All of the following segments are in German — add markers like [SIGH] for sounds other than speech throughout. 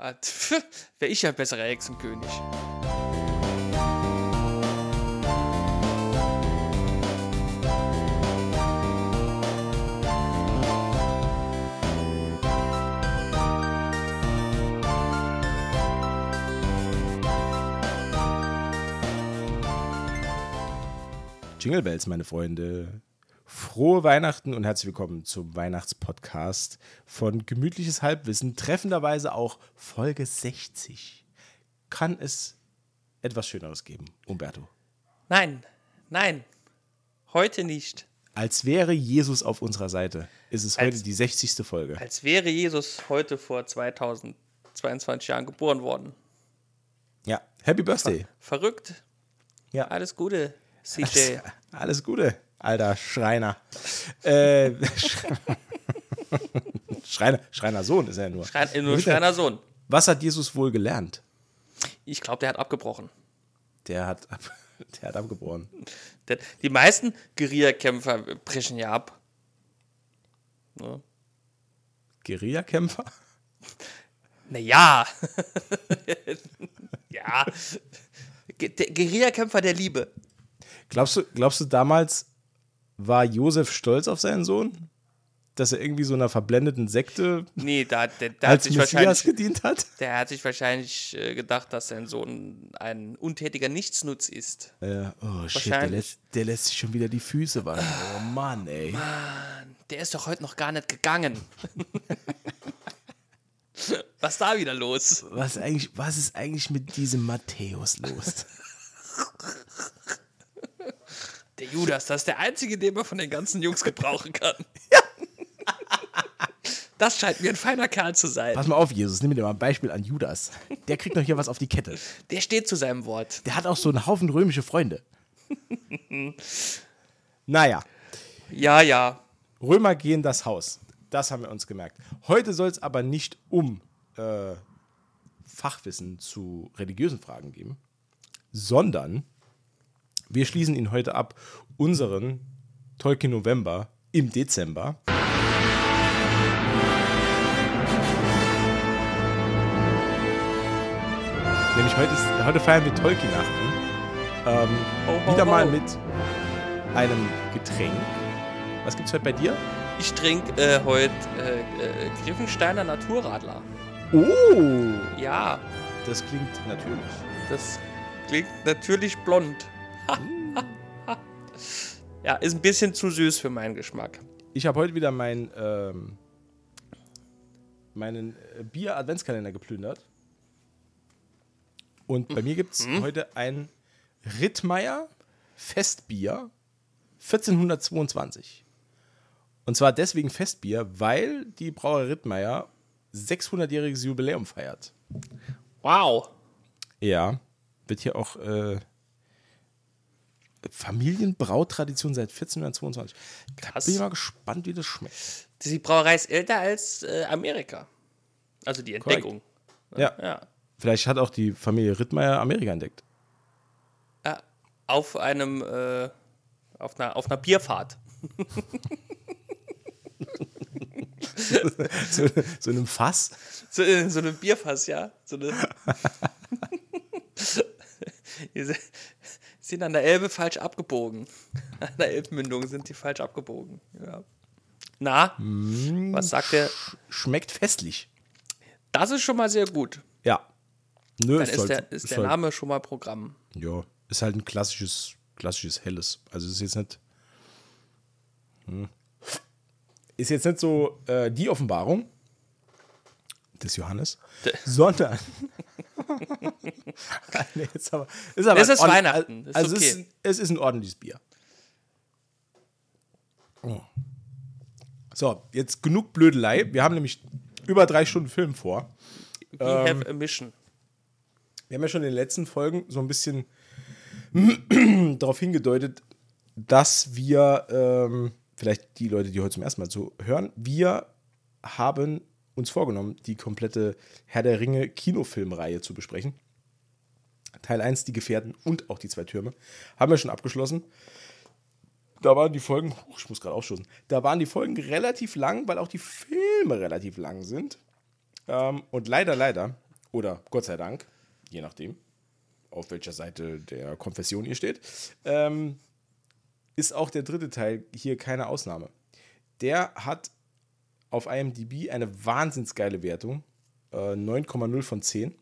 Ah, [LAUGHS] Wäre ich ja besserer Hexenkönig. Jingle Bells, meine Freunde. Frohe Weihnachten und herzlich willkommen zum Weihnachtspodcast von Gemütliches Halbwissen, treffenderweise auch Folge 60. Kann es etwas Schöneres geben, Umberto? Nein, nein, heute nicht. Als wäre Jesus auf unserer Seite, ist es Als- heute die 60. Folge. Als wäre Jesus heute vor 2022 Jahren geboren worden. Ja, Happy Birthday. Verrückt. Ja. Alles Gute, CJ. [LAUGHS] Alles Gute, alter Schreiner. Äh, Sch- [LAUGHS] Schreiner. Schreiner Sohn ist er nur. Schrein, nur Schreiner Sohn. Was hat Jesus wohl gelernt? Ich glaube, der hat abgebrochen. Der hat, ab, [LAUGHS] der hat abgebrochen. Der, die meisten Guerillakämpfer brechen ja ab. Ne? Guerillakämpfer? Naja. ja. [LAUGHS] Der Guerillakämpfer der Liebe. Glaubst du, glaubst du, damals war Josef stolz auf seinen Sohn? Dass er irgendwie so einer verblendeten Sekte Nee, da, der, der, hat als sich Messias wahrscheinlich, gedient hat? der hat sich wahrscheinlich äh, gedacht, dass sein Sohn ein untätiger Nichtsnutz ist. Ja, oh shit, der lässt, der lässt sich schon wieder die Füße waschen. Oh Mann, ey. Der ist doch heute noch gar nicht gegangen. [LAUGHS] Was ist da wieder los? Was, eigentlich, was ist eigentlich mit diesem Matthäus los? [LAUGHS] Der Judas, das ist der einzige, den man von den ganzen Jungs gebrauchen kann. [LAUGHS] Das scheint mir ein feiner Kerl zu sein. Pass mal auf, Jesus, nimm mir dir mal ein Beispiel an Judas. Der kriegt noch hier was auf die Kette. Der steht zu seinem Wort. Der hat auch so einen Haufen römische Freunde. naja, Ja, ja. Römer gehen das Haus. Das haben wir uns gemerkt. Heute soll es aber nicht um äh, Fachwissen zu religiösen Fragen gehen, sondern wir schließen ihn heute ab, unseren Tolkien November im Dezember. Nämlich heute, ist, heute feiern wir Tolkien-Nachten. Ähm, Ho, ho, wieder mal ho. mit einem Getränk. Was gibt's heute bei dir? Ich trinke äh, heute äh, äh, Griffensteiner Naturradler. Oh, Ja, das klingt natürlich. das klingt natürlich blond. [LAUGHS] ja, ist ein bisschen zu süß für meinen Geschmack. Ich habe heute wieder mein, ähm, meinen äh, Bier-Adventskalender geplündert. Und bei mir gibt es heute ein Rittmeier Festbier 1422. Und zwar deswegen Festbier, weil die Brauerei Rittmeier 600-jähriges Jubiläum feiert. Wow. Ja, wird hier auch äh, Familienbrautradition seit 1422. Krass. Bin ich mal gespannt, wie das schmeckt. Die Brauerei ist älter als äh, Amerika. Also die Entdeckung. Ja, Ja. vielleicht hat auch die Familie Rittmeier Amerika entdeckt. ja. Auf einem, äh, auf einer, auf einer Bierfahrt. So, so in einem Fass. So, äh, so einem Bierfass, ja. So eine [LAUGHS] [LAUGHS] sind an der Elbe falsch abgebogen. [LAUGHS] An der Elbmündung sind die falsch abgebogen. Ja. Na, was sagt der? Schmeckt festlich. Das ist schon mal sehr gut. Ja. Nö, Dann ist, halt- der, ist der halt, Name schon mal Programm. Ja, ist halt ein klassisches, klassisches Helles. Also ist jetzt nicht. Hm. Ist jetzt nicht so äh, die Offenbarung des Johannes, [LAUGHS] sondern. [LAUGHS] nee, ist aber, ist aber Es ist Weihnachten, ist Also es, okay. ist, es ist ein ordentliches Bier. Oh. So, jetzt genug Blödelei. Wir haben nämlich über drei Stunden Film vor. We have a mission. Wir haben ja schon in den letzten Folgen so ein bisschen [CLEARS THROAT] darauf hingedeutet, dass wir, ähm, vielleicht die Leute, die heute zum ersten Mal so hören, wir haben uns vorgenommen, die komplette Herr der Ringe Kinofilmreihe zu besprechen. Teil 1, die Gefährten und auch die zwei Türme. Haben wir schon abgeschlossen. Da waren die Folgen, ich muss gerade aufstoßen, da waren die Folgen relativ lang, weil auch die Filme relativ lang sind. Ähm, und leider, leider, oder Gott sei Dank, je nachdem, auf welcher Seite der Konfession ihr steht, ähm, ist auch der dritte Teil hier keine Ausnahme. Der hat auf IMDb eine wahnsinnsgeile Wertung, äh, 9,0 von 10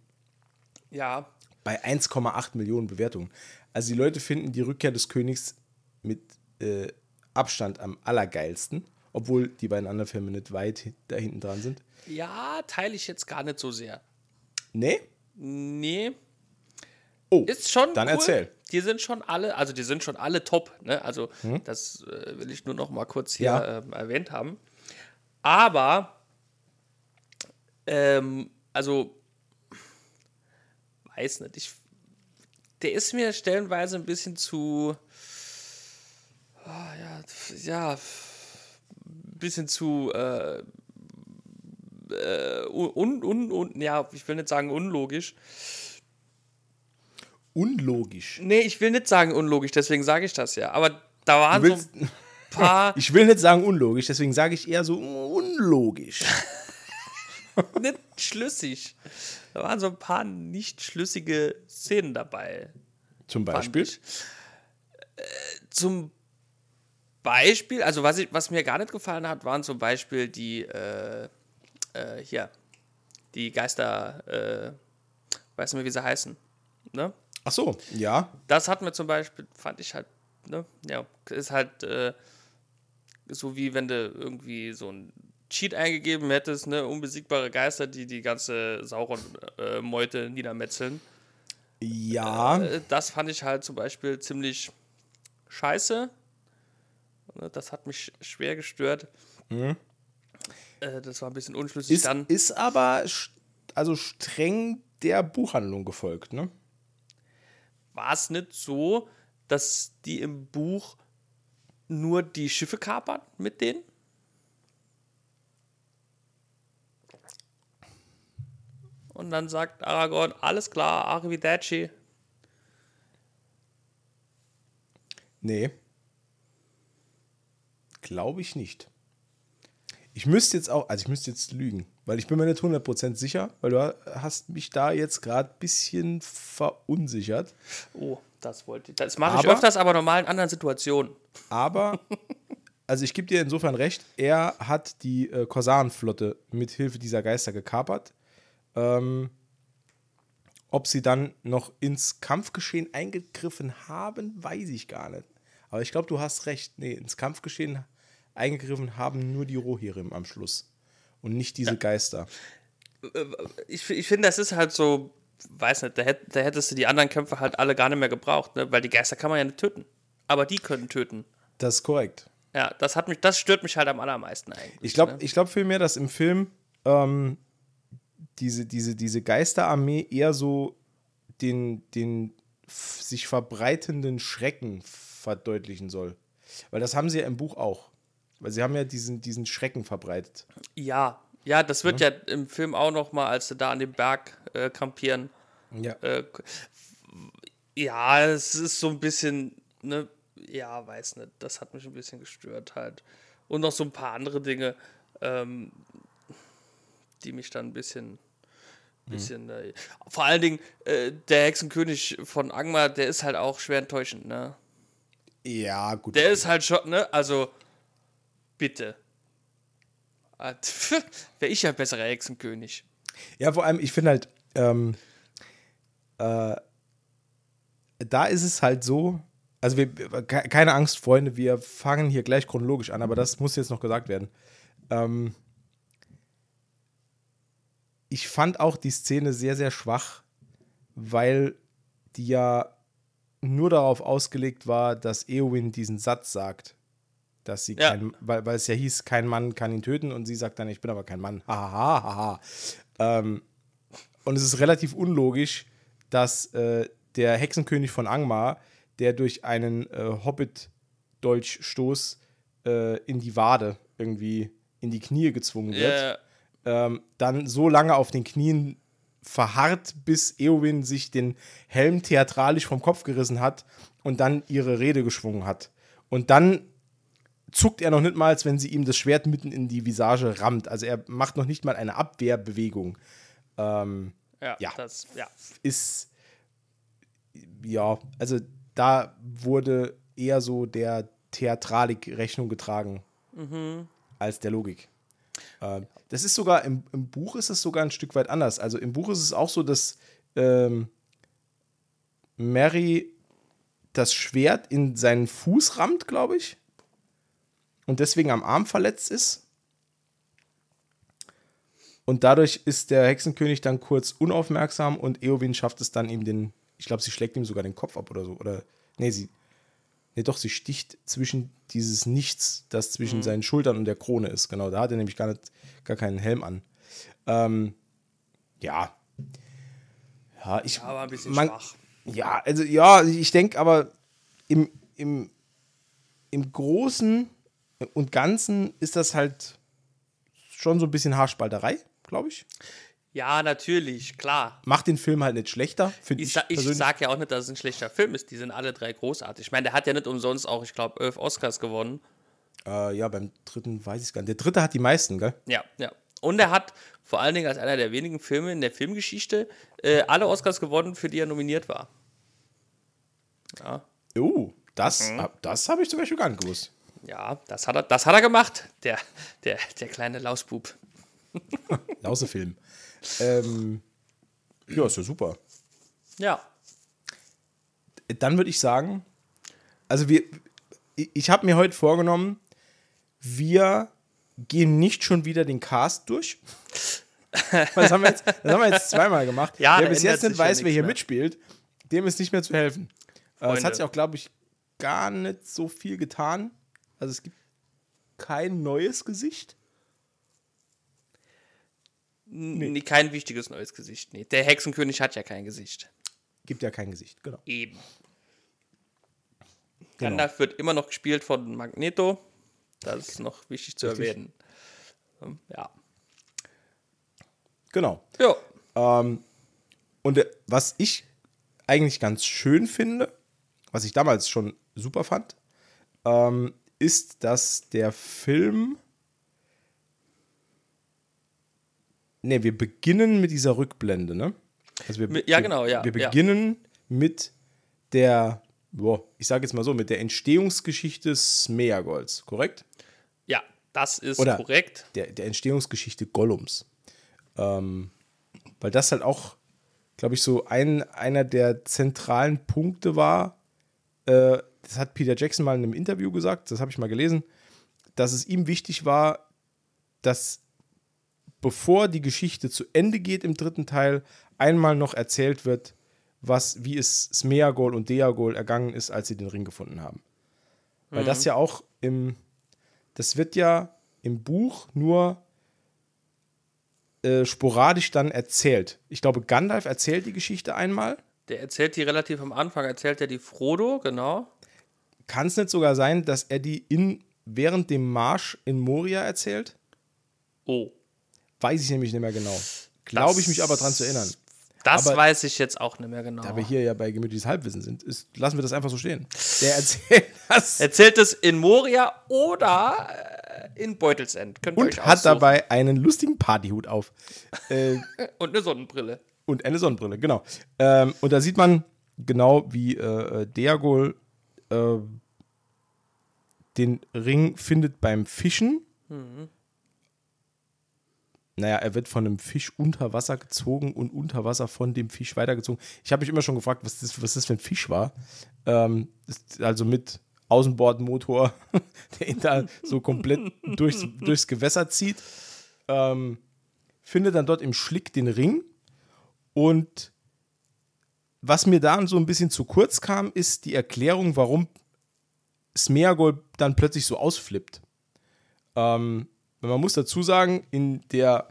Ja, bei 1,8 Millionen Bewertungen. Also die Leute finden die Rückkehr des Königs mit äh, Abstand am allergeilsten, obwohl die beiden anderen Filme nicht weit da hinten dran sind. ja, teile ich jetzt gar nicht so sehr. Nee? Nee, Oh, ist schon dann cool. erzähl. Die sind schon alle, also die sind schon alle top. Ne? Also das äh, will ich nur noch mal kurz hier Ja. ähm, erwähnt haben. Aber ähm, also weiß nicht. Ich, der ist mir stellenweise ein bisschen zu ah, ja, ja ein bisschen zu äh, äh, un, un, un, ja, ich will nicht sagen unlogisch. Unlogisch. Nee, ich will nicht sagen unlogisch, deswegen sage ich das ja. Aber da waren so paar [LAUGHS] ich will nicht sagen unlogisch, deswegen sage ich eher so unlogisch. [LAUGHS] nicht schlüssig. Da waren so ein paar nicht schlüssige Szenen dabei. Zum Beispiel. Äh, zum Beispiel, also was, ich, was mir gar nicht gefallen hat, waren zum Beispiel die, äh, äh, hier, die Geister, äh, weiß nicht mehr, wie sie heißen. Ne? Ach so, ja. das hat mir zum Beispiel, fand ich halt, ne, ja, ist halt äh, so wie wenn du irgendwie so ein Cheat eingegeben hättest, ne, unbesiegbare Geister, die die ganze Sauron-Meute niedermetzeln. Ja. Äh, das fand ich halt zum Beispiel ziemlich scheiße. Ne, Das hat mich schwer gestört. Äh, Das war ein bisschen unschlüssig Ist, dann. ist aber also streng der Buchhandlung gefolgt, ne? war es nicht so, dass die im Buch nur die Schiffe kapern mit denen? Und dann sagt Aragorn, alles klar, Arrivederci. Nee. Glaube ich nicht. Ich müsste jetzt auch, also ich müsste jetzt lügen, weil ich bin mir nicht 100% sicher, weil du hast mich da jetzt gerade ein bisschen verunsichert. Oh, das wollte ich. Das mache ich Aber- öfters, aber normal in anderen Situationen. Aber, [LAUGHS] also ich gebe dir insofern recht, er hat die äh, Korsarenflotte mit Hilfe dieser Geister gekapert. Ähm, ob sie dann noch ins Kampfgeschehen eingegriffen haben, weiß ich gar nicht. Aber ich glaube, du hast recht. Nee, ins Kampfgeschehen eingegriffen haben nur die Rohirrim am Schluss. Und nicht diese Geister. Ich, ich finde, das ist halt so, weiß nicht, da, hätt, da hättest du die anderen Kämpfe halt alle gar nicht mehr gebraucht, ne? weil die Geister kann man ja nicht töten. Aber die können töten. Das ist korrekt. Ja, das hat mich, das stört mich halt am allermeisten eigentlich. Ich glaube ne? ich glaub vielmehr, dass im Film ähm, diese, diese, diese Geisterarmee eher so den, den sich verbreitenden Schrecken verdeutlichen soll. Weil das haben sie ja im Buch auch. Weil sie haben ja diesen, diesen Schrecken verbreitet. Ja, ja, das wird ja, im Film auch noch mal, als sie da an dem Berg äh, kampieren. Ja. Äh, ja, es ist so ein bisschen, ne, ja, weiß nicht, das hat mich ein bisschen gestört halt. Und noch so ein paar andere Dinge, ähm, die mich dann ein bisschen, bisschen, äh, vor allen Dingen, äh, der Hexenkönig von Angmar, der ist halt auch schwer enttäuschend, ne? Ja, gut. Der ist halt schon, ne, also, bitte. [LAUGHS] Wäre ich ja besserer Hexenkönig. Ja, vor allem, ich finde halt, ähm, äh, da ist es halt so, also wir, ke- keine Angst, Freunde, wir fangen hier gleich chronologisch an, aber das muss jetzt noch gesagt werden. Ähm, ich fand auch die Szene sehr, sehr schwach, weil die ja nur darauf ausgelegt war, dass Eowyn diesen Satz sagt. Dass sie Ja. kein, weil, weil es ja hieß, kein Mann kann ihn töten und sie sagt dann, ich bin aber kein Mann. Hahaha, haha. Ähm, und es ist relativ unlogisch, dass äh, der Hexenkönig von Angmar, der durch einen äh, Hobbit-Dolchstoß äh, in die Wade irgendwie in die Knie gezwungen wird, Ja, ähm, dann so lange auf den Knien verharrt, bis Eowyn sich den Helm theatralisch vom Kopf gerissen hat und dann ihre Rede geschwungen hat. Und dann zuckt er noch nicht mal, als wenn sie ihm das Schwert mitten in die Visage rammt. Also er macht noch nicht mal eine Abwehrbewegung. Ähm, Ja, Ja. Das, ja. ist, ja, also da wurde eher so der Theatralik Rechnung getragen als der Logik. Ähm, das ist sogar, im, im Buch ist es sogar ein Stück weit anders. Also im Buch ist es auch so, dass ähm, Mary das Schwert in seinen Fuß rammt, glaube ich. Und deswegen am Arm verletzt ist. Und dadurch ist der Hexenkönig dann kurz unaufmerksam und Eowyn schafft es dann ihm den, ich glaube, sie schlägt ihm sogar den Kopf ab oder so. Oder, nee, sie, nee, doch, sie sticht zwischen dieses Nichts, das zwischen seinen Schultern und der Krone ist. Genau, da hat er nämlich gar, nicht, gar keinen Helm an. Ähm, ja. Ja, ich. Aber ein bisschen man, schwach. ja, also ja, ich denke aber im, im, im Großen und Ganzen ist das halt schon so ein bisschen Haarspalterei, glaube ich. Ja, natürlich, klar. Macht den Film halt nicht schlechter, finde Ich, ich, sa ich persönlich. sag ja auch nicht, dass es ein schlechter Film ist. Die sind alle drei großartig. Ich meine, der hat ja nicht umsonst auch, ich glaube, elf Oscars gewonnen. äh, ja, beim dritten weiß ich gar nicht. Der dritte hat die meisten, gell? Ja, ja. Und er hat vor allen Dingen als einer der wenigen Filme in der Filmgeschichte äh, alle Oscars gewonnen, für die er nominiert war. Ja, Oh, das, Mhm. hab- das habe ich zum Beispiel gar nicht gewusst. Ja das, hat er, das hat er gemacht, der, der, der kleine Lausbub. [LAUGHS] Lausefilm. ähm, ja, ist ja super. Ja, Dann würde ich sagen, also wir, ich habe mir heute vorgenommen, wir gehen nicht schon wieder den Cast durch. [LAUGHS] Das haben wir jetzt, haben wir jetzt zweimal gemacht. Ja, wer bis jetzt nicht weiß, wer hier mehr. mitspielt, dem ist nicht mehr zu helfen. Äh, Es hat sich auch, glaube ich, gar nicht so viel getan. Also es gibt kein neues Gesicht. nee. kein wichtiges neues Gesicht. Nee. Der Hexenkönig hat ja kein Gesicht. Gibt ja kein Gesicht, genau. Eben. Genau. Gandalf wird immer noch gespielt von Magneto. Das ist noch wichtig zu Richtig. erwähnen. Ähm, Ja. Genau. Ja. Und äh, was ich eigentlich ganz schön finde, was ich damals schon super fand, ähm, ist, dass der Film. Ne, wir beginnen mit dieser Rückblende, ne? Also wir, ja, genau, ja, Wir ja. beginnen mit der, boah, ich sage jetzt mal so, mit der Entstehungsgeschichte Smeagolds, korrekt? Ja, das ist Oder- korrekt. der, der Entstehungsgeschichte Gollums. Ähm, weil das halt auch, glaube ich, so ein, einer der zentralen Punkte war. Äh, das hat Peter Jackson mal in einem Interview gesagt, das habe ich mal gelesen, dass es ihm wichtig war, dass bevor die Geschichte zu Ende geht im dritten Teil, einmal noch erzählt wird, was, wie es Smeagol und Deagol ergangen ist, als sie den Ring gefunden haben. Weil das ja auch im, das wird ja im Buch nur äh, sporadisch dann erzählt. Ich glaube, Gandalf erzählt die Geschichte einmal. Der erzählt die relativ am Anfang, erzählt er die Frodo, genau. Kann es nicht sogar sein, dass er die in, während dem Marsch in Moria erzählt? Oh. Weiß ich nämlich nicht mehr genau. Glaube ich mich aber dran zu erinnern. Das Aber- weiß ich jetzt auch nicht mehr genau. Da wir hier ja bei gemütliches Halbwissen sind, ist, lassen wir das einfach so stehen. Der erzählt [LAUGHS] das Erzählt es in Moria oder äh, in Beutelsend. Könnt ihr und hat dabei einen lustigen Partyhut auf. [LAUGHS] Äh, Und eine Sonnenbrille. und eine Sonnenbrille, genau. Ähm, und da sieht man genau, wie äh, äh, Deagol äh, den Ring findet beim Fischen. Naja, er wird von einem Fisch unter Wasser gezogen und unter Wasser von dem Fisch weitergezogen. Ich habe mich immer schon gefragt, was das, was das für ein Fisch war. Ähm, also mit Außenbordmotor, [LAUGHS] der ihn da so komplett durchs, durchs Gewässer zieht. Ähm, findet dann dort im Schlick den Ring und was mir da so ein bisschen zu kurz kam, ist die Erklärung, warum Smeagol dann plötzlich so ausflippt. Ähm, man muss dazu sagen, in der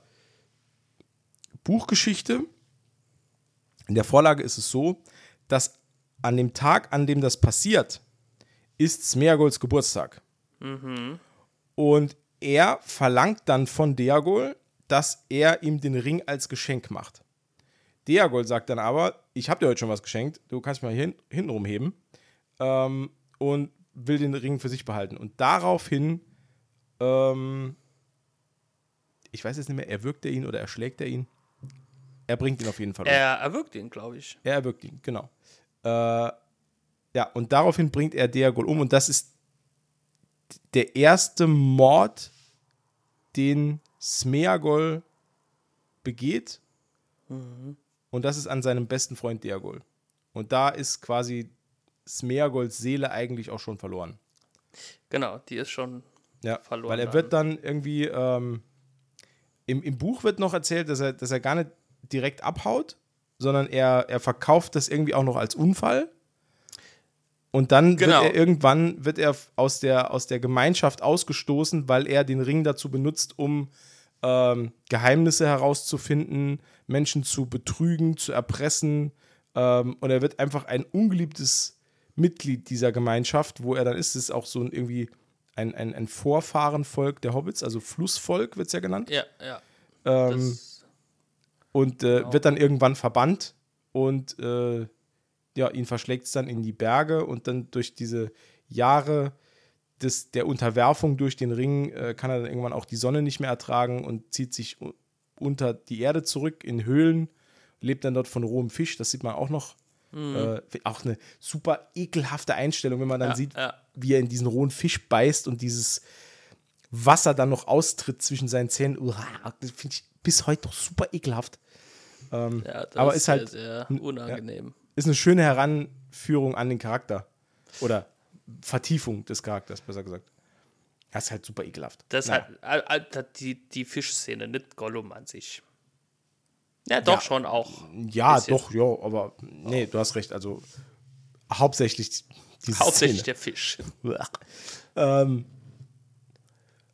Buchgeschichte, in der Vorlage ist es so, dass an dem Tag, an dem das passiert, ist Smeagols Geburtstag. Und er verlangt dann von Deagol, dass er ihm den Ring als Geschenk macht. Deagol sagt dann aber, ich habe dir heute schon was geschenkt, du kannst mal hier hin, hinten rumheben ähm, und will den Ring für sich behalten. Und daraufhin, ähm, ich weiß jetzt nicht mehr, erwürgt er ihn oder erschlägt er ihn. Er bringt ihn auf jeden Fall um. Er erwürgt ihn, glaube ich. Er erwürgt ihn, genau. Äh, ja, und daraufhin bringt er Deagol um und das ist der erste Mord, den Smeagol begeht. Und das ist an seinem besten Freund Deagol. Und da ist quasi Smeagols Seele eigentlich auch schon verloren. Genau, die ist schon Ja, verloren. weil er wird dann irgendwie, ähm, im, im Buch wird noch erzählt, dass er, dass er gar nicht direkt abhaut, sondern er, er verkauft das irgendwie auch noch als Unfall. Und dann Genau. wird er irgendwann wird er aus der, aus der Gemeinschaft ausgestoßen, weil er den Ring dazu benutzt, um ähm, Geheimnisse herauszufinden, Menschen zu betrügen, zu erpressen. Ähm, und er wird einfach ein ungeliebtes Mitglied dieser Gemeinschaft, wo er dann ist. Es ist auch so ein, irgendwie ein, ein, ein Vorfahrenvolk der Hobbits, also Flussvolk wird es ja genannt. Ja, ja. Ähm, und äh, Genau. wird dann irgendwann verbannt und äh, ja, ihn verschlägt es dann in die Berge und dann durch diese Jahre des, der Unterwerfung durch den Ring äh, kann er dann irgendwann auch die Sonne nicht mehr ertragen und zieht sich unter die Erde zurück in Höhlen, lebt dann dort von rohem Fisch, das sieht man auch noch. Äh, auch eine super ekelhafte Einstellung, wenn man dann Ja, sieht, ja. wie er in diesen rohen Fisch beißt und dieses Wasser dann noch austritt zwischen seinen Zähnen. Uah, das finde ich bis heute doch super ekelhaft. ja, das aber ist halt- sehr unangenehm. Ist eine schöne Heranführung an den Charakter. Oder Vertiefung des Charakters, besser gesagt. Das ist halt super ekelhaft. Das Naja. hat, hat, hat die, die Fischszene, nicht Gollum an sich. Ja, doch Ja. schon auch. Ja, doch, ja, aber nee, du hast recht. Also hauptsächlich diese Hauptsächlich Szene. der Fisch. [LAUGHS] ähm,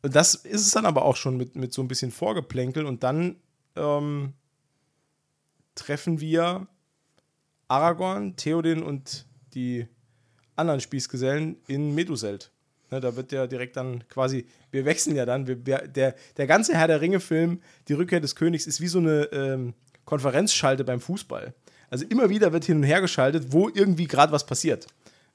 das ist es dann aber auch schon mit, mit so ein bisschen Vorgeplänkel und dann ähm, treffen wir Aragorn, Theoden und die anderen Spießgesellen in Meduselt. Ne, da wird ja direkt dann quasi, wir wechseln ja dann, wir, wir, der, der ganze Herr der Ringe-Film, die Rückkehr des Königs, ist wie so eine ähm, Konferenzschalte beim Fußball. Also immer wieder wird hin und her geschaltet, wo irgendwie gerade was passiert.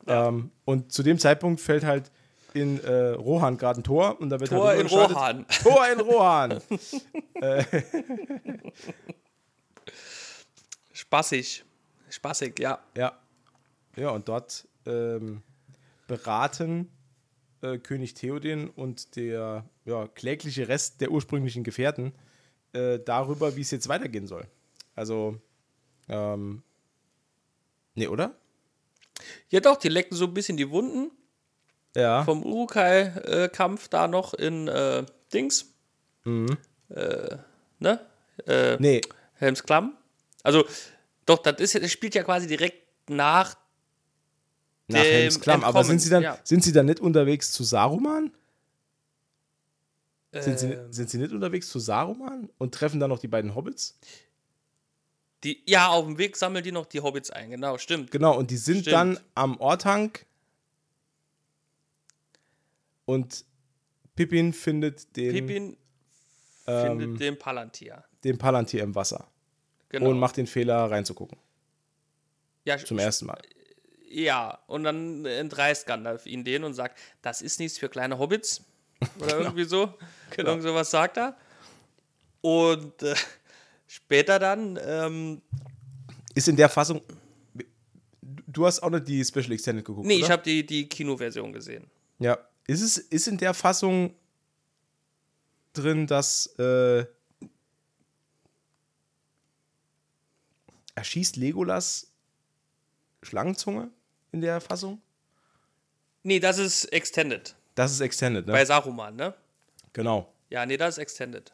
Ähm, und zu dem Zeitpunkt fällt halt in äh, Rohan gerade ein Tor und da wird Tor halt in. Rohan. Tor in Rohan. [LAUGHS] [LAUGHS] Spaßig. Spaßig, ja. Ja. Ja, und dort ähm, beraten äh, König Theoden und der ja, klägliche Rest der ursprünglichen Gefährten äh, darüber, wie es jetzt weitergehen soll. Also, ähm, nee, oder? Ja, doch, die lecken so ein bisschen die Wunden Ja. vom Urukai-Kampf da noch in äh, Dings. Mhm. Äh, ne? Äh, Nee, Helms Klamm. Also, doch, das, ist, das spielt ja quasi direkt nach. Nach Helms Klamm. Aber sind sie, dann, ja. sind sie dann nicht unterwegs zu Saruman? Sind, sie, äh, sind sie nicht unterwegs zu Saruman und treffen dann noch die beiden Hobbits? die, ja, auf dem Weg sammeln die noch die Hobbits ein, genau, stimmt. Genau, und die sind Stimmt. dann am Orthang und Pippin findet den, Pippin ähm, findet den Palantir. den Palantir im Wasser Genau. und macht den Fehler reinzugucken. ja, Zum ersten Mal. Ja, und dann entreißt Gandalf ihn den und sagt, das ist nichts für kleine Hobbits. [LAUGHS] Oder irgendwie so. Genau. Irgend sowas sagt er. Und äh, später dann, ähm, Ist in der Fassung. Du hast auch nicht die Special Extended geguckt. nee, oder? ich habe die, die Kinoversion gesehen. Ja. Ist es ist in der Fassung drin, dass äh, erschießt Legolas Schlangenzunge in der Fassung? Nee, das ist Extended. Das ist Extended, ne? Bei Saruman, ne? genau. Ja, nee, das ist Extended.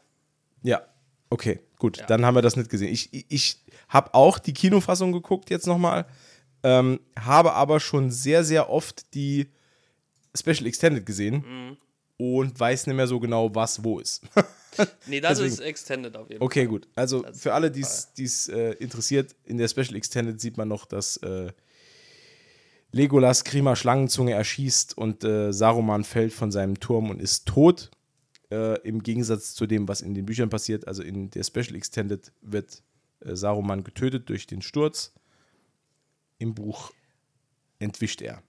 Ja, okay, gut. Ja. Dann haben wir das nicht gesehen. Ich, ich, ich habe auch die Kinofassung geguckt jetzt nochmal, ähm, habe aber schon sehr, sehr oft die Special Extended gesehen Mhm. und weiß nicht mehr so genau, was wo ist. [LAUGHS] Nee, das Deswegen. ist Extended auf jeden okay, gut. Also Das für alle, die es äh, interessiert, in der Special Extended sieht man noch, dass äh, Legolas Grima Schlangenzunge erschießt und äh, Saruman fällt von seinem Turm und ist tot. Äh, Im Gegensatz zu dem, was in den Büchern passiert. Also in der Special Extended wird äh, Saruman getötet durch den Sturz. Im Buch entwischt er.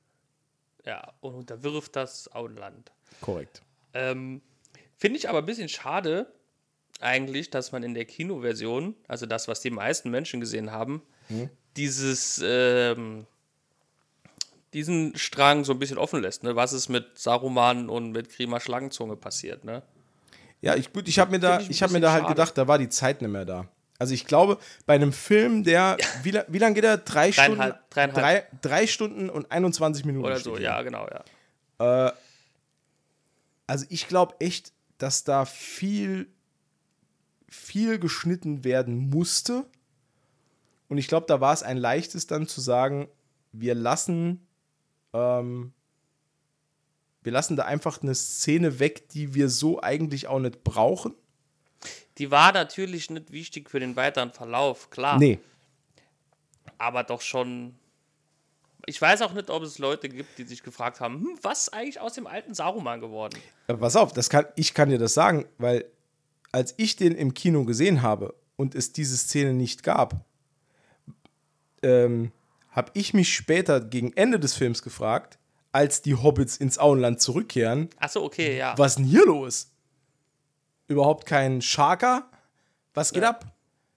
Ja, und unterwirft das Auenland. Korrekt. Ähm, Finde ich aber ein bisschen schade. eigentlich, dass man in der Kinoversion, also das, was die meisten Menschen gesehen haben, dieses, ähm, diesen Strang so ein bisschen offen lässt, ne? was ist mit Saruman und mit Grima Schlangenzunge passiert. Ne? Ja, ich, gut, ich habe mir da, ich ich hab mir da halt schade. gedacht, da war die Zeit nicht mehr da. Also ich glaube, bei einem Film, der, wie, wie lange geht er? Drei Stunden? Dreieinhalb- dreieinhalb. Drei, drei Stunden und 21 Minuten. Oder so, ja, genau, ja. Also ich glaube echt, dass da viel, viel geschnitten werden musste. Und ich glaube, da war es ein leichtes dann zu sagen, wir lassen, ähm, wir lassen da einfach eine Szene weg, die wir so eigentlich auch nicht brauchen. Die war natürlich nicht wichtig für den weiteren Verlauf, klar. Nee. Aber doch schon. Ich weiß auch nicht, ob es Leute gibt, die sich gefragt haben, hm, was eigentlich aus dem alten Saruman geworden? Aber pass auf, das kann, ich kann dir das sagen, weil als ich den im Kino gesehen habe und es diese Szene nicht gab, ähm, habe ich mich später gegen Ende des Films gefragt, als die Hobbits ins Auenland zurückkehren, Achso, okay, ja. was ist denn hier los? Überhaupt kein Scharker? Was geht Ja. ab?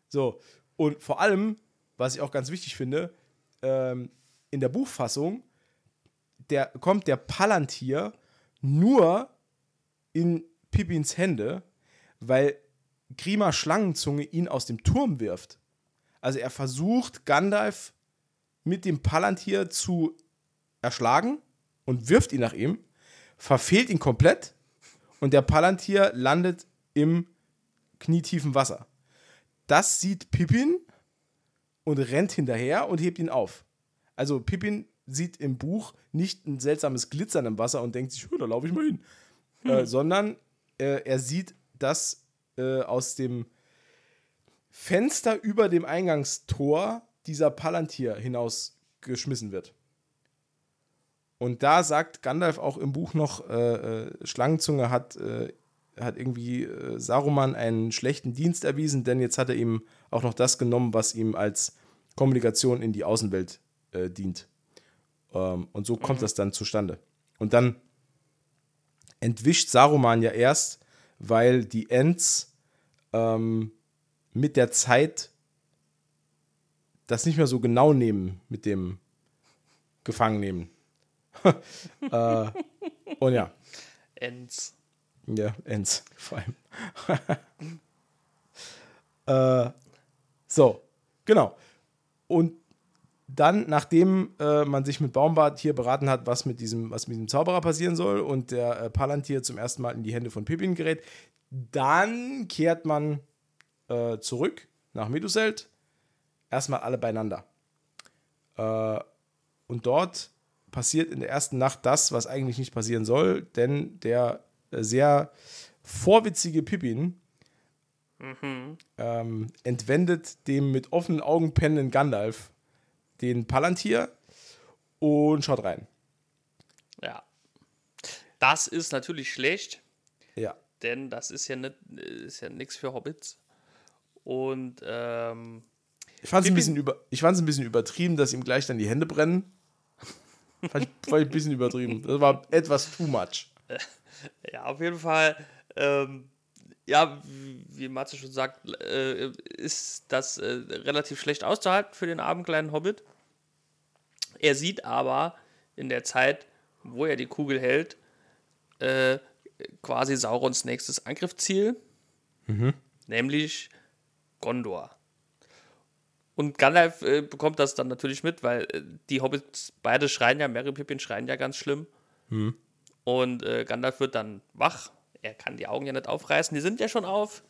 So, und vor allem, was ich auch ganz wichtig finde, ähm, in der Buchfassung, der kommt der Palantir nur in Pippins Hände, weil Grima Schlangenzunge ihn aus dem Turm wirft. Also er versucht Gandalf mit dem Palantir zu erschlagen und wirft ihn nach ihm, verfehlt ihn komplett und der Palantir landet im knietiefen Wasser. Das sieht Pippin und rennt hinterher und hebt ihn auf. Also Pippin sieht im Buch nicht ein seltsames Glitzern im Wasser und denkt sich, "Hö, da laufe ich mal hin. Äh, sondern äh, er sieht, dass äh, aus dem Fenster über dem Eingangstor dieser Palantir hinausgeschmissen wird. Und da sagt Gandalf auch im Buch noch, äh, äh, Schlangenzunge hat, äh, hat irgendwie äh, Saruman einen schlechten Dienst erwiesen, denn jetzt hat er ihm auch noch das genommen, was ihm als Kommunikation in die Außenwelt äh, dient. Ähm, und so kommt das dann zustande. Und dann entwischt Saruman ja erst, weil die Ents ähm, mit der Zeit das nicht mehr so genau nehmen mit dem Gefangennehmen. [LAUGHS] äh, und ja, Ends. ja, Ents vor allem. [LAUGHS] äh, so, genau. Und dann, nachdem äh, man sich mit Baumbart hier beraten hat, was mit diesem, was mit diesem Zauberer passieren soll und der äh, Palantir zum ersten Mal in die Hände von Pippin gerät, dann kehrt man äh, zurück nach Meduselt. Erstmal alle beieinander. Äh, und dort passiert in der ersten Nacht das, was eigentlich nicht passieren soll, denn der äh, sehr vorwitzige Pippin ähm, entwendet dem mit offenen Augen pennenden Gandalf den Palantir und schaut rein. Ja. Das ist natürlich schlecht, Ja. denn das ist ja nicht, ist ja nichts für Hobbits. Und ähm, Ich fand es ein, bisschen über- ich fand's ein bisschen übertrieben, dass ihm gleich dann die Hände brennen. fand, ich, fand ich ein bisschen übertrieben. Das war etwas too much. [LAUGHS] ja, auf jeden Fall, ähm, ja, wie, Matze schon sagt, äh, ist das äh, relativ schlecht auszuhalten für den armen kleinen Hobbit. Er sieht aber in der Zeit, wo er die Kugel hält, äh, quasi Saurons nächstes Angriffsziel, nämlich Gondor. Und Gandalf äh, bekommt das dann natürlich mit, weil äh, die Hobbits beide schreien ja, Merry Pippin schreien ja ganz schlimm. Und äh, Gandalf wird dann wach. Er kann die Augen ja nicht aufreißen, die sind ja schon auf.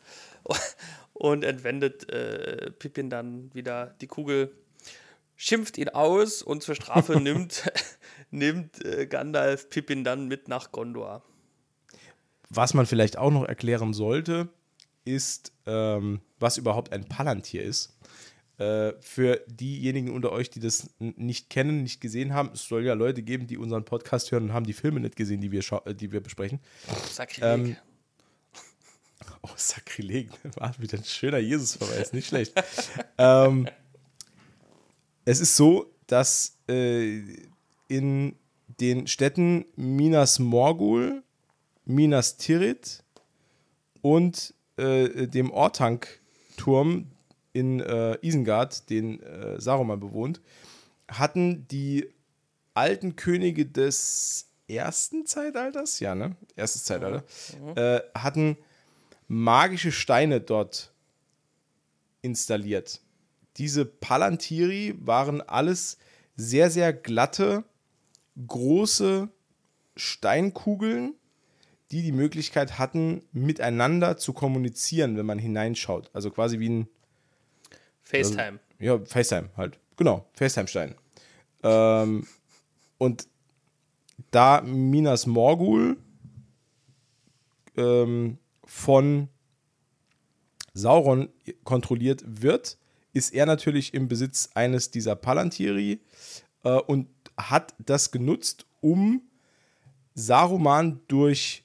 [LAUGHS] Und entwendet äh, Pippin dann wieder die Kugel, schimpft ihn aus und zur Strafe [LAUGHS] nimmt, [LAUGHS] nimmt äh, Gandalf Pippin dann mit nach Gondor. Was man vielleicht auch noch erklären sollte, ist, ähm, was überhaupt ein Palantir ist. Äh, für diejenigen unter euch, die das nicht kennen, nicht gesehen haben, es soll ja Leute geben, die unseren Podcast hören und haben die Filme nicht gesehen, die wir, äh, die wir besprechen. Sakrileg. Ähm, [LAUGHS] Oh, Sakrileg. [LAUGHS] War wieder ein schöner Jesusverweis, nicht schlecht. [LAUGHS] ähm, es ist so, dass äh, in den Städten Minas Morgul, Minas Tirith und äh, dem Ortank-Turm in äh, Isengard, den äh, Saruman bewohnt, hatten die alten Könige des ersten Zeitalters, ja, ne? Erstes Zeitalter, äh, hatten magische Steine dort installiert. Diese Palantiri waren alles sehr, sehr glatte, große Steinkugeln, die die Möglichkeit hatten, miteinander zu kommunizieren, wenn man hineinschaut. Also quasi wie ein FaceTime. ja, FaceTime halt. Genau, FaceTime-Stein. Ähm, und da Minas Morgul ähm, von Sauron kontrolliert wird, ist er natürlich im Besitz eines dieser Palantiri äh, und hat das genutzt, um Saruman durch,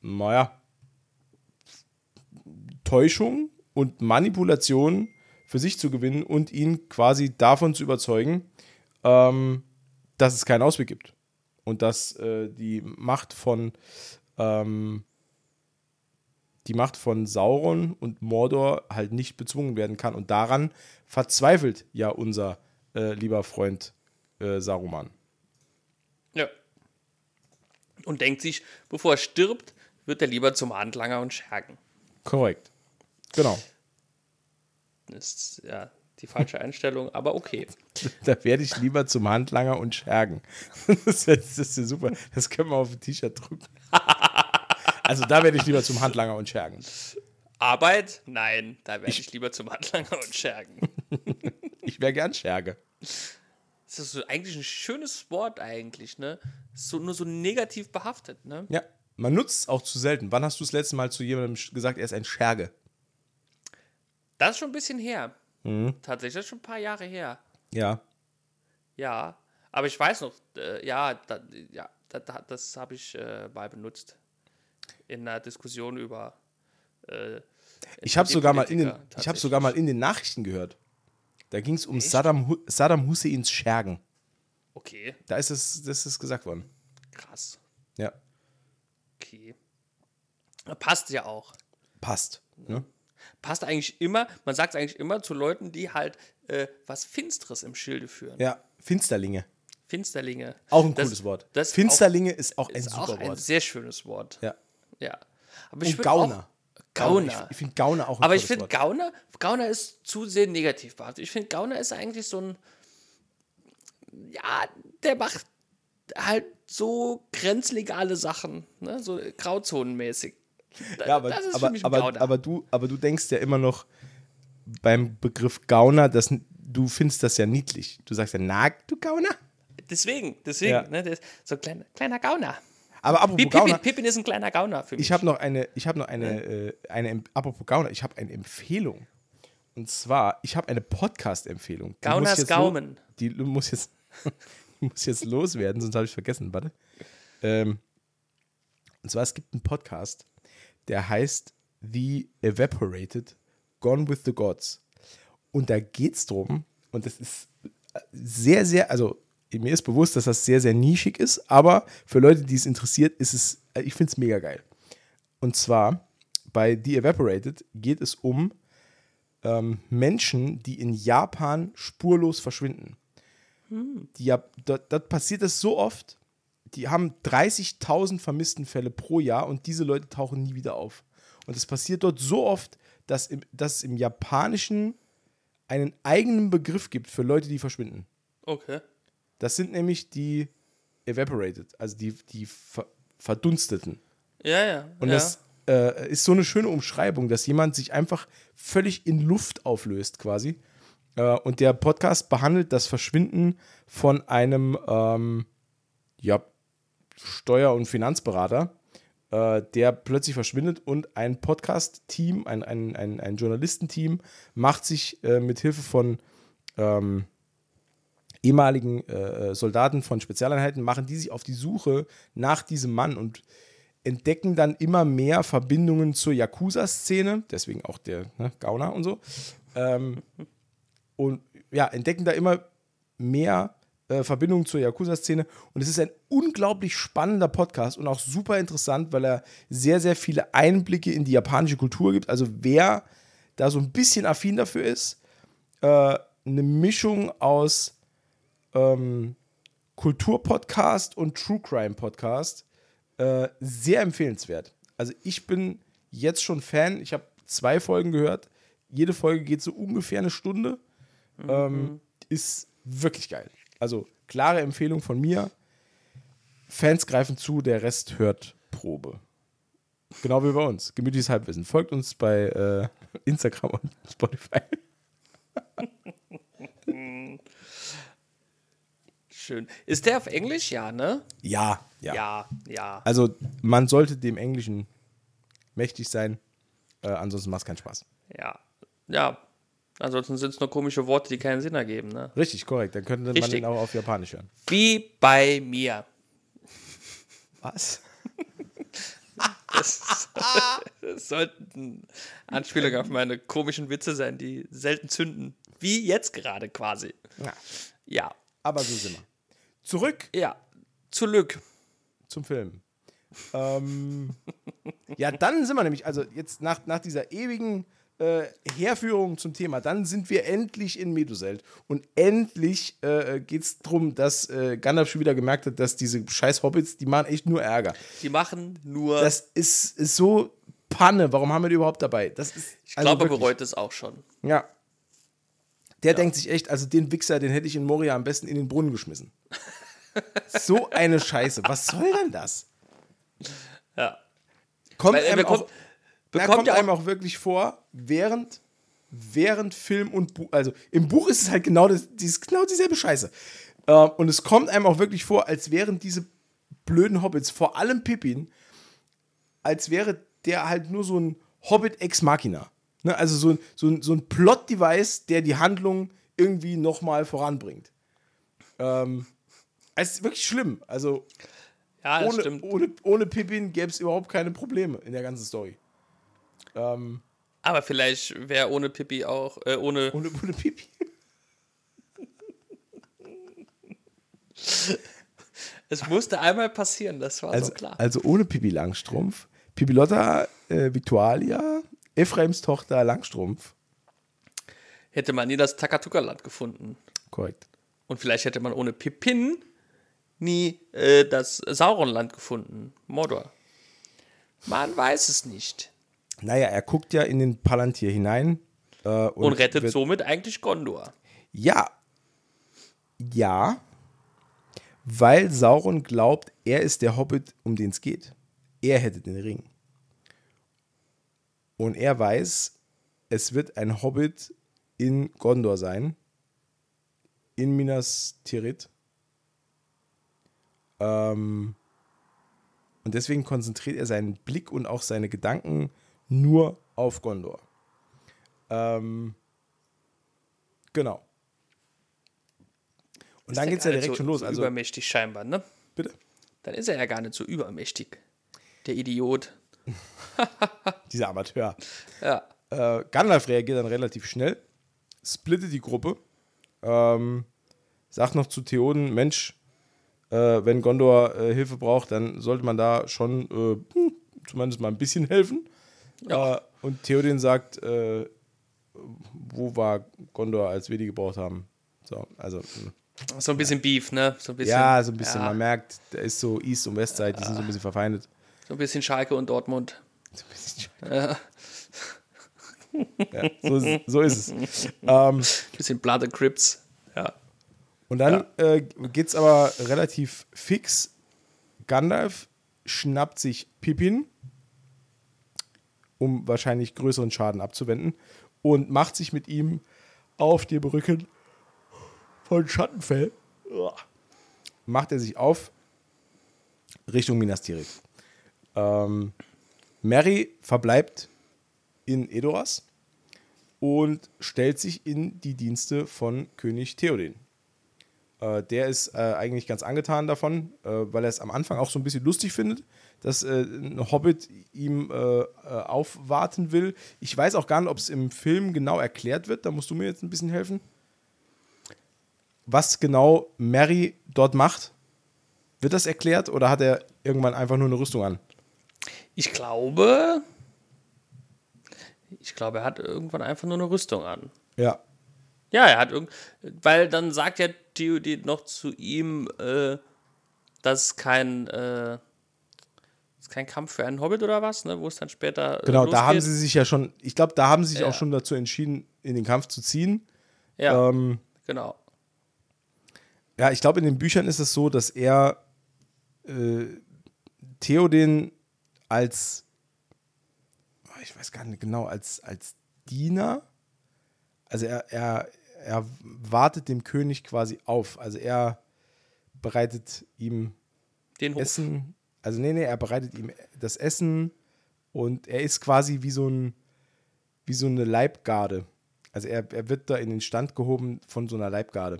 naja, Täuschung und Manipulation für sich zu gewinnen und ihn quasi davon zu überzeugen, ähm, dass es keinen Ausweg gibt. Und dass äh, die Macht von ähm, die Macht von Sauron und Mordor halt nicht bezwungen werden kann. Und daran verzweifelt ja unser äh, lieber Freund äh, Saruman. Ja. Und denkt sich, bevor er stirbt, wird er lieber zum Handlanger und Schergen. Korrekt. Genau. Ist ja die falsche Einstellung, aber okay. [LAUGHS] Da werde ich lieber zum Handlanger und Schergen. [LAUGHS] Das ist, das ist ja super. Das können wir auf ein T-Shirt drucken. [LAUGHS] Also da werde ich lieber zum Handlanger und Schergen. Arbeit? Nein, da werde ich, lieber zum Handlanger und Schergen. Ich wäre gern Scherge. Das ist so eigentlich ein schönes Wort eigentlich, ne? So, nur so negativ behaftet, ne? Ja, man nutzt es auch zu selten. Wann hast du das letzte Mal zu jemandem gesagt, er ist ein Scherge? Das ist schon ein bisschen her. Tatsächlich, das ist schon ein paar Jahre her. Ja. Ja, aber ich weiß noch, äh, ja, da, ja da, da, das habe ich äh, mal benutzt. In einer Diskussion über. Äh, Ich habe sogar mal in den, ich habe sogar mal in den Nachrichten gehört. Da ging es um Saddam, Saddam Husseins Schergen. Okay, Da ist es, das ist gesagt worden. krass. Ja, Okay. Passt ja auch. passt. Ne? Passt eigentlich immer, man sagt es eigentlich immer zu Leuten, die halt äh, was Finsteres im Schilde führen. Ja, Finsterlinge. Finsterlinge. Auch ein Das- cooles Wort. das Finsterlinge ist auch auch, ein ist auch super ein Wort. sehr schönes Wort. Ja. Ja. Aber ich Und Gauner. Auch, Gauner. Ich, ich finde Gauner auch ein Aber ich finde. Gauner, Gauner ist zu sehr negativ behaftet. Ich finde Gauner ist eigentlich so ein, ja, der macht halt so grenzlegale Sachen, ne? so grauzonenmäßig. Ja, aber, das ist für aber, mich ein aber, Gauner. aber, du, aber du denkst ja immer noch beim Begriff Gauner, dass du findest das ja niedlich. Du sagst ja, na, du Gauner. deswegen, deswegen, Ja. ne? So ein kleiner, kleiner Gauner. Aber apropos Pippin, Gauner, Pippin ist ein kleiner Gauner für mich. ich habe noch eine, ich habe noch eine, äh, eine, apropos Gauner, ich habe eine Empfehlung. Und zwar, ich habe eine Podcast-Empfehlung. Gauners Gaumen. Die muss jetzt, [LAUGHS] die muss jetzt loswerden, sonst habe ich vergessen, warte. Ähm, und zwar, es gibt einen Podcast, der heißt The Evaporated, Gone with the Gods. Und da geht es drum, und das ist sehr, sehr, also mir ist bewusst, dass das sehr, sehr nischig ist, aber für Leute, die es interessiert, ist es, ich finde es mega geil. Und zwar bei The Evaporated geht es um ähm, Menschen, die in Japan spurlos verschwinden. Die ja, dort, dort passiert das so oft, die haben 30.000 vermissten Fälle pro Jahr und diese Leute tauchen nie wieder auf. Und es passiert dort so oft, dass, im, dass es im Japanischen einen eigenen Begriff gibt für Leute, die verschwinden. Okay. Das sind nämlich die Evaporated, also die, die ver Verdunsteten. Ja, ja. Und ja. das äh, ist so eine schöne Umschreibung, dass jemand sich einfach völlig in Luft auflöst, quasi. Äh, und der Podcast behandelt das Verschwinden von einem ähm, ja, Steuer- und Finanzberater, äh, der plötzlich verschwindet und ein Podcast-Team, ein, ein, ein, ein Journalistenteam macht sich äh, mit Hilfe von ähm, ehemaligen äh, Soldaten von Spezialeinheiten, machen die sich auf die Suche nach diesem Mann und entdecken dann immer mehr Verbindungen zur Yakuza-Szene, deswegen auch der ne, Gauner und so. Ähm, und ja, entdecken da immer mehr äh, Verbindung zur Yakuza-Szene. Und es ist ein unglaublich spannender Podcast und auch super interessant, weil er sehr, sehr viele Einblicke in die japanische Kultur gibt. Also wer da so ein bisschen affin dafür ist, äh, eine Mischung aus ähm, Kulturpodcast und True Crime Podcast. Äh, sehr empfehlenswert. Also ich bin jetzt schon Fan. Ich habe zwei Folgen gehört. Jede Folge geht so ungefähr eine Stunde. Mhm. Ähm, ist wirklich geil. Also klare Empfehlung von mir. Fans greifen zu, der Rest hört Probe. Genau wie bei uns. Gemütliches Halbwissen. Folgt uns bei äh, Instagram und Spotify. Schön. Ist der auf Englisch? Ja, ne? Ja, ja. Ja, ja. Also man sollte dem Englischen mächtig sein. Äh, ansonsten macht es keinen Spaß. Ja. Ja. Ansonsten sind es nur komische Worte, die keinen Sinn ergeben, ne? Richtig, korrekt. Dann könnte man den auch auf Japanisch hören. Wie bei mir. Was? [LAUGHS] Das, das sollten Anspielungen auf meine komischen Witze sein, die selten zünden. Wie jetzt gerade quasi. Ja. Ja. Aber so sind wir. Zurück. Ja. Zurück. Zum Film. ähm, ja, dann sind wir nämlich, also jetzt nach, nach dieser ewigen äh, Herführung zum Thema, dann sind wir endlich in Meduseld. Und endlich äh, geht es darum, dass äh, Gandalf schon wieder gemerkt hat, dass diese scheiß Hobbits, die machen echt nur Ärger. Die machen nur. Das ist, ist so Panne. Warum haben wir die überhaupt dabei? Das ist, ich also glaube, er bereut es auch schon. Ja. Der ja. denkt sich echt, also den Wichser, den hätte ich in Moria am besten in den Brunnen geschmissen. [LAUGHS] so eine Scheiße. Was soll denn das? Ja. Kommt Weil, einem bekommt, auch, bekommt kommt einem auch wirklich vor, während, während Film und Buch, also im Buch ist es halt genau, das, dieses, genau dieselbe Scheiße. Äh, und es kommt einem auch wirklich vor, als wären diese blöden Hobbits, vor allem Pippin, als wäre der halt nur so ein Hobbit ex machina. Ne? Also so, so, so ein Plot-Device, der die Handlung irgendwie nochmal voranbringt. Ähm, es ist wirklich schlimm. Also ja, ohne, stimmt. Ohne, ohne Pippin gäbe es überhaupt keine Probleme in der ganzen Story. Ähm, Aber vielleicht wäre ohne Pippi auch, äh, ohne. Ohne, ohne Pippi. es musste einmal passieren, das war also, so klar. Also ohne Pippi Langstrumpf, Pippi Lotta äh, Victualia, Ephraims Tochter Langstrumpf. Hätte man nie das Takatuka-Land gefunden. Korrekt. Und vielleicht hätte man ohne Pippin nie äh, das Sauronland gefunden. Mordor. Man weiß es nicht. Naja, er guckt ja in den Palantir hinein. Äh, und, und, rettet somit eigentlich Gondor. Ja. Ja. Weil Sauron glaubt, er ist der Hobbit, um den es geht. Er hätte den Ring. Und er weiß, es wird ein Hobbit in Gondor sein. In Minas Tirith. Ähm, und deswegen konzentriert er seinen Blick und auch seine Gedanken nur auf Gondor. Ähm, genau. Und ist dann geht es ja direkt so, schon los. So also, übermächtig scheinbar, ne? Bitte? Dann ist er ja gar nicht so übermächtig. Der Idiot. [LAUGHS] Dieser Amateur. Ja. Äh, Gandalf reagiert dann relativ schnell, splittet die Gruppe, ähm, sagt noch zu Theoden, Mensch, äh, wenn Gondor äh, Hilfe braucht, dann sollte man da schon äh, hm, zumindest mal ein bisschen helfen. Ja. Äh, und Theoden sagt, äh, wo war Gondor, als wir die gebraucht haben? So, also. Hm. So ein bisschen ja. Beef, ne? So ein bisschen, ja, so ein bisschen. Ja. Man merkt, da ist so East- und Westside, die sind so ein bisschen verfeindet. So ein bisschen Schalke und Dortmund. [LAUGHS] So ein bisschen Schalke. Ja. so, so, ist es. Ähm, [LAUGHS] bisschen Blood and Crips. Ja. Und dann ja. äh, geht es aber relativ fix. Gandalf schnappt sich Pippin, um wahrscheinlich größeren Schaden abzuwenden, und macht sich mit ihm auf dem Rücken von Schattenfell. Macht er sich auf Richtung Minas Tirith. Ähm, Mary verbleibt in Edoras und stellt sich in die Dienste von König Theoden. Äh, der ist äh, eigentlich ganz angetan davon, äh, weil er es am Anfang auch so ein bisschen lustig findet, dass äh, ein Hobbit ihm äh, äh, aufwarten will. Ich weiß auch gar nicht, ob es im Film genau erklärt wird. Da musst du mir jetzt ein bisschen helfen. was genau Mary dort macht? Wird das erklärt oder hat er irgendwann einfach nur eine Rüstung an? Ich glaube, ich glaube, er hat irgendwann einfach nur eine Rüstung an. Ja. Ja, er hat irgend, weil dann sagt ja Theoden noch zu ihm, äh, dass kein, äh, kein Kampf für einen Hobbit oder was, ne? Wo es dann später. äh, Genau, da haben losgeht. sie sich ja schon, ich glaube, da haben sie sich Ja. auch schon dazu entschieden, in den Kampf zu ziehen. Ja, Ähm, genau. ja, ich glaube, in den Büchern ist es so, dass er äh, Theoden als, oh, ich weiß gar nicht genau, als, als Diener, also er, er, er wartet dem König quasi auf. Also er bereitet ihm Den Hof. Essen, also nee, nee, er bereitet ihm das Essen und er ist quasi wie so ein, wie so eine Leibgarde. Also er, er wird da in den Stand gehoben von so einer Leibgarde.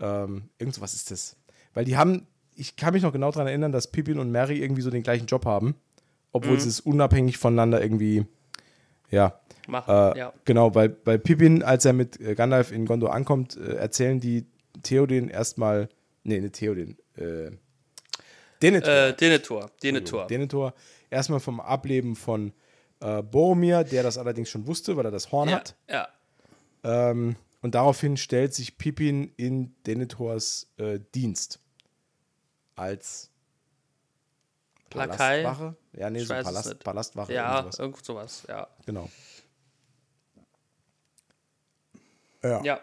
Ähm, irgend sowas ist das. Weil die haben, ich kann mich noch genau daran erinnern, dass Pippin und Mary irgendwie so den gleichen Job haben, obwohl sie es unabhängig voneinander irgendwie, ja, Machen. äh, ja. Genau, weil bei Pippin, als er mit äh, Gandalf in Gondor ankommt, äh, erzählen die Theoden erstmal, nee, nicht Theoden, äh, Denethor. Äh, Denethor. Denethor. Denethor. Erstmal vom Ableben von äh, Boromir, der das allerdings schon wusste, weil er das Horn ja, hat. ja. Ähm, und daraufhin stellt sich Pippin in Denethors äh, Dienst. Als Lakai. Palastwache? Ja, nee, Ich so Palast. Palastwache. Ja, irgend sowas. irgend sowas, ja. Genau. Ja. Ja.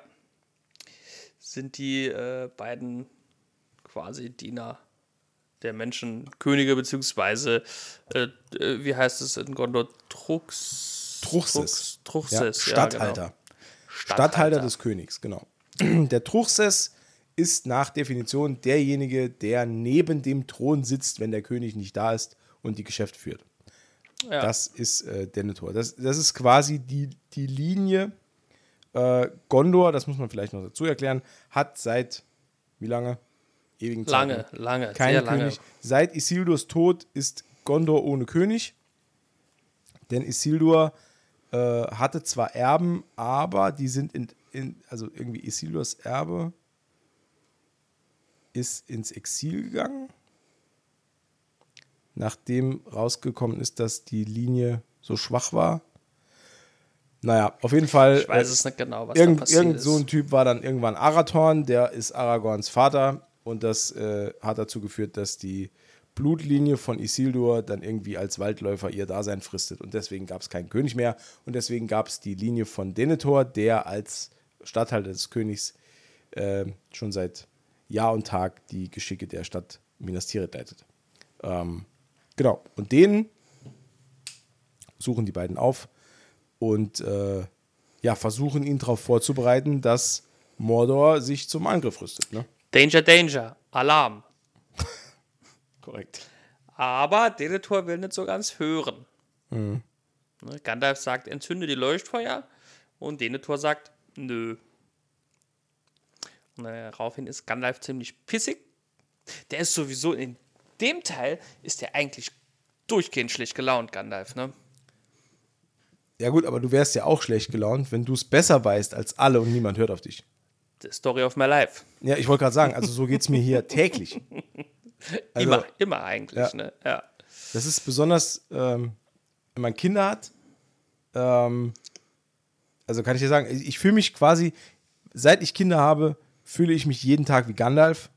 Sind die äh, beiden quasi Diener der Menschen, Könige, beziehungsweise, äh, äh, wie heißt es in Gondor? Trux. Truchsess. Trux, Truchsess, Ja, ja, Statthalter. genau. Statthalter des Königs, genau. [CLEARS THROAT] Der Truchsess ist nach Definition derjenige, der neben dem Thron sitzt, wenn der König nicht da ist und die Geschäfte führt. Ja. Das ist äh, Denethor. Das, das ist quasi die, die Linie. Äh, Gondor, das muss man vielleicht noch dazu erklären, hat seit wie lange? Ewigen Lange, Zeiten lange, keinen sehr lange. König. Seit Isildurs Tod ist Gondor ohne König. Denn Isildur äh, hatte zwar Erben, aber die sind in, in also irgendwie Isildurs Erbe ist ins Exil gegangen, nachdem rausgekommen ist, dass die Linie so schwach war. Naja, auf jeden Fall. Ich weiß es nicht genau, was Irgend, da passiert irgend ist. so ein Typ war dann irgendwann Arathorn, der ist Aragorns Vater und das äh, hat dazu geführt, dass die Blutlinie von Isildur dann irgendwie als Waldläufer ihr Dasein fristet und deswegen gab es keinen König mehr und deswegen gab es die Linie von Denethor, der als Statthalter des Königs äh, schon seit Jahr und Tag die Geschicke der Stadt Minas Tirith leitet. Ähm, genau, und den suchen die beiden auf und äh, ja, versuchen ihn darauf vorzubereiten, dass Mordor sich zum Angriff rüstet. Ne? Danger, Danger, Alarm. [LAUGHS] Korrekt. Aber Denethor will nicht so ganz hören. Mhm. Ne, Gandalf sagt, entzünde die Leuchtfeuer und Denethor sagt, nö. Und daraufhin ist Gandalf ziemlich pissig. Der ist sowieso in dem Teil ist der eigentlich durchgehend schlecht gelaunt, Gandalf, ne? Ja gut, aber du wärst ja auch schlecht gelaunt, wenn du es besser weißt als alle und niemand hört auf dich. The story of my life. Ja, ich wollte gerade sagen, also so geht es mir hier [LAUGHS] täglich. Also, immer, immer eigentlich, ja. ne? Ja. Das ist besonders, ähm, wenn man Kinder hat. Ähm, also kann ich dir sagen, ich, fühle mich quasi, seit ich Kinder habe, fühle ich mich jeden Tag wie Gandalf,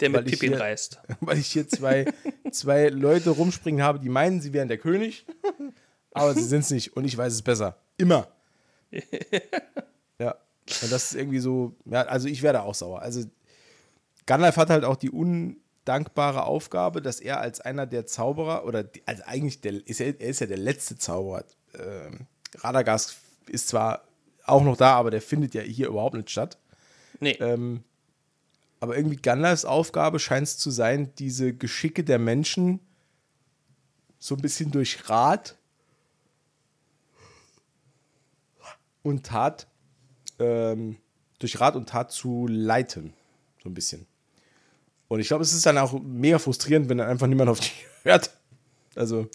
Der mit Pippin hier- reist. [LAUGHS] weil ich hier zwei, zwei Leute rumspringen habe, die meinen, sie wären der König, [LAUGHS] aber sie sind es nicht und ich weiß es besser. Immer. Und das ist irgendwie so, ja, also ich werde auch sauer. Also Gandalf hat halt auch die undankbare Aufgabe, dass er als einer der Zauberer, oder die, also eigentlich, der, ist er, er ist ja der letzte Zauberer. Ähm, Radagast ist zwar auch noch da, aber der findet ja hier überhaupt nicht statt. Nee, Ähm, aber irgendwie Gandalfs Aufgabe scheint es zu sein, diese Geschicke der Menschen so ein bisschen durch Rat und Tat, ähm, durch Rat und Tat zu leiten. So ein bisschen. Und ich glaube, es ist dann auch mega frustrierend, wenn dann einfach niemand auf dich [LAUGHS] hört. Also,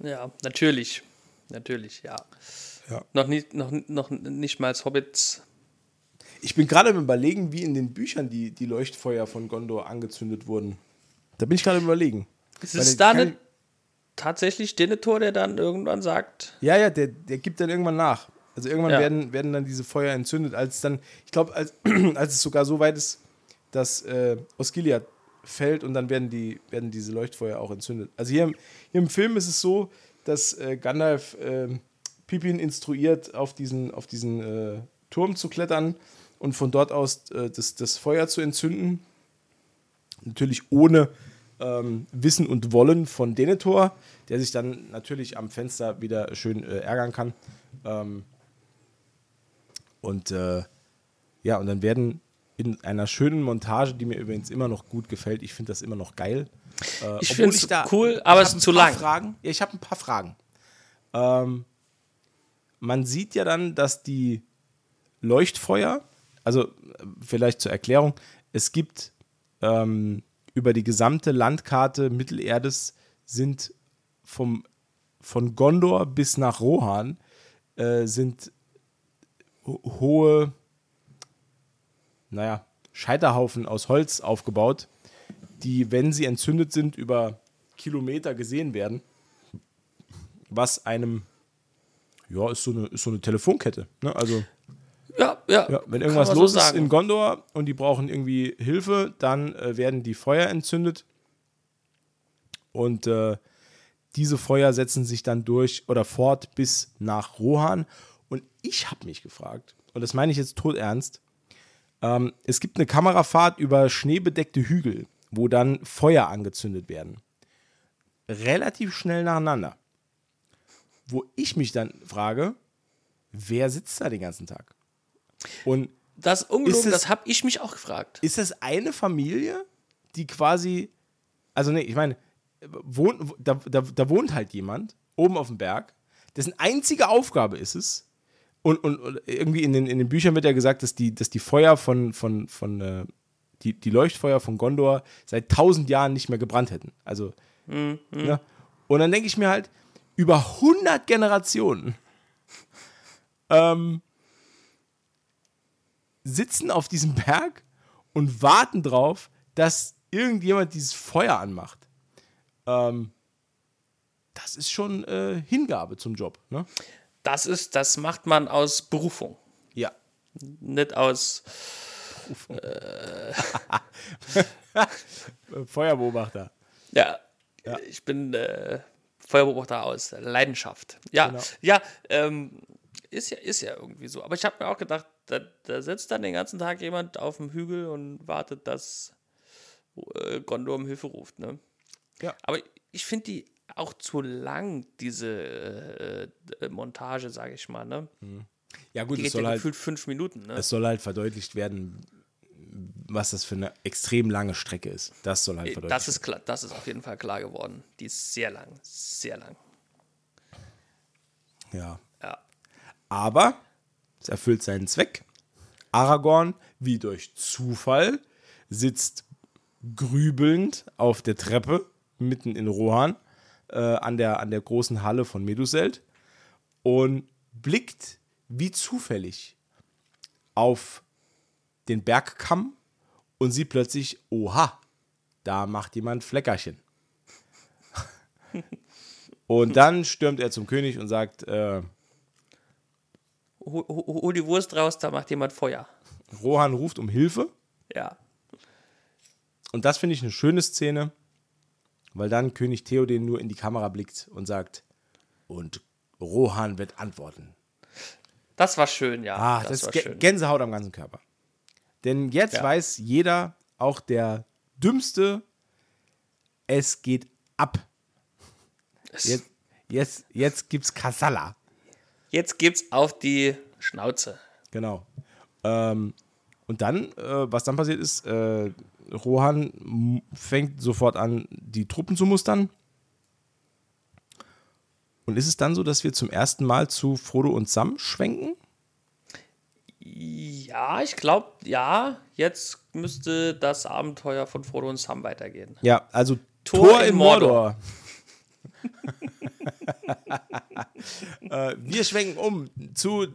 ja, natürlich. Natürlich, ja. ja. Noch nicht, noch, noch nicht mal als Hobbits. Ich bin gerade im Überlegen, wie in den Büchern die, die Leuchtfeuer von Gondor angezündet wurden. Da bin ich gerade im Überlegen. Ist es da nicht tatsächlich Denethor, der dann irgendwann sagt, Ja, ja, der, der gibt dann irgendwann nach. Also irgendwann Ja. werden, werden dann diese Feuer entzündet, als dann, ich glaube, als, [CLEARS THROAT] als es sogar so weit ist, dass äh, Osgiliath fällt und dann werden, die, werden diese Leuchtfeuer auch entzündet. Also hier, im- hier im Film ist es so, dass äh, Gandalf äh, Pippin instruiert, auf diesen, auf diesen äh, Turm zu klettern und von dort aus äh, das, das Feuer zu entzünden. Natürlich ohne ähm, Wissen und Wollen von Denethor, der sich dann natürlich am Fenster wieder schön äh, ärgern kann. Ähm, und äh, ja, und dann werden in einer schönen Montage, die mir übrigens immer noch gut gefällt, ich finde das immer noch geil. Äh, Ich find's da- cool, aber es ist zu lang. Fragen. Ja, ich habe ein paar Fragen. Ähm, man sieht ja dann, dass die Leuchtfeuer, also äh, vielleicht zur Erklärung, es gibt ähm, über die gesamte Landkarte Mittelerdes sind vom, von Gondor bis nach Rohan äh, sind hohe, naja, Scheiterhaufen aus Holz aufgebaut, die, wenn sie entzündet sind, über Kilometer gesehen werden. Was einem, ja, ist so eine, ist so eine Telefonkette. Ne? Also, ja, ja, ja, wenn irgendwas los so ist in Gondor und die brauchen irgendwie Hilfe, dann äh, werden die Feuer entzündet. Und äh, diese Feuer setzen sich dann durch oder fort bis nach Rohan. Und ich habe mich gefragt, und das meine ich jetzt todernst, ähm, es gibt eine Kamerafahrt über schneebedeckte Hügel, wo dann Feuer angezündet werden. Relativ schnell nacheinander. Wo ich mich dann frage, wer sitzt da den ganzen Tag? Und Das ungelogen, Ist es- das habe ich mich auch gefragt. ist das eine Familie, die quasi, also nee, ich meine, wohnt, da, da, da wohnt halt jemand oben auf dem Berg, dessen einzige Aufgabe ist es, und, und, und irgendwie in den, in den Büchern wird ja gesagt, dass die, dass die Feuer von, von, von äh, die, die Leuchtfeuer von Gondor seit tausend Jahren nicht mehr gebrannt hätten. Also, ne? Und dann denke ich mir halt, über 100 Generationen ähm, sitzen auf diesem Berg und warten drauf, dass irgendjemand dieses Feuer anmacht. Ähm, das ist schon äh, Hingabe zum Job. Ne? Das ist, das macht man aus Berufung, Ja. nicht aus. Äh, [LAUGHS] Feuerbeobachter. Ja, ich bin äh, Feuerbeobachter aus Leidenschaft. Ja, Genau. ja, ähm, ist ja, ist ja irgendwie so. Aber ich habe mir auch gedacht, da, da sitzt dann den ganzen Tag jemand auf dem Hügel und wartet, dass äh, Gondor um Hilfe ruft. Ne? Ja. Aber ich finde die auch zu lang, diese äh, äh, Montage, sage ich mal. Ne? Ja, gut, Die es soll, ja halt, fünf Minuten. Ne? es soll halt verdeutlicht werden, was das für eine extrem lange Strecke ist. Das soll halt verdeutlicht Das ist klar, das ist auf jeden Fall klar geworden. Die ist sehr lang, sehr lang. Ja. Ja. Aber es erfüllt seinen Zweck. Aragorn, wie durch Zufall, sitzt grübelnd auf der Treppe mitten in Rohan äh, an, der, an der großen Halle von Meduselt und blickt wie zufällig auf den Bergkamm und sieht plötzlich, oha, da macht jemand Fleckerchen. [LAUGHS] und dann stürmt er zum König und sagt, äh, Hol, hol, die Wurst raus, da macht jemand Feuer. Rohan ruft um Hilfe. Ja. Und das finde ich eine schöne Szene, weil dann König Theoden nur in die Kamera blickt und sagt, und Rohan wird antworten. Das war schön, ja. Ah, das, das, ist. Gänsehaut am ganzen Körper. Denn jetzt Ja. weiß jeder, auch der Dümmste, es geht ab. Es- Jetzt, jetzt, jetzt gibt's Kasala. Jetzt gibt's auf die Schnauze. Genau. Ähm, und dann, äh, was dann passiert ist, äh, Rohan fängt sofort an, die Truppen zu mustern. Und ist es dann so, dass wir zum ersten Mal zu Frodo und Sam schwenken? Ja, ich glaube, ja. Jetzt müsste das Abenteuer von Frodo und Sam weitergehen. Ja, also Tor Tor, in in Mordor. Mordor. [LAUGHS] äh, wir schwenken um zu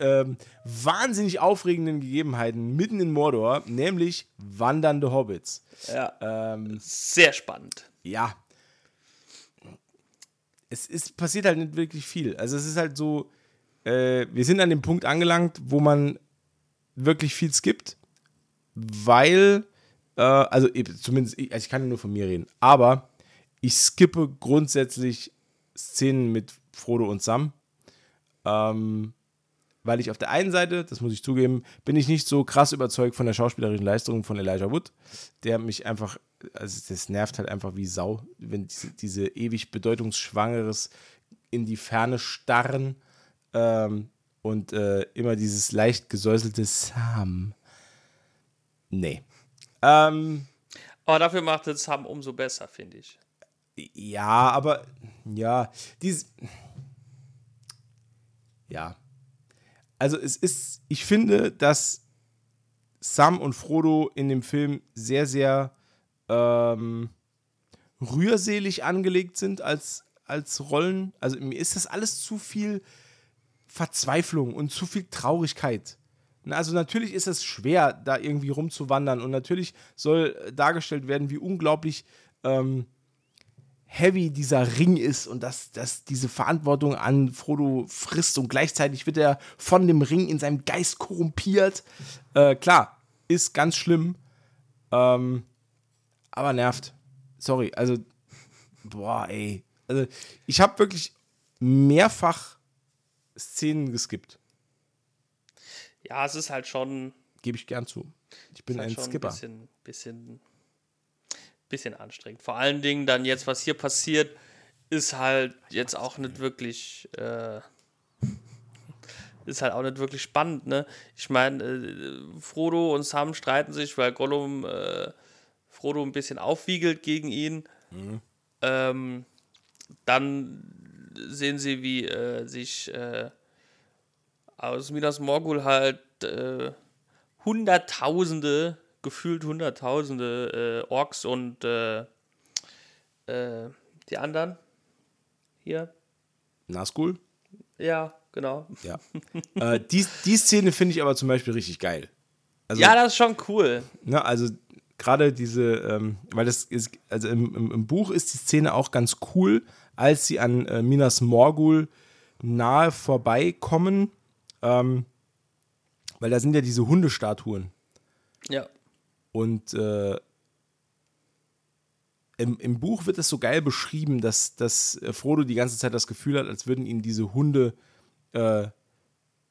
ähm, wahnsinnig aufregenden Gegebenheiten mitten in Mordor, nämlich wandernde Hobbits. Ja. Ähm, Sehr spannend. ja. Es ist, passiert halt nicht wirklich viel. Also es ist halt so, äh, wir sind an dem Punkt angelangt, wo man wirklich viel skippt, weil, äh, also zumindest, ich, also ich kann nur von mir reden, aber ich skippe grundsätzlich Szenen mit Frodo und Sam. Ähm, weil ich auf der einen Seite, das muss ich zugeben, bin ich nicht so krass überzeugt von der schauspielerischen Leistung von Elijah Wood, der mich einfach, also das nervt halt einfach wie Sau, wenn diese, diese ewig bedeutungsschwangeres in die Ferne starren ähm, und äh, immer dieses leicht gesäuselte Sam. Nee. Ähm, Aber dafür macht es Sam umso besser, finde ich. ja, aber ja, dies. Ja. Also es ist, ich finde, dass Sam und Frodo in dem Film sehr, sehr ähm, rührselig angelegt sind als, als Rollen. Also mir ist das alles zu viel Verzweiflung und zu viel Traurigkeit. Also natürlich ist es schwer, da irgendwie rumzuwandern und natürlich soll äh, dargestellt werden, wie unglaublich ähm, heavy dieser Ring ist und dass, dass diese Verantwortung an Frodo frisst und gleichzeitig wird er von dem Ring in seinem Geist korrumpiert. Äh, klar, ist ganz schlimm, ähm, aber nervt. Sorry, also, boah, ey. Also, ich habe wirklich mehrfach Szenen geskippt. Ja, es ist halt schon, Gebe ich gern zu. Ich bin halt ein Skipper. ein bisschen, bisschen, bisschen anstrengend. Vor allen Dingen dann jetzt, was hier passiert, ist halt jetzt auch nicht wirklich, äh, [LAUGHS] ist halt auch nicht wirklich spannend, ne? Ich meine, äh, Frodo und Sam streiten sich, weil Gollum äh, Frodo ein bisschen aufwiegelt gegen ihn. Ähm, dann sehen sie, wie äh, sich äh, aus Minas Morgul halt äh, Hunderttausende, gefühlt Hunderttausende äh, Orks und äh, äh, die anderen hier. Nazgul? Ja, genau. Ja. äh, die, die Szene finde ich aber zum Beispiel richtig geil. Also, ja, das ist schon cool. ne, also gerade diese, ähm, weil das ist, also im, im, im Buch ist die Szene auch ganz cool, als sie an äh, Minas Morgul nahe vorbeikommen, ähm, weil da sind ja diese Hundestatuen. Ja. Und äh, im, im Buch wird es so geil beschrieben, dass, dass äh, Frodo die ganze Zeit das Gefühl hat, als würden ihn diese Hunde äh,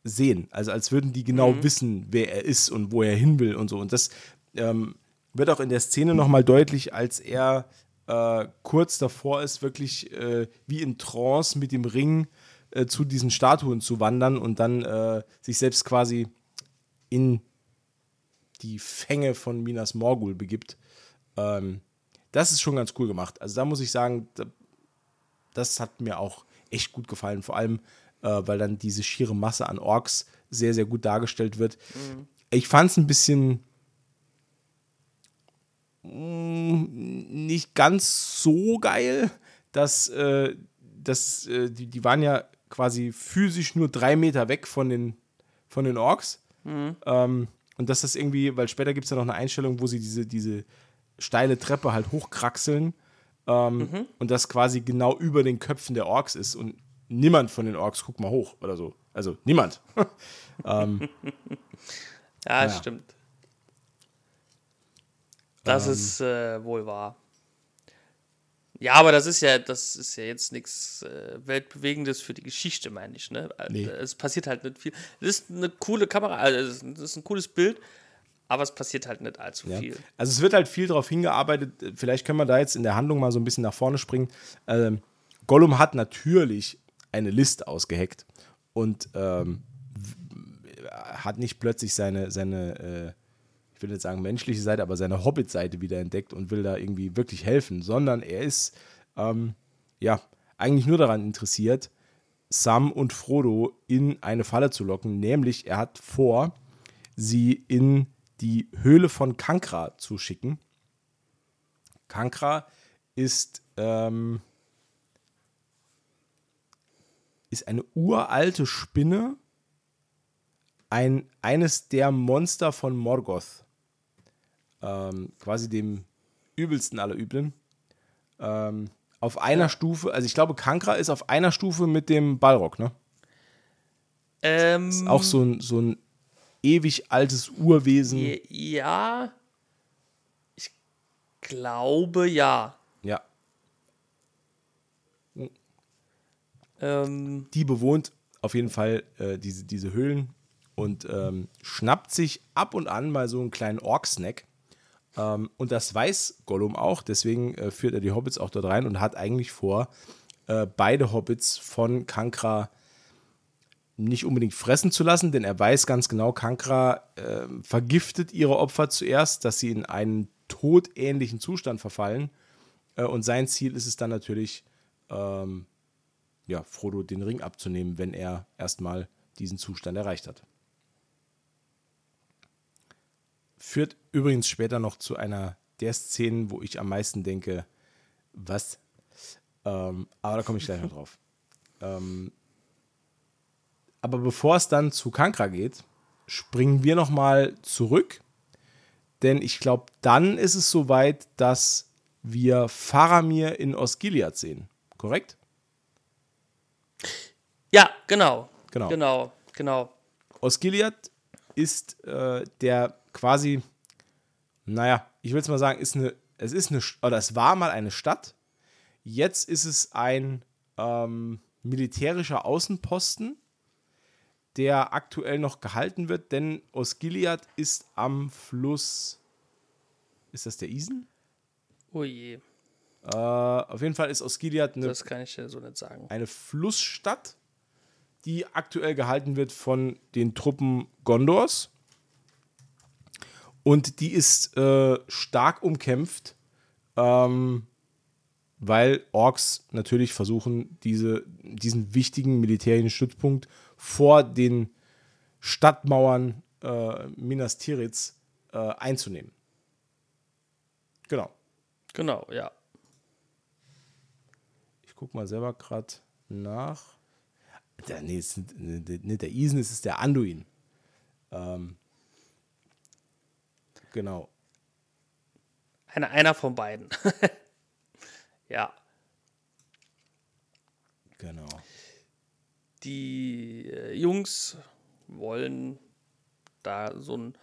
sehen. Also als würden die genau wissen, wer er ist und wo er hin will und so. Und das ähm, wird auch in der Szene nochmal deutlich, als er äh, kurz davor ist, wirklich äh, wie in Trance mit dem Ring äh, zu diesen Statuen zu wandern und dann äh, sich selbst quasi in die Fänge von Minas Morgul begibt. Ähm, das ist schon ganz cool gemacht. Also da muss ich sagen, da, das hat mir auch echt gut gefallen. Vor allem, äh, weil dann diese schiere Masse an Orks sehr, sehr gut dargestellt wird. Ich fand es ein bisschen mm, nicht ganz so geil, dass, äh, dass äh, die, die waren ja quasi physisch nur drei Meter weg von den, von den Orks. Ähm, und dass das irgendwie, weil später gibt es ja noch eine Einstellung, wo sie diese, diese steile Treppe halt hochkraxeln ähm, und das quasi genau über den Köpfen der Orks ist und niemand von den Orks guckt mal hoch oder so. Also niemand. [LAUGHS] ähm, Ja, Ja. stimmt. Das Ähm. ist äh, wohl wahr. Ja, aber das ist ja, das ist ja jetzt nichts äh, Weltbewegendes für die Geschichte, meine ich. Ne? Äh, Nee. Es passiert halt nicht viel. Es ist eine coole Kamera, also es ist- ein cooles Bild, aber es passiert halt nicht allzu Ja. viel. Also es wird halt viel darauf hingearbeitet, vielleicht können wir da jetzt in der Handlung mal so ein bisschen nach vorne springen. Ähm, Gollum hat natürlich eine List ausgeheckt und ähm, hat nicht plötzlich seine, seine äh, ich will nicht sagen menschliche Seite, aber seine Hobbit-Seite wieder entdeckt und will da irgendwie wirklich helfen, sondern er ist ähm, ja eigentlich nur daran interessiert, Sam und Frodo in eine Falle zu locken, nämlich er hat vor, sie in die Höhle von Kankra zu schicken. Kankra ist, ähm, ist eine uralte Spinne, ein, eines der Monster von Morgoth. Ähm, quasi dem übelsten aller Üblen. Ähm, auf einer ja. Stufe, also ich glaube, Kankra ist auf einer Stufe mit dem Balrog, ne? Ähm, ist auch so ein, so ein ewig altes Urwesen. Ja. Ich glaube ja. Ja. Ähm, die bewohnt auf jeden Fall äh, diese, diese Höhlen und ähm, schnappt sich ab und an mal so einen kleinen Ork-Snack. Ähm, und das weiß Gollum auch, deswegen äh, führt er die Hobbits auch dort rein und hat eigentlich vor, äh, beide Hobbits von Kankra nicht unbedingt fressen zu lassen, denn er weiß ganz genau, Kankra äh, vergiftet ihre Opfer zuerst, dass sie in einen todähnlichen Zustand verfallen. Äh, und sein Ziel ist es dann natürlich, ähm, ja, Frodo den Ring abzunehmen, wenn er erstmal diesen Zustand erreicht hat. Führt übrigens später noch zu einer der Szenen, wo ich am meisten denke, was? Ähm, aber da komme ich gleich noch drauf. [LAUGHS] Ähm, aber bevor es dann zu Kankra geht, springen wir noch mal zurück, denn ich glaube, dann ist es soweit, dass wir Faramir in Osgiliath sehen. Korrekt? Ja, genau. Genau. Genau, genau. Osgiliath ist äh, der quasi, naja, ich will es mal sagen, ist eine, es ist eine, oder es war mal eine Stadt. Jetzt ist es ein ähm, militärischer Außenposten, der aktuell noch gehalten wird, denn Osgiliath ist am Fluss. Ist das der Isen? Oh je. Äh, auf jeden Fall ist Osgiliath eine, das kann ich ja so nicht sagen. eine Flussstadt, die aktuell gehalten wird von den Truppen Gondors. Und die ist äh, stark umkämpft, ähm, weil Orks natürlich versuchen, diese, diesen wichtigen militärischen Stützpunkt vor den Stadtmauern äh, Minas Tirith äh, einzunehmen. Genau. Genau, ja. Ich gucke mal selber gerade nach. Der, nee, ist nicht der Isen, es ist der Anduin. Ähm, genau. Einer, einer von beiden. [LAUGHS] ja. Genau die äh, Jungs wollen da so einen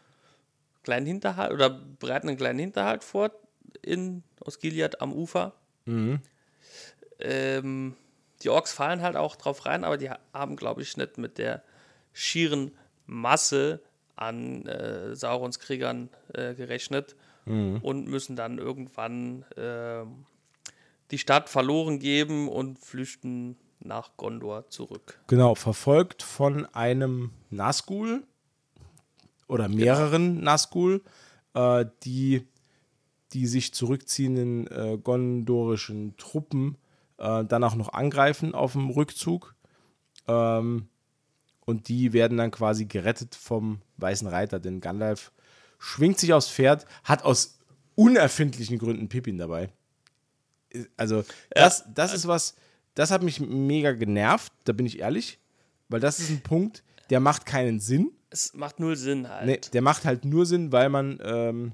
kleinen Hinterhalt oder bereiten einen kleinen Hinterhalt vor in Osgiliath am Ufer. Mhm. Ähm, die Orks fallen halt auch drauf rein, aber die haben, glaube ich, nicht mit der schieren Masse an äh, Saurons Kriegern äh, gerechnet mhm. und müssen dann irgendwann äh, die Stadt verloren geben und flüchten nach Gondor zurück. Genau, verfolgt von einem Nazgul oder mehreren genau. Nazgul, äh, die die sich zurückziehenden äh, gondorischen Truppen äh, dann auch noch angreifen auf dem Rückzug. Ähm, und die werden dann quasi gerettet vom Weißen Reiter, denn Gandalf schwingt sich aufs Pferd, hat aus unerfindlichen Gründen Pippin dabei. Also, das, das ist was, das hat mich mega genervt, da bin ich ehrlich, weil das ist ein Punkt, der macht keinen Sinn. Es macht null Sinn halt. Nee, der macht halt nur Sinn, weil man ähm,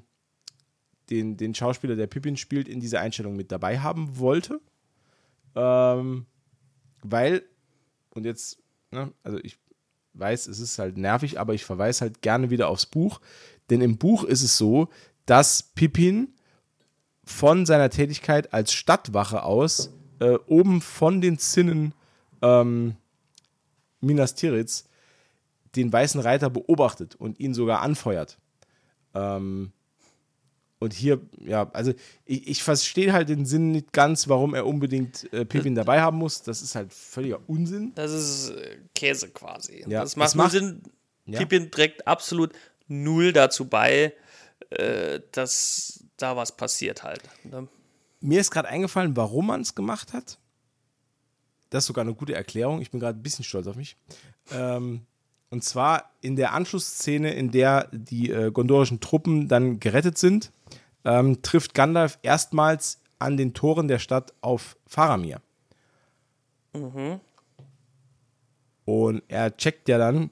den, den Schauspieler, der Pippin spielt, in dieser Einstellung mit dabei haben wollte. Ähm, weil, und jetzt, ne, also ich weiß, es ist halt nervig, aber ich verweise halt gerne wieder aufs Buch. Denn im Buch ist es so, dass Pippin von seiner Tätigkeit als Stadtwache aus äh, oben von den Zinnen ähm, Minas Tirith den weißen Reiter beobachtet und ihn sogar anfeuert. Ähm, und hier, ja, also ich, ich verstehe halt den Sinn nicht ganz, warum er unbedingt äh, Pippin dabei haben muss. Das ist halt völliger Unsinn. Das ist äh, Käse quasi. Ja, das macht, das macht Sinn. Ja. Pippin trägt absolut null dazu bei, äh, dass da was passiert halt. Ne? Mir ist gerade eingefallen, warum man es gemacht hat. Das ist sogar eine gute Erklärung. Ich bin gerade ein bisschen stolz auf mich. Ähm, und zwar in der Anschlussszene, in der die äh, gondorischen Truppen dann gerettet sind, ähm, trifft Gandalf erstmals an den Toren der Stadt auf Faramir. Mhm. Und er checkt ja dann,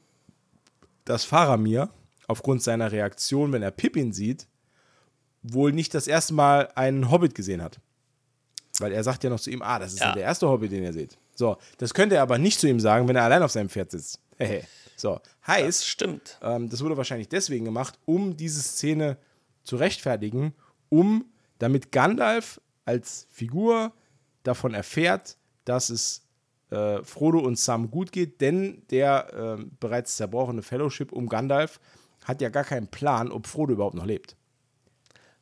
dass Faramir aufgrund seiner Reaktion, wenn er Pippin sieht, wohl nicht das erste Mal einen Hobbit gesehen hat. Weil er sagt ja noch zu ihm, ah, das ist ja. der erste Hobbit, den ihr seht. So, das könnte er aber nicht zu ihm sagen, wenn er allein auf seinem Pferd sitzt. [LAUGHS] so, heißt, das stimmt. Ähm, das wurde wahrscheinlich deswegen gemacht, um diese Szene zu rechtfertigen, um damit Gandalf als Figur davon erfährt, dass es äh, Frodo und Sam gut geht, denn der äh, bereits zerbrochene Fellowship um Gandalf hat ja gar keinen Plan, ob Frodo überhaupt noch lebt.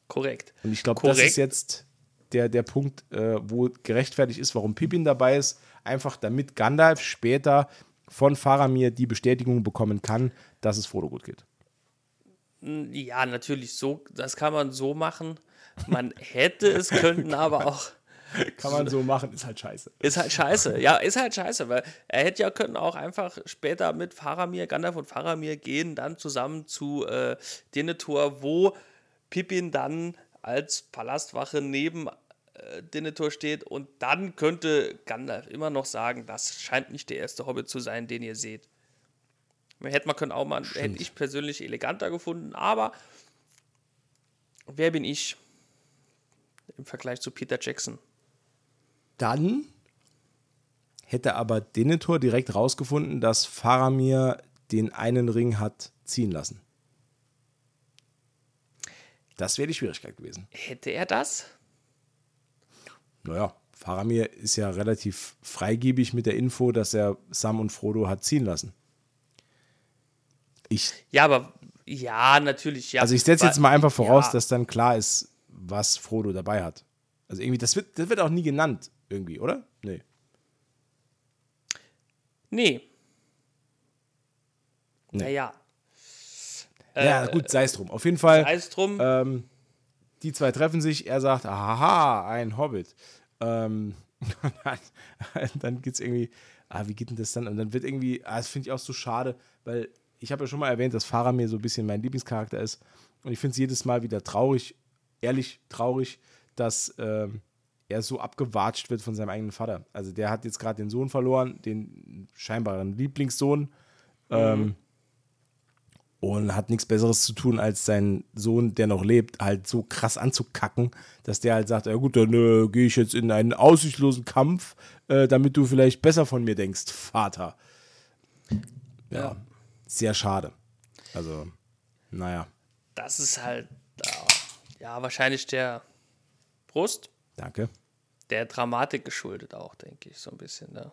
Korrekt. Und ich glaube, das ist jetzt der, der Punkt, äh, wo gerechtfertigt ist, warum Pippin dabei ist. Einfach damit Gandalf später von Faramir die Bestätigung bekommen kann, dass es Frodo gut geht. Ja, natürlich so, das kann man so machen. Man hätte es, [LAUGHS] könnten aber auch. Kann man so machen, ist halt scheiße. Ist halt scheiße, ja, ist halt scheiße, weil er hätte ja können auch einfach später mit Faramir, Gandalf und Faramir gehen, dann zusammen zu äh, Denethor, wo Pippin dann als Palastwache neben äh, Denethor steht und dann könnte Gandalf immer noch sagen, das scheint nicht der erste Hobbit zu sein, den ihr seht. Hätte man können auch mal, Stimmt. hätte ich persönlich eleganter gefunden, aber wer bin ich im Vergleich zu Peter Jackson? Dann hätte aber Denethor direkt rausgefunden, dass Faramir den einen Ring hat ziehen lassen. Das wäre die Schwierigkeit gewesen. Hätte er das? Naja, Faramir ist ja relativ freigebig mit der Info, dass er Sam und Frodo hat ziehen lassen. Ich, ja, aber ja, natürlich, ja. Also ich setze jetzt mal einfach voraus, ja. dass dann klar ist, was Frodo dabei hat. Also irgendwie, das wird, das wird auch nie genannt, irgendwie, oder? Nee. Nee. nee. Naja. Ja, äh, gut, sei es drum. Auf jeden Fall. Sei es drum. Ähm, die zwei treffen sich, er sagt, aha, ein Hobbit. Ähm, [LAUGHS] dann, geht es irgendwie, ah, wie geht denn das dann? Und dann wird irgendwie, ah, das finde ich auch so schade, weil ich habe ja schon mal erwähnt, dass Faramir so ein bisschen mein Lieblingscharakter ist. Und ich finde es jedes Mal wieder traurig, ehrlich traurig, dass ähm, er so abgewatscht wird von seinem eigenen Vater. Also der hat jetzt gerade den Sohn verloren, den scheinbaren Lieblingssohn. Mhm. Ähm, und hat nichts Besseres zu tun, als seinen Sohn, der noch lebt, halt so krass anzukacken, dass der halt sagt, ja gut, dann äh, gehe ich jetzt in einen aussichtslosen Kampf, äh, damit du vielleicht besser von mir denkst, Vater. Ja, ja, sehr schade. Also, naja. Das ist halt, ja, wahrscheinlich der Brust. Danke. Der Dramatik geschuldet auch, denke ich, so ein bisschen, ne?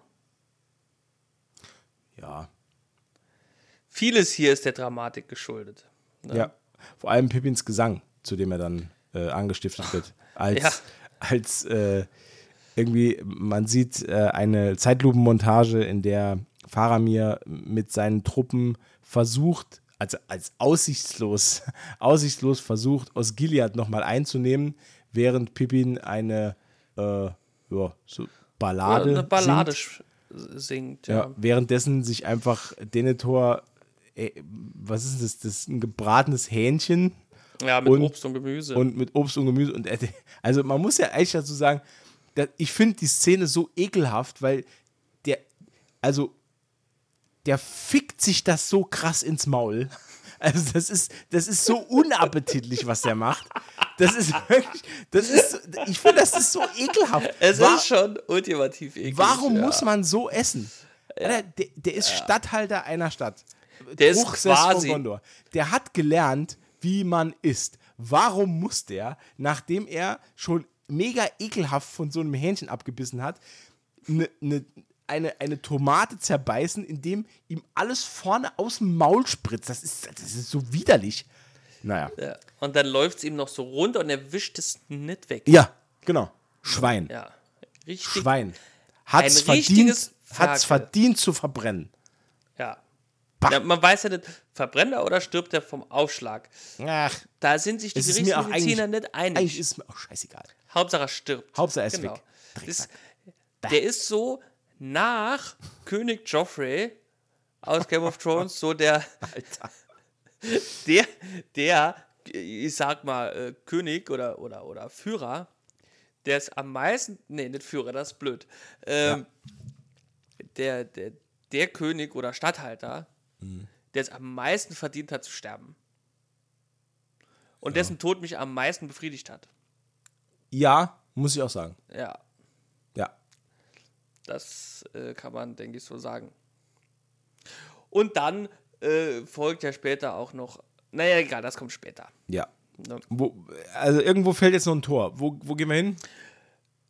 Ja, vieles hier ist der Dramatik geschuldet. Ne? Ja, vor allem Pippins Gesang, zu dem er dann äh, angestiftet wird. [LAUGHS] Als, ja. als äh, irgendwie, man sieht äh, eine Zeitlupenmontage, in der Faramir mit seinen Truppen versucht, also als aussichtslos, [LAUGHS] aussichtslos versucht, aus Gilead nochmal einzunehmen, während Pippin eine äh, ja, so Ballade, eine Ballade singt. singt ja. ja. währenddessen sich einfach Denethor äh, was ist das? Das ist ein gebratenes Hähnchen. Ja, mit und, Obst und Gemüse. Und mit Obst und Gemüse. Und also man muss ja eigentlich dazu sagen, ich finde die Szene so ekelhaft, weil der, also der fickt sich das so krass ins Maul. Also das ist, das ist so unappetitlich, was der macht. Das ist wirklich, das ist, ich finde, das ist so ekelhaft. Es War, ist schon ultimativ eklig. Warum ja. muss man so essen? Ja. Der, der, ist ja. Stadthalter einer Stadt der ist quasi. Von Gondor. Der hat gelernt, wie man isst. Warum muss der, nachdem er schon mega ekelhaft von so einem Hähnchen abgebissen hat, ne, ne, eine, eine Tomate zerbeißen, indem ihm alles vorne aus dem Maul spritzt? Das ist, das ist so widerlich. Naja. Ja. Und dann läuft es ihm noch so runter und er wischt es nicht weg. Ja, genau. Schwein. Ja. Richtig. Schwein. Hat's verdient, hat's verdient zu verbrennen. Ja. Man weiß ja nicht, verbrennt er oder stirbt er vom Aufschlag. Ach, da sind sich die Gerichtsmediziner nicht einig. Eigentlich ist mir auch scheißegal. Hauptsache er stirbt. Hauptsache er ist genau. weg. Das, der ist so nach König Joffrey aus Game of Thrones so der, [LAUGHS] Alter. der, der, ich sag mal, äh, König oder, oder, oder Führer, der ist am meisten, nee, nicht Führer, das ist blöd, ähm, ja. der, der, der König oder Statthalter, der es am meisten verdient hat zu sterben. Und dessen Tod mich am meisten befriedigt hat. Ja, muss ich auch sagen. Ja, Ja. das äh, kann man, denke ich, so sagen. Und dann äh, folgt ja später auch noch, naja, egal, das kommt später. Ja. Ne? Wo, also irgendwo fällt jetzt noch ein Tor. Wo, wo gehen wir hin?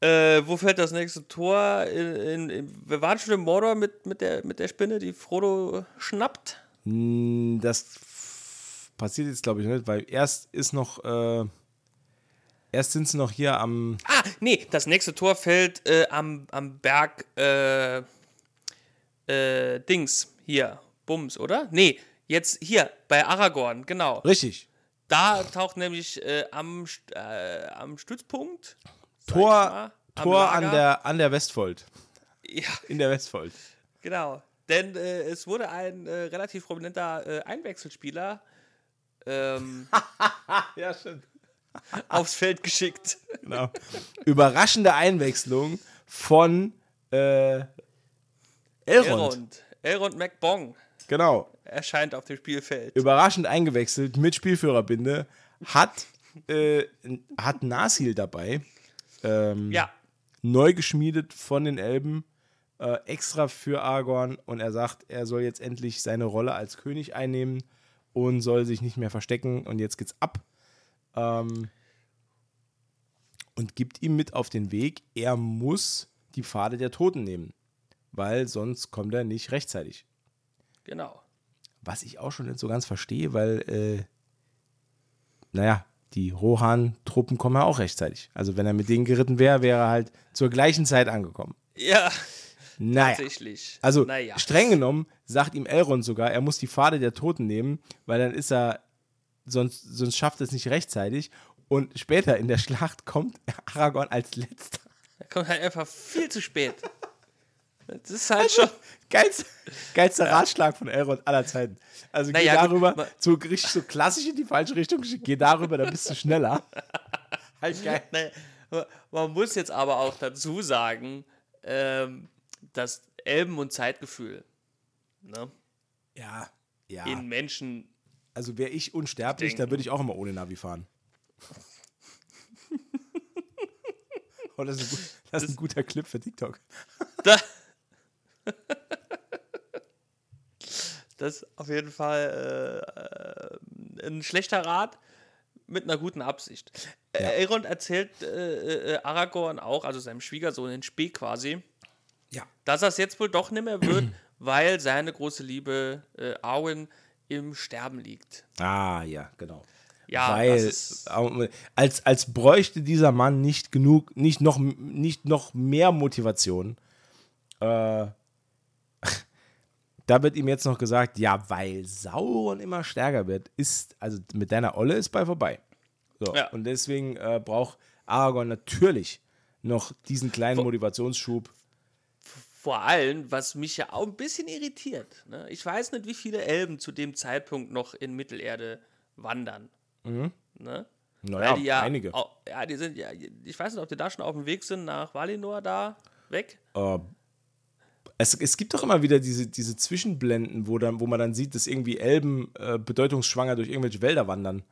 Äh, wo fällt das nächste Tor? In, in, in, wir waren schon im Mordor mit, mit, der, mit der Spinne, die Frodo schnappt. Hm, Das passiert jetzt, glaube ich, nicht, weil erst ist noch, äh, erst sind sie noch hier am, Ah, nee, das nächste Tor fällt äh, am, am Berg äh, äh, Dings hier, Bums, oder? Nee, jetzt hier bei Aragorn, genau. richtig, Da taucht nämlich äh, am, äh, am Stützpunkt Tor, mal, Tor an der, an der Westfold. Ja, In der Westfold. genau. Denn äh, es wurde ein äh, relativ prominenter äh, Einwechselspieler ähm, [LAUGHS] Ja, stimmt. aufs Feld geschickt. Genau. Überraschende Einwechslung von äh, Elrond. Elrond. Elrond McBong Genau. erscheint auf dem Spielfeld. Überraschend eingewechselt mit Spielführerbinde. Hat, äh, hat Nasil dabei. Ähm, Ja, neu geschmiedet von den Elben, äh, extra für Aragorn. Und er sagt, er soll jetzt endlich seine Rolle als König einnehmen und soll sich nicht mehr verstecken. Und jetzt geht's ab. Ähm, und gibt ihm mit auf den Weg, er muss die Pfade der Toten nehmen. Weil sonst kommt er nicht rechtzeitig. genau. Was ich auch schon nicht so ganz verstehe, weil, äh, naja, die Rohan-Truppen kommen ja auch rechtzeitig. Also wenn er mit denen geritten wäre, wäre er halt zur gleichen Zeit angekommen. Ja, Naja. tatsächlich. Also naja. streng genommen sagt ihm Elrond sogar, er muss die Pfade der Toten nehmen, weil dann ist er, sonst, sonst schafft er es nicht rechtzeitig. Und später in der Schlacht kommt [LAUGHS] Aragorn als letzter. Er kommt halt einfach viel zu spät. Das ist halt schon. Geilster, geilster Ratschlag von Elrond aller Zeiten. Also geh Naja, gut, darüber, ma- so richtig so klassisch in die falsche Richtung, geh darüber, dann bist du schneller. [LAUGHS] Halt geil. Naja, man muss jetzt aber auch dazu sagen, ähm, dass Elben und Zeitgefühl ne, Ja, ja. in Menschen. Also wäre ich unsterblich, Denken. dann würde ich auch immer ohne Navi fahren. [LAUGHS] oh, das, ist ein, gut- das ist ein guter Clip für TikTok. Da, [LAUGHS] das ist auf jeden Fall äh, ein schlechter Rat mit einer guten Absicht. Äh, Elrond erzählt äh, äh, Aragorn auch, also seinem Schwiegersohn in Spee quasi, Ja. dass das jetzt wohl doch nicht mehr wird, [CLEARS THROAT] weil seine große Liebe äh, Arwen im Sterben liegt. Ah, ja, genau. Ja, Weil als, als bräuchte dieser Mann nicht genug, nicht noch, nicht noch mehr Motivation. Äh, da wird ihm jetzt noch gesagt, ja, weil Sauron immer stärker wird, ist, also mit deiner Olle ist bei vorbei. So, Ja. Und deswegen äh, braucht Aragorn natürlich noch diesen kleinen Motivationsschub. vor allem, was mich ja auch ein bisschen irritiert. Ne? Ich weiß nicht, wie viele Elben zu dem Zeitpunkt noch in Mittelerde wandern. Ne? Naja, ja, einige. Au, ja, die sind ja, ich weiß nicht, ob die da schon auf dem Weg sind nach Valinor da weg. Äh, es, es gibt doch immer wieder diese, diese Zwischenblenden, wo, dann, wo man dann sieht, dass irgendwie Elben äh, bedeutungsschwanger durch irgendwelche Wälder wandern.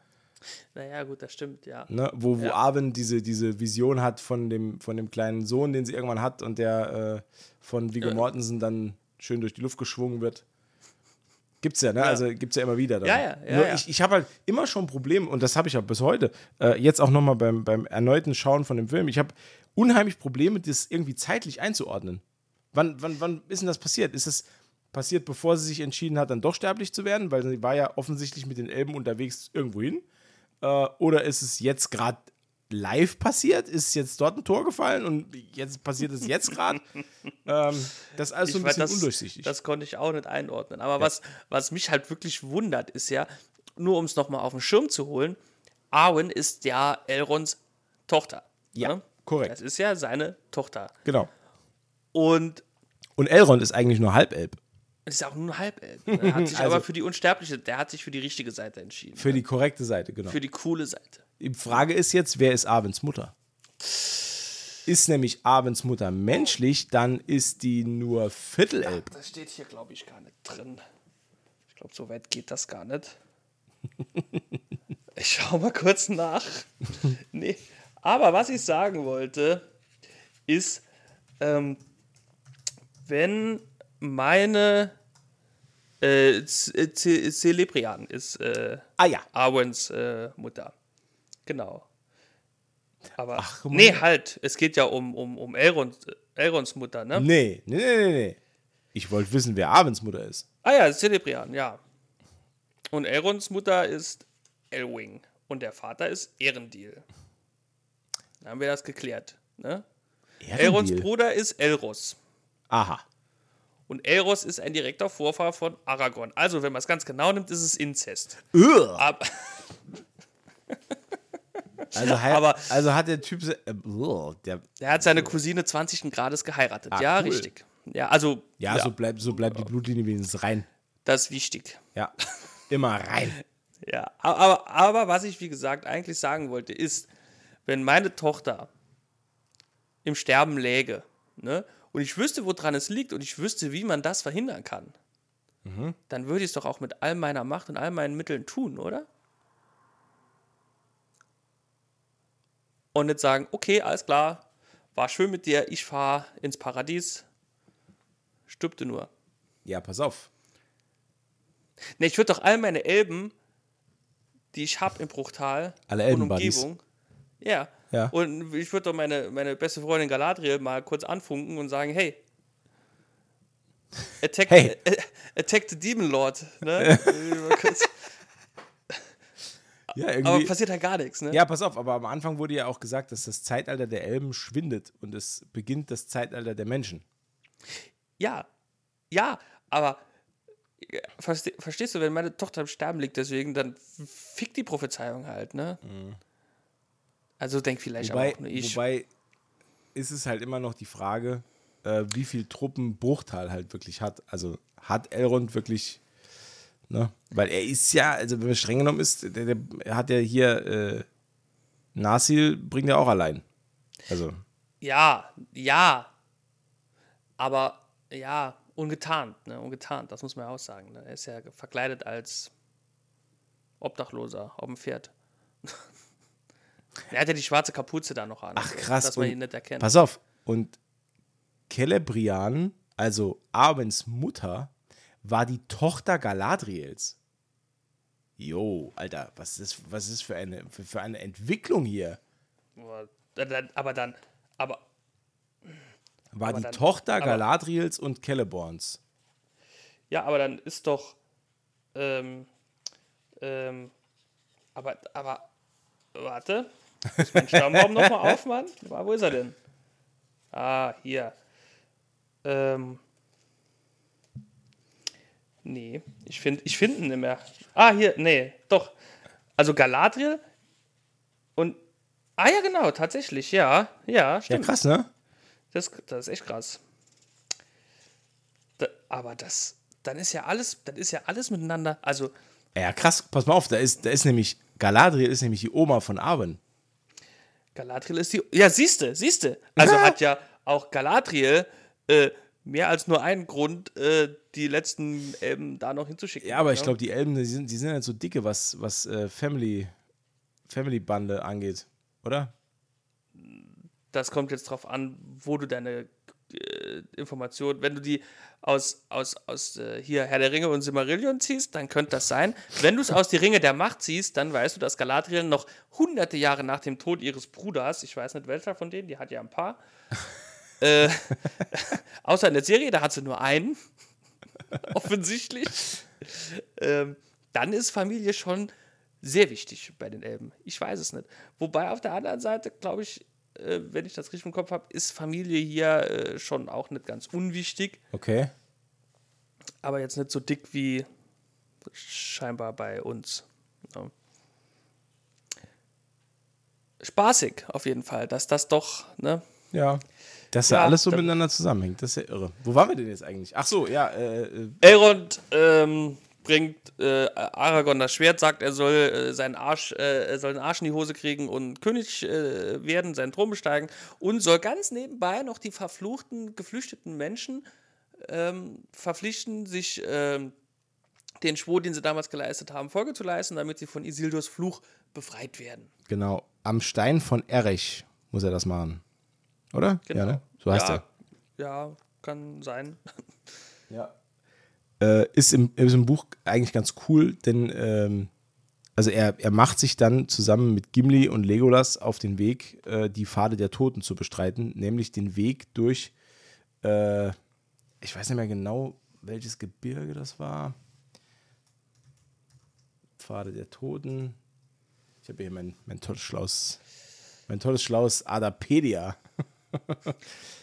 Naja, gut, das stimmt, ja. Ne? Wo, wo Ja. Arwen diese, diese Vision hat von dem, von dem kleinen Sohn, den sie irgendwann hat und der äh, von Viggo Ja. Mortensen dann schön durch die Luft geschwungen wird. Gibt's ja, ne? Also gibt's ja immer wieder. Dann. Ja, ja, ja, Nur ja. Ich, ich habe halt immer schon ein Problem, und das habe ich ja bis heute, äh, jetzt auch nochmal beim, beim erneuten Schauen von dem Film, ich habe unheimlich Probleme, das irgendwie zeitlich einzuordnen. Wann, wann, wann ist denn das passiert? Ist es passiert, bevor sie sich entschieden hat, dann doch sterblich zu werden? Weil sie war ja offensichtlich mit den Elben unterwegs irgendwo hin. Äh, oder ist es jetzt gerade live passiert? Ist jetzt dort ein Tor gefallen und jetzt passiert es jetzt gerade? [LAUGHS] ähm, das ist alles so ein weiß, bisschen das, undurchsichtig. Das konnte ich auch nicht einordnen. Aber was, was mich halt wirklich wundert, ist ja, nur um es nochmal auf den Schirm zu holen, Arwen ist ja Elrons Tochter. Ja, ne? korrekt. Das ist ja seine Tochter. genau. Und Und Elrond ist eigentlich nur Halbelb. es ist auch nur ein Halbelb. ne? Er hat sich [LAUGHS] Also- aber für die Unsterbliche, der hat sich für die richtige Seite entschieden. Für die korrekte Seite, genau. für die coole Seite. Die Frage ist jetzt, wer ist Arwens Mutter? Ist nämlich Arwens Mutter menschlich, dann ist die nur Viertelelb. Das steht hier, glaube ich, gar nicht drin. Ich glaube, so weit geht das gar nicht. Ich schau mal kurz nach. nee. Aber was ich sagen wollte, ist, ähm, wenn meine äh, Celebrian ist äh, Ah ja. Arwens äh, Mutter. Genau. Aber Ach, nee, halt. Es geht ja um, um, um Elrond, Elrons Mutter, ne? Nee, nee, nee, nee. Ich wollte wissen, wer Arwens Mutter ist. Ah ja, Celebrian, ja. Und Elrons Mutter ist Elwing. Und der Vater ist Erendil. Dann haben wir das geklärt. Ne? Elrons Erendil. Bruder ist Elros. Aha. Und Elros ist ein direkter Vorfahr von Aragorn. Also, wenn man es ganz genau nimmt, ist es Inzest. Aber, [LAUGHS] Also, Aber- also hat der Typ. Äh, der, er hat seine Cousine 20. Grades geheiratet. Ah, ja, cool. richtig. Ja, also, ja, So, bleibt, so bleibt die Blutlinie wenigstens rein. das ist wichtig. Ja. Immer rein. [LAUGHS] Ja, aber, aber was ich, wie gesagt, eigentlich sagen wollte, ist, wenn meine Tochter im Sterben läge, ne, und ich wüsste, woran es liegt und ich wüsste, wie man das verhindern kann, dann würde ich es doch auch mit all meiner Macht und all meinen Mitteln tun, oder? Und nicht sagen, okay, alles klar, war schön mit dir, ich fahre ins Paradies, stirbte nur. Ja, pass auf. Ne, ich würde doch all meine Elben, die ich habe im Bruchtal Alle und Elbenbuddies. Umgebung, ja. Ja. Und ich würde doch meine, meine beste Freundin Galadriel mal kurz anfunken und sagen, hey, attack, Hey. äh, attack the Demon Lord. Ne? [LAUGHS] Ja, Aber passiert halt gar nichts, ne? Ja, pass auf, aber am Anfang wurde ja auch gesagt, dass das Zeitalter der Elben schwindet und es beginnt das Zeitalter der Menschen. Ja, ja, aber äh, verste, verstehst du, wenn meine Tochter im Sterben liegt, deswegen, dann fickt die Prophezeiung halt, ne? Also denk vielleicht. Wobei, auch nur ich. wobei ist es halt immer noch die Frage, äh, wie viel Truppen Bruchtal halt wirklich hat. Also hat Elrond wirklich, ne? Weil er ist ja, also wenn man streng genommen ist, der, der er hat ja hier äh, Nasil bringt er auch allein. Also, Ja, ja. Aber ja, ungetarnt, ne? Ungetarnt, das muss man ja auch sagen. Ne? Er ist ja verkleidet als Obdachloser auf dem Pferd. Er hat ja die schwarze Kapuze da noch an. ach krass. Dass man ihn nicht erkennt. Pass auf. Und Celebrian, also Arwens Mutter, war die Tochter Galadriels. Jo, Alter, was ist, was ist für, eine, für, für eine Entwicklung hier? Aber dann, aber aber War Aber die dann- Tochter aber- Galadriels und Celeborns. ja, aber dann ist doch, ähm, ähm, aber, aber, warte, muss mein Stammbaum nochmal aufmachen? Wo ist er denn? Ah, hier. Ähm, nee, ich finde ich find ihn nicht mehr. Ah, hier, nee, doch. Also Galadriel und, ah ja, genau, tatsächlich, ja, ja, Ja, stimmt. krass, ne? Das, das ist echt krass. Da, aber das, dann ist ja alles, dann ist ja alles miteinander. Also Ja, krass, pass mal auf, da ist, da ist nämlich, Galadriel ist nämlich die Oma von Arwen. Galadriel ist die. Ja, siehste, siehste. Also Ja. hat ja auch Galadriel äh, mehr als nur einen Grund, äh, die letzten Elben da noch hinzuschicken. Ja, aber ich ne? glaube, die Elben, die sind, die sind halt so dicke, was, was äh, Family, Family-Bande angeht, oder? das kommt jetzt drauf an, wo du deine äh, Informationen, wenn du die aus, aus, aus äh, hier Herr der Ringe und Silmarillion ziehst, dann könnte das sein. Wenn du es aus die Ringe der Macht ziehst, dann weißt du, dass Galadriel noch hunderte Jahre nach dem Tod ihres Bruders, ich weiß nicht welcher von denen, die hat ja ein paar, [LAUGHS] äh, [LAUGHS] außer in der Serie, da hat sie nur einen, [LAUGHS] offensichtlich, ähm, dann ist Familie schon sehr wichtig bei den Elben. Ich weiß es nicht. Wobei auf der anderen Seite, glaube ich, äh, wenn ich das richtig im Kopf habe, ist Familie hier äh, schon auch nicht ganz unwichtig, Okay. aber jetzt nicht so dick wie scheinbar bei uns. Ja. Spaßig auf jeden Fall, dass das doch, ne? Ja. Dass da Ja, alles so miteinander zusammenhängt, das ist ja irre. Wo waren wir denn jetzt eigentlich? Ach so, ja, äh, äh, Elrond ähm, bringt äh, Aragorn das Schwert, sagt, er soll äh, seinen Arsch, äh, er soll den Arsch in die Hose kriegen und König äh, werden, seinen Thron besteigen und soll ganz nebenbei noch die verfluchten, geflüchteten Menschen ähm, verpflichten, sich ähm, den Schwur, den sie damals geleistet haben, Folge zu leisten, damit sie von Isildurs Fluch befreit werden. Genau. Am Stein von Erich muss er das machen. Oder? Genau. Ja, ne? So heißt ja, er. Ja, kann sein. Ja. Äh, ist, im, ist im Buch eigentlich ganz cool, denn ähm, also er, er macht sich dann zusammen mit Gimli und Legolas auf den Weg, äh, die Pfade der Toten zu bestreiten, nämlich den Weg durch, äh, ich weiß nicht mehr genau, welches Gebirge das war. Pfade der Toten. Ich habe hier mein, mein tolles schlaues, mein tolles schlaues Adapedia. [LAUGHS]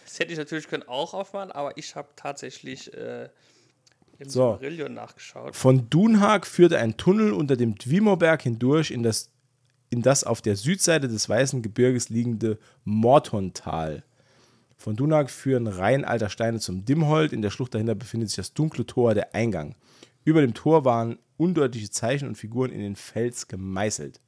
Das hätte ich natürlich können auch aufmachen, aber ich habe tatsächlich äh, im So. Nachgeschaut. Von Dunhag führte ein Tunnel unter dem Dwimorberg hindurch in das, in das auf der Südseite des Weißen Gebirges liegende Mortontal. Von Dunhag führen Reihen alter Steine zum Dimmhold. In der Schlucht dahinter befindet sich das dunkle Tor, der Eingang. Über dem Tor waren undeutliche Zeichen und Figuren in den Fels gemeißelt.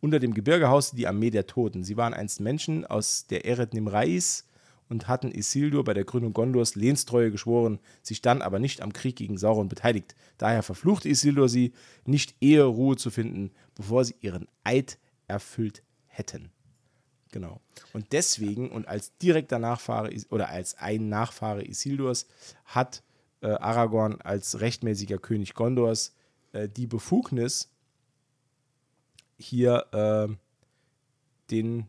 Unter dem Gebirge hauste die Armee der Toten. Sie waren einst Menschen aus der Eret Nimrais und hatten Isildur bei der Gründung Gondors Lehnstreue geschworen, sich dann aber nicht am Krieg gegen Sauron beteiligt. Daher verfluchte Isildur sie, nicht eher Ruhe zu finden, bevor sie ihren Eid erfüllt hätten. Genau. Und deswegen und als direkter Nachfahre oder als ein Nachfahre Isildurs hat äh, Aragorn als rechtmäßiger König Gondors äh, die Befugnis, hier äh, den,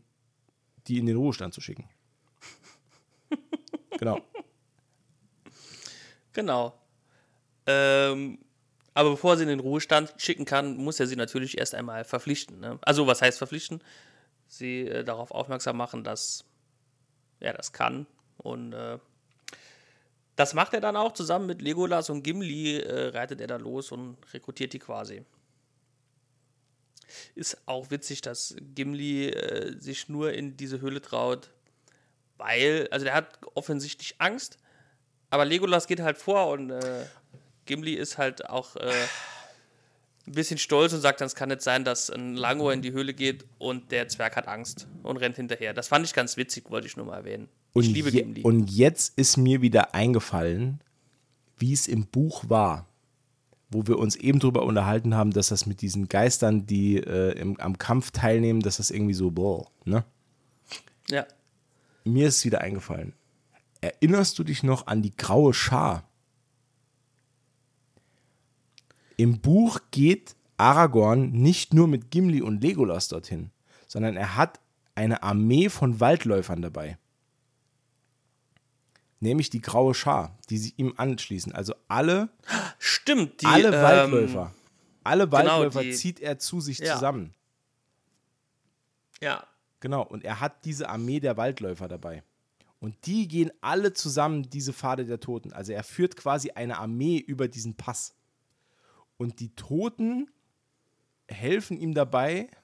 die in den Ruhestand zu schicken. Genau. [LAUGHS] Genau. Ähm, aber bevor sie in den Ruhestand schicken kann, muss er sie natürlich erst einmal verpflichten. Ne? Also, was heißt verpflichten? Sie äh, darauf aufmerksam machen, dass er das kann. Und äh, das macht er dann auch zusammen mit Legolas und Gimli, äh, reitet er da los und rekrutiert die quasi. Ist auch witzig, dass Gimli äh, sich nur in diese Höhle traut, weil, also der hat offensichtlich Angst, aber Legolas geht halt vor und äh, Gimli ist halt auch äh, ein bisschen stolz und sagt dann, es kann nicht sein, dass ein Langohr in die Höhle geht und der Zwerg hat Angst und rennt hinterher. Das fand ich ganz witzig, wollte ich nur mal erwähnen. Und, ich liebe je, Gimli. und jetzt ist mir wieder eingefallen, wie es im Buch war, wo wir uns eben drüber unterhalten haben, dass das mit diesen Geistern, die äh, im, am Kampf teilnehmen, dass das irgendwie so, boah, ne? ja. Mir ist es wieder eingefallen. Erinnerst du dich noch an die graue Schar? Im Buch geht Aragorn nicht nur mit Gimli und Legolas dorthin, sondern er hat eine Armee von Waldläufern dabei. Nämlich die graue Schar, die sich ihm anschließen. Also alle, Stimmt, die alle ähm, Waldläufer. Alle Waldläufer die- zieht er zu sich Ja. zusammen. Ja, Genau, und er hat diese Armee der Waldläufer dabei. Und die gehen alle zusammen diese Pfade der Toten. Also er führt quasi eine Armee über diesen Pass. Und die Toten helfen ihm dabei. [LAUGHS]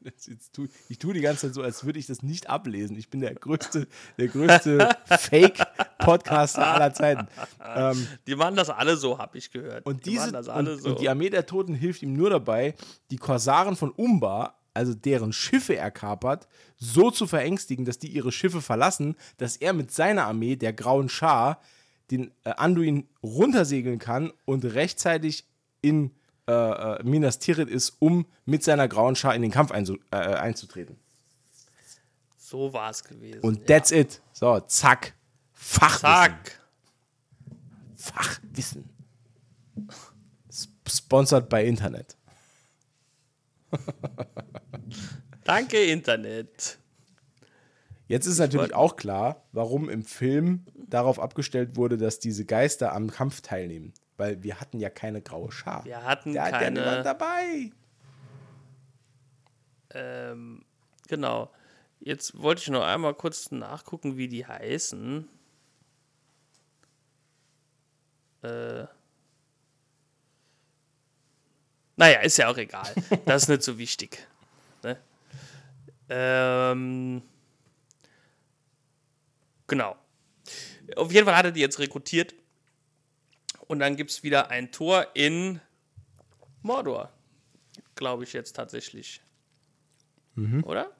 Das jetzt tu, ich tue die ganze Zeit so, als würde ich das nicht ablesen. Ich bin der größte, der größte [LAUGHS] Fake-Podcaster aller Zeiten. Ähm, die machen das alle so, habe ich gehört. und, die diese, machen das und, alle so. und die Armee der Toten hilft ihm nur dabei, die Korsaren von Umbar, also deren Schiffe er kapert, so zu verängstigen, dass die ihre Schiffe verlassen, dass er mit seiner Armee, der Grauen Schar, den äh, Anduin runtersegeln kann und rechtzeitig in äh, äh, Minas Tirith ist, um mit seiner Grauen Schar in den Kampf einzu, äh, einzutreten. so war es gewesen. Und that's it. So, zack. Fachwissen. Zack. Fachwissen. Sp- Sponsored bei Internet. [LAUGHS] Danke, Internet. Jetzt ist natürlich auch klar, warum im Film darauf abgestellt wurde, dass diese Geister am Kampf teilnehmen. Weil wir hatten ja keine graue Schar. Wir hatten Der hat ja keine- dabei. Ähm, genau. Jetzt wollte ich noch einmal kurz nachgucken, wie die heißen. Äh. Naja, ist ja auch egal. Das ist nicht so wichtig. Ne? Ähm, genau. Auf jeden Fall hat er die jetzt rekrutiert. Und dann gibt es wieder ein Tor in Mordor. Glaube ich jetzt tatsächlich. Oder?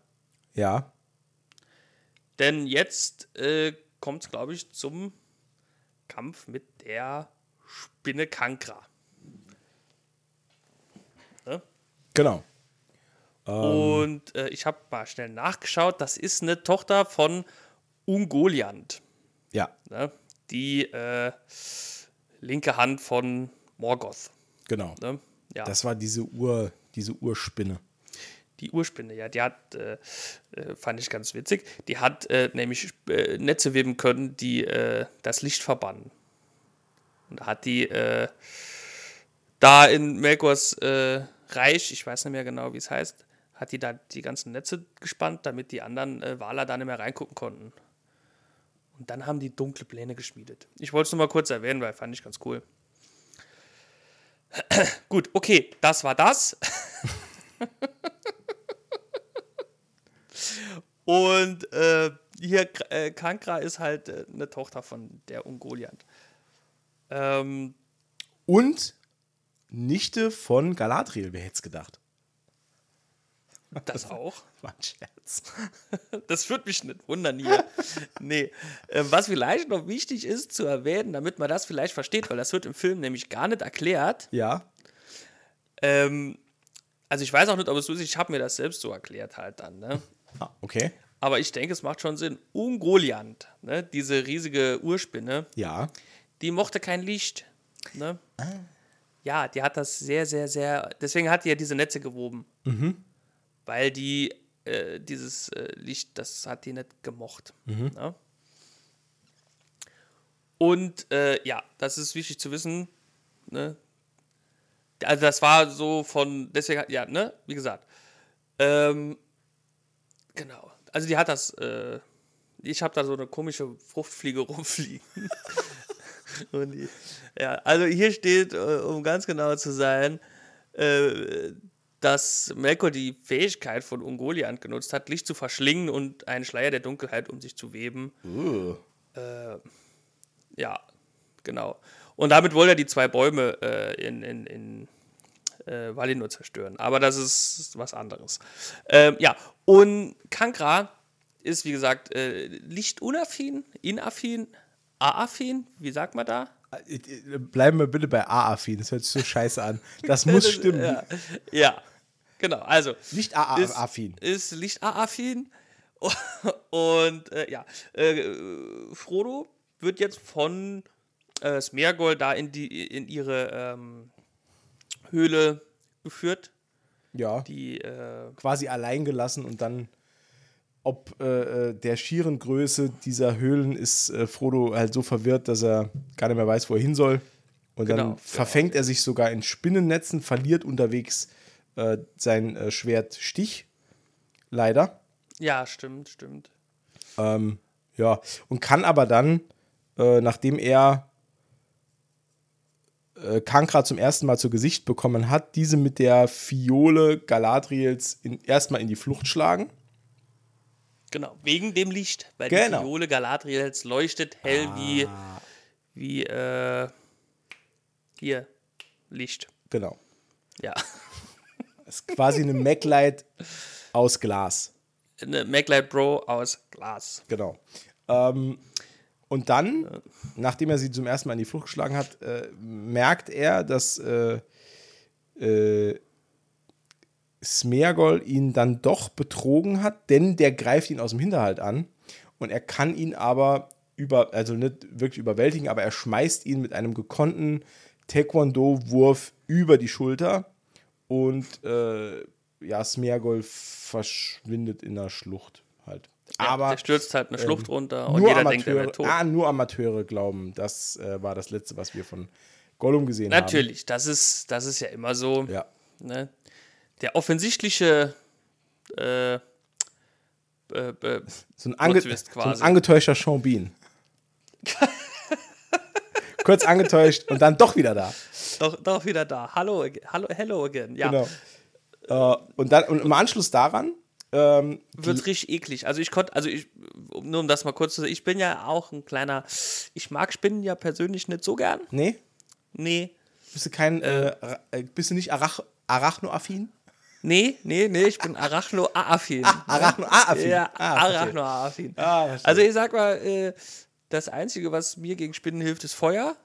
Ja. Denn jetzt äh, kommt es, glaube ich, zum Kampf mit der Spinne Kankra. Genau. Und äh, ich habe mal schnell nachgeschaut. Das ist eine Tochter von Ungoliant. Ja, Ne? Die äh, linke Hand von Morgoth. genau. Ne? Ja, Das war diese Ur, diese Urspinne. die Urspinne, ja, die hat, äh, äh, fand ich ganz witzig, die hat äh, nämlich äh, Netze weben können, die das Licht verbannen. Und da hat die äh, da in Melkors äh, Reich, ich weiß nicht mehr genau, wie es heißt, hat die da die ganzen Netze gespannt, damit die anderen äh, Waler da nicht mehr reingucken konnten. Und dann haben die dunkle Pläne geschmiedet. Ich wollte es nur mal kurz erwähnen, weil fand ich ganz cool. [CLEARS THROAT] Gut, okay, das war das. [LAUGHS] Und äh, hier, äh, Kankra ist halt äh, eine Tochter von der Ungoliant. Ähm, Und Nichte von Galadriel, wer hätte es gedacht? Das auch. [LAUGHS] War ein Scherz. [LAUGHS] Das würde mich nicht wundern hier. nee. Ähm, was vielleicht noch wichtig ist zu erwähnen, damit man das vielleicht versteht, weil das wird im Film nämlich gar nicht erklärt. Ja, Ähm, also ich weiß auch nicht, ob es so ist, ich habe mir das selbst so erklärt halt dann, ne? ah, okay. Aber ich denke, es macht schon Sinn. Ungoliant, ne? diese riesige Urspinne, Ja, die mochte kein Licht. Ne? Ja, die hat das sehr, sehr, sehr. Deswegen hat die ja diese Netze gewoben. Weil die äh, dieses äh, Licht, das hat die nicht gemocht. Ne? Und äh, ja, das ist wichtig zu wissen. Ne? Also das war so von, deswegen, hat- ja, ne, wie gesagt. Ähm, genau. Also die hat das, äh, ich habe da so eine komische Fruchtfliege [LAUGHS] rumfliegen. [LAUGHS] Die, ja, also hier steht, äh, um ganz genau zu sein, äh, dass Melkor die Fähigkeit von Ungoliant genutzt hat, Licht zu verschlingen und einen Schleier der Dunkelheit um sich zu weben. Uh. Ja, genau. Und damit wollte er die zwei Bäume äh, in, in, in äh, Valinor zerstören. Aber das ist was anderes. Ähm, ja, und Kankra ist, wie gesagt, äh, lichtunaffin, inaffin, aaffin, wie sagt man da? Bleiben wir bitte bei A-Affin, das hört sich so scheiße an. [LAUGHS] Das muss stimmen. Ja, ja genau. Also, Nicht ist, A-Affin. ist lichtaffin. [LAUGHS] Und äh, ja, äh, Frodo wird jetzt von äh, Smeargol da in, die, in ihre ähm, Höhle geführt. Ja, Die, äh, quasi allein gelassen und dann, ob äh, äh, der schieren Größe dieser Höhlen ist äh, Frodo halt so verwirrt, dass er gar nicht mehr weiß, wo er hin soll. Und Genau, dann genau. verfängt er sich sogar in Spinnennetzen, verliert unterwegs äh, sein äh, Schwert Stich. Leider. ja, stimmt, stimmt. Ähm, ja, und kann aber dann, äh, nachdem er äh, Kankra zum ersten Mal zu Gesicht bekommen hat, diese mit der Fiole Galadriels in, erstmal in die Flucht schlagen. Genau, wegen dem Licht, weil Genau. die Fiole Galadriels leuchtet hell wie, wie äh, hier, Licht. Genau. Ja. Das ist quasi eine Maglite aus Glas. Eine Maglite Bro aus Glas. Genau. Ähm, und dann, nachdem er sie zum ersten Mal in die Flucht geschlagen hat, äh, merkt er, dass äh, äh, Smeagol ihn dann doch betrogen hat, denn der greift ihn aus dem Hinterhalt an und er kann ihn aber über, also nicht wirklich überwältigen, aber er schmeißt ihn mit einem gekonnten Taekwondo-Wurf über die Schulter und äh, ja, Smeagol verschwindet in der Schlucht halt. Ja, aber der stürzt halt eine Schlucht runter und nur jeder denkt, er Amateure, wäre tot. ah, nur Amateure glauben, das äh, war das letzte, was wir von Gollum gesehen haben. Natürlich, das ist, das ist ja immer so. Ja. Ne? Der offensichtliche äh, äh, äh, So ein, so ein angetäuschter Sean Bean. [LAUGHS] Kurz angetäuscht und dann doch wieder da. doch, doch wieder da. Hallo, hallo, hello again. Ja, Genau. Äh, und dann und im Anschluss daran ähm, wird richtig eklig. Also ich konnte, also ich, nur um das mal kurz zu sagen, ich bin ja auch ein kleiner, ich mag Spinnen ja persönlich nicht so gern. nee, Nee, bist du kein äh, äh, bist du nicht Arach Arachnoaffin? nee, nee, nee, ich bin Arachno-Affin. Arachnoaffin. Ja, Ah. Arachno-Affin. Ah, also ich sag mal, äh, das Einzige, was mir gegen Spinnen hilft, ist Feuer.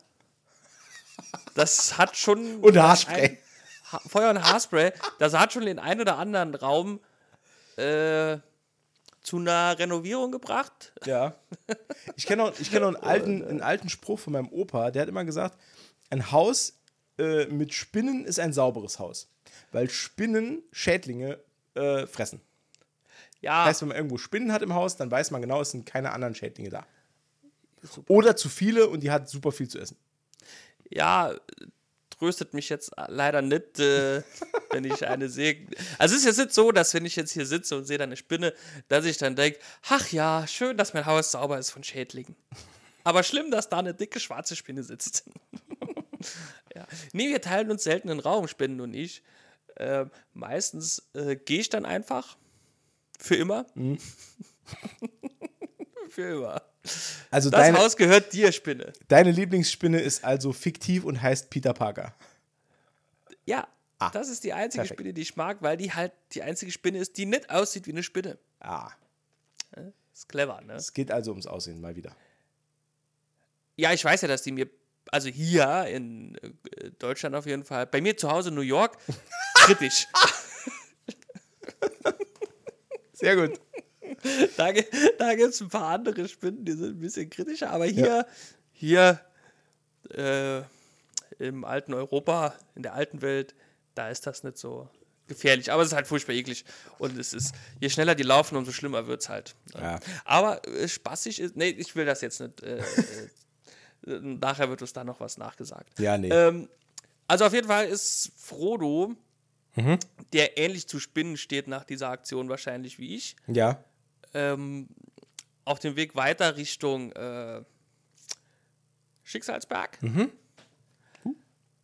Das hat schon. [LAUGHS] Und Haarspray. ha Feuer und Haarspray, das hat schon den einen oder anderen Raum äh, zu einer Renovierung gebracht. Ja. Ich kenne noch, ich kenn noch einen, alten, einen alten Spruch von meinem Opa, der hat immer gesagt, ein Haus äh, mit Spinnen ist ein sauberes Haus. Weil Spinnen Schädlinge äh, fressen. Ja, Das heißt, wenn man irgendwo Spinnen hat im Haus, dann weiß man genau, es sind keine anderen Schädlinge da. Oder zu viele und die hat super viel zu essen. ja, tröstet mich jetzt leider nicht, äh, [LAUGHS] wenn ich eine sehe. Also es ist jetzt nicht so, dass wenn ich jetzt hier sitze und sehe da eine Spinne, dass ich dann denke, ach ja, schön, dass mein Haus sauber ist von Schädlingen. Aber schlimm, dass da eine dicke schwarze Spinne sitzt. [LAUGHS] ja. Nee, wir teilen uns selten einen Raum, Spinnen und ich. Äh, meistens äh, gehe ich dann einfach. Für immer. [LAUGHS] Für immer. Also Das deine, Haus gehört dir, Spinne. deine Lieblingsspinne ist also fiktiv und heißt Peter Parker. Ja, das ist die einzige Ah, perfekt. Spinne, die ich mag, weil die halt die einzige Spinne ist, die nicht aussieht wie eine Spinne. Ah, Ist clever, ne? es geht also ums Aussehen mal wieder. Ja, ich weiß ja, dass die mir, also hier in äh, Deutschland auf jeden Fall, bei mir zu Hause in New York, kritisch. [LAUGHS] Sehr gut. [LAUGHS] da da gibt es ein paar andere Spinnen, die sind ein bisschen kritischer, aber hier, hier äh, im alten Europa, in der alten Welt, da ist das nicht so gefährlich. Aber es ist halt furchtbar eklig. Und es ist, je schneller die laufen, umso schlimmer wird es halt. Ja. Aber äh, spaßig ist, nee, ich will das jetzt nicht. Äh, äh, [LAUGHS] nachher wird uns da noch was nachgesagt. Ja, nee. Ähm, also auf jeden Fall ist Frodo, der ähnlich zu Spinnen steht nach dieser Aktion wahrscheinlich wie ich, Ja. Ähm, auf dem Weg weiter Richtung äh, Schicksalsberg.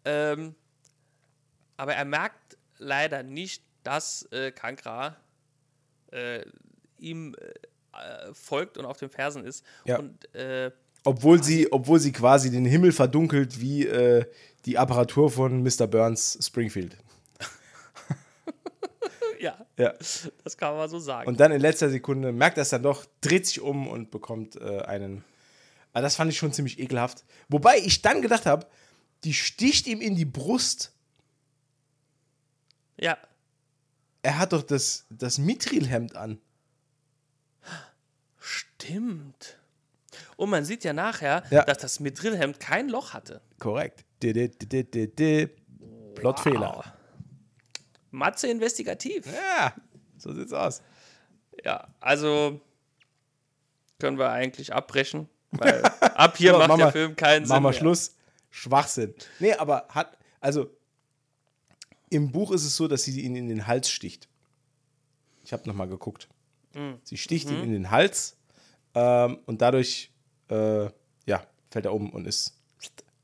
Ähm, aber er merkt leider nicht, dass äh, Kankra äh, ihm äh, folgt und auf den Fersen ist. Ja. Und äh, Obwohl sie, obwohl sie quasi den Himmel verdunkelt wie äh, die Apparatur von Mr. Burns Springfield. Ja, Ja. das kann man so sagen. Und dann in letzter Sekunde merkt er es dann doch, dreht sich um und bekommt äh, einen. Aber das fand ich schon ziemlich ekelhaft. Wobei ich dann gedacht habe, die sticht ihm in die Brust. ja, Er hat doch das, das Mithrilhemd an. stimmt. Und man sieht ja nachher, Ja. dass das Mithrilhemd kein Loch hatte. Korrekt. Plotfehler. Wow. Matze investigativ. Ja, so sieht's aus. Ja, also können wir eigentlich abbrechen, [LAUGHS] weil ab hier So, macht mach der mal- Film keinen Sinn. Machen wir. Schluss. Schwachsinn. Nee, aber hat, also im Buch ist es so, dass sie ihn in den Hals sticht. Ich habe nochmal geguckt. Hm. Sie sticht Mhm. ihm in den Hals ähm, und dadurch, äh, ja, fällt er um und ist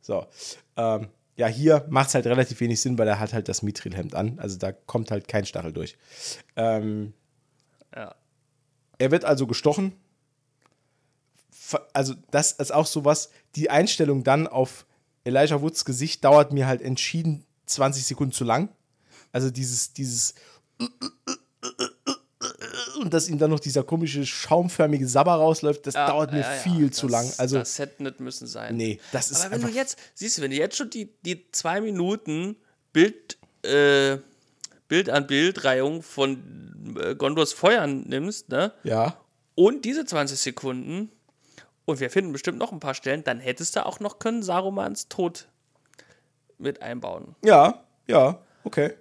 so. Ähm, ja, hier macht es halt relativ wenig Sinn, weil er hat halt das Mithrilhemd an. Also da kommt halt kein Stachel durch. Ähm, Ja. er wird also gestochen. Also, das ist auch sowas. Die Einstellung dann auf Elijah Woods Gesicht dauert mir halt entschieden 20 Sekunden zu lang. Also, dieses, dieses. Und dass ihm dann noch dieser komische schaumförmige Sabber rausläuft, das Ja, dauert mir ja, ja, viel das, zu lang. Also, das hätte nicht müssen sein. nee, das ist Aber wenn du jetzt, siehst du, wenn du jetzt schon die, die zwei Minuten Bild, äh, Bild an Bildreihung von äh, Gondors Feuern nimmst, ne? Ja, Und diese 20 Sekunden, und wir finden bestimmt noch ein paar Stellen, dann hättest du auch noch können Sarumans Tod mit einbauen. ja, ja, okay.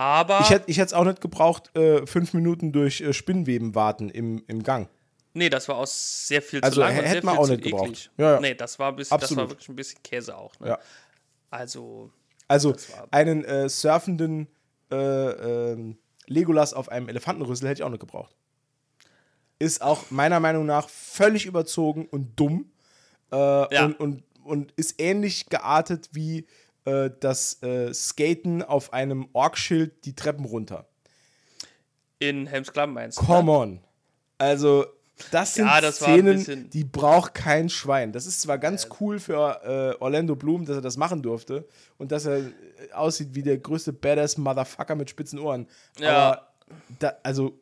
Aber, Ich hätte ich es auch nicht gebraucht, äh, fünf Minuten durch äh, Spinnweben warten im, im Gang. nee, das war auch sehr viel Also zu lang und hätte man auch nicht gebraucht. Ja, ja. Nee, das war, ein bisschen, das war Absolut. wirklich ein bisschen Käse auch. Ne? Ja. Also, Also einen äh, surfenden äh, ähm, Legolas auf einem Elefantenrüssel hätte ich auch nicht gebraucht. Ist auch meiner Meinung nach völlig überzogen und dumm. Äh, Ja. und, und, und ist ähnlich geartet wie äh, das äh, Skaten auf einem Orkschild die Treppen runter. in Helms Klamm meinst du? Come on. Also, das sind Ja, das Szenen, bisschen- die braucht kein Schwein. Das ist zwar ganz cool für äh, Orlando Bloom, dass er das machen durfte und dass er äh, aussieht wie der größte Badass Motherfucker mit spitzen Ohren. Ja. Aber, da, also,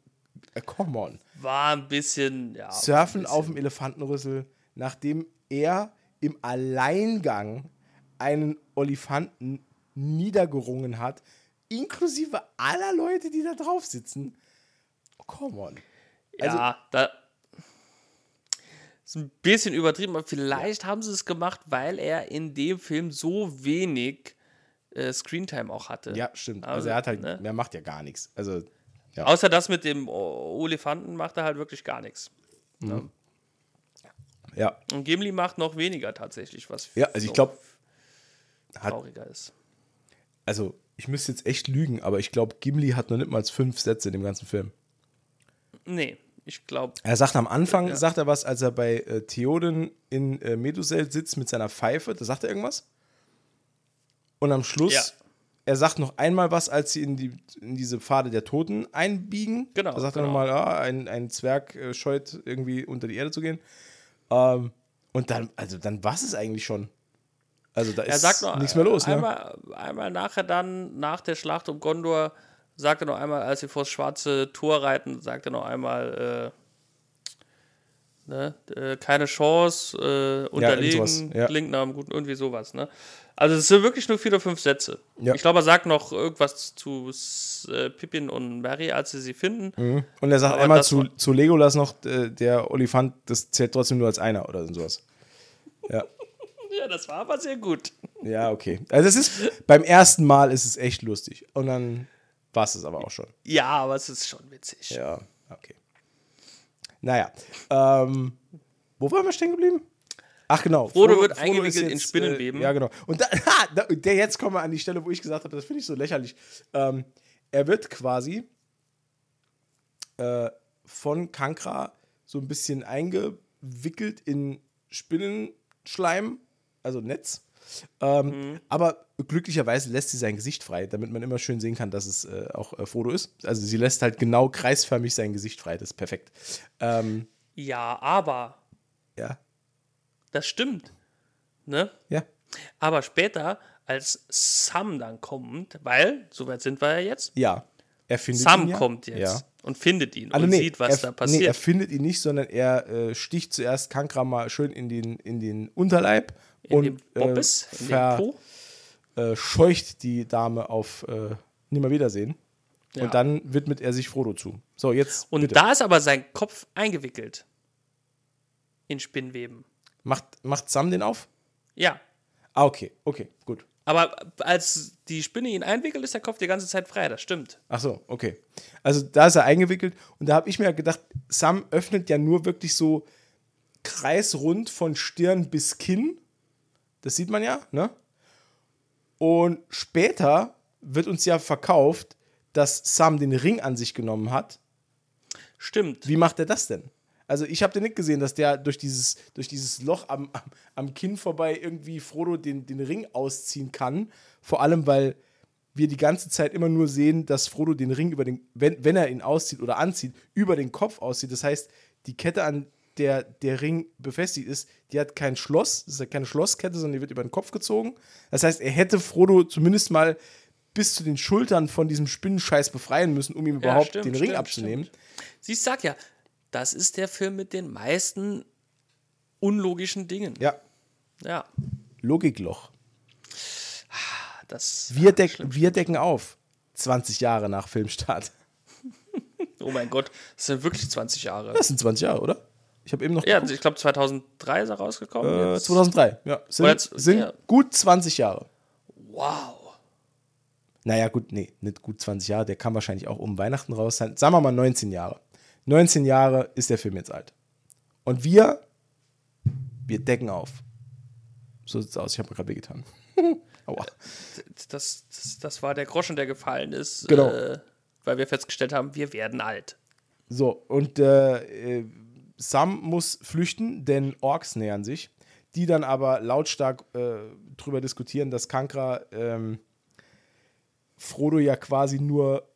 äh, come on. War ein bisschen, ja. Surfen ein auf bisschen. dem Elefantenrüssel, nachdem er im Alleingang einen Olifanten niedergerungen hat inklusive aller Leute, die da drauf sitzen. Come on. Also- ja, da ist ein bisschen übertrieben, aber vielleicht haben sie es gemacht, weil er in dem Film so wenig äh, Screentime auch hatte. Ja, stimmt. Also, Also, er hat halt, ne? er macht ja gar nichts. Also, ja. Außer das mit dem Olifanten macht er halt wirklich gar nichts. ja. Und Gimli macht noch weniger tatsächlich, was Ja, also ich glaube, hat, trauriger ist. also ich müsste jetzt echt lügen, aber ich glaube, Gimli hat noch nicht mal fünf Sätze in dem ganzen Film. Nee, ich glaube, Er sagt am Anfang, Ja. sagt er was, als er bei äh, Theoden in äh, Medusel sitzt mit seiner Pfeife, da sagt er irgendwas. Und am Schluss, Ja. er sagt noch einmal was, als sie in, die, in diese Pfade der Toten einbiegen. Genau, Da sagt genau. er nochmal, ah, ein, ein Zwerg äh, scheut irgendwie unter die Erde zu gehen. Ähm, und dann, also dann war es eigentlich schon. Also da er ist noch nichts mehr los, ne? einmal, einmal nachher dann, nach der Schlacht um Gondor, sagt er noch einmal, als sie vor das schwarze Tor reiten, sagt er noch einmal, äh, ne, äh, keine Chance, äh, unterlegen, sowas, ja. klingt nach einem guten, irgendwie sowas, ne? Also es sind wirklich nur vier oder fünf Sätze. Ja. Ich glaube, er sagt noch irgendwas zu äh, Pippin und Mary, als sie sie finden. Mhm. Und er sagt Aber einmal zu, zu Legolas noch, äh, der Olifant, das zählt trotzdem nur als einer oder sowas. Ja. Das war aber sehr gut. Ja, okay. Also es ist, beim ersten Mal ist es echt lustig. Und dann war es es aber auch schon. Ja, aber es ist schon witzig. Ja, okay. Naja. Ähm, wo waren wir stehen geblieben? Ach genau. Frodo wird ist eingewickelt in Spinnenweben. Äh, ja, genau. Und da, [LAUGHS] ha, da, der jetzt kommen wir an die Stelle, wo ich gesagt habe, das finde ich so lächerlich. Ähm, er wird quasi äh, von Kankra so ein bisschen eingewickelt in Spinnenschleim, also Netz. Ähm, Aber glücklicherweise lässt sie sein Gesicht frei, damit man immer schön sehen kann, dass es äh, auch äh, Frodo ist. Also sie lässt halt genau kreisförmig sein Gesicht frei. Das ist perfekt. Ähm, Ja, aber ja. das stimmt. Ne? Ja. Aber später, als Sam dann kommt, weil, soweit sind wir ja jetzt, Ja. Er findet Sam ihn ja. kommt jetzt Ja. und findet ihn Also und nee, sieht, was er, da passiert. Nee, er findet ihn nicht, sondern er äh, sticht zuerst Kankra mal schön in den, in den Unterleib in und dem Bobbes, äh, in dem Po. äh, scheucht die Dame auf äh, Nimmerwiedersehen. Ja. Und dann widmet er sich Frodo zu. So, jetzt Und bitte. da ist aber sein Kopf eingewickelt. In Spinnweben. Macht, macht Sam den auf? Ja. Ah, okay, okay, gut. Aber als die Spinne ihn einwickelt, ist der Kopf die ganze Zeit frei. Das stimmt. Ach so, okay. Also da ist er eingewickelt und da habe ich mir gedacht, Sam öffnet ja nur wirklich so kreisrund von Stirn bis Kinn. Das sieht man ja, ne? Und später wird uns ja verkauft, dass Sam den Ring an sich genommen hat. Stimmt. Wie macht er das denn? Also ich habe den nicht gesehen, dass der durch dieses, durch dieses Loch am, am, am Kinn vorbei irgendwie Frodo den, den Ring ausziehen kann. Vor allem, weil wir die ganze Zeit immer nur sehen, dass Frodo den Ring über den, wenn, wenn er ihn auszieht oder anzieht, über den Kopf auszieht. Das heißt, die Kette, an der der Ring befestigt ist, die hat kein Schloss, das ist ja keine Schlosskette, sondern die wird über den Kopf gezogen. Das heißt, er hätte Frodo zumindest mal bis zu den Schultern von diesem Spinnenscheiß befreien müssen, um ihm überhaupt stimmt, den Ring stimmt, abzunehmen. stimmt. Sie sagt ja, das ist der Film mit den meisten unlogischen Dingen. Ja, Ja, Logikloch. das. Wir, deck, wir decken auf. 20 Jahre nach Filmstart. [LAUGHS] Oh mein Gott, das sind wirklich 20 Jahre. Das sind 20 Jahre, oder? Ich habe eben noch. Ja, geguckt. ich glaube 2003 ist er rausgekommen. äh, jetzt. 2003. Ja, sind, jetzt- sind ja. gut 20 Jahre. Wow. Naja, gut, nee, nicht gut 20 Jahre. Der kam wahrscheinlich auch um Weihnachten raus. Sagen wir mal 19 Jahre. 19 Jahre ist der Film jetzt alt. Und wir, wir decken auf. So sieht's aus. Ich habe mir gerade wehgetan. [LAUGHS] Aua. Das, das, das war der Groschen, der gefallen ist. Genau. Äh, weil wir festgestellt haben, wir werden alt. So, und äh, äh, Sam muss flüchten, denn Orks nähern sich, die dann aber lautstark äh, drüber diskutieren, dass Kankra ähm, Frodo ja quasi nur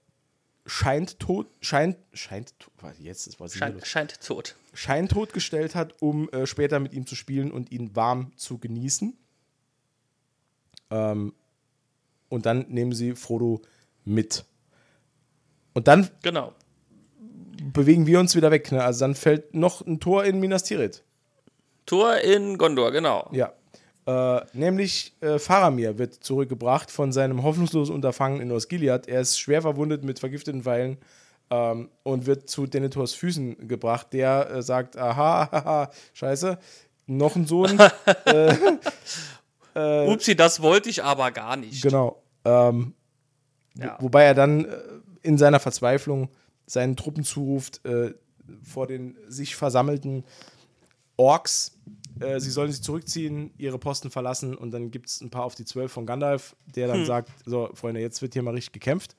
scheint tot, scheint, scheint, jetzt ist was Schein, scheint tot. scheintot gestellt hat, um äh, später mit ihm zu spielen und ihn warm zu genießen. Ähm, und dann nehmen sie Frodo mit. Und dann Genau. Bewegen wir uns wieder weg. Ne? Also dann fällt noch ein Tor in Minas Tirith. Tor in Gondor, genau. Ja. Äh, nämlich äh, Faramir wird zurückgebracht von seinem hoffnungslosen Unterfangen in Osgiliath. Er ist schwer verwundet mit vergifteten Pfeilen ähm, und wird zu Denethors Füßen gebracht. Der äh, sagt: Aha, haha, scheiße, noch ein Sohn. [LAUGHS] äh, Upsi, das wollte ich aber gar nicht. Genau. Ähm, Ja. wo, wobei er dann äh, in seiner Verzweiflung seinen Truppen zuruft, äh, vor den sich versammelten Orks, äh, sie sollen sich zurückziehen, ihre Posten verlassen und dann gibt es ein paar auf die Zwölf von Gandalf, der dann sagt, so Freunde, jetzt wird hier mal richtig gekämpft.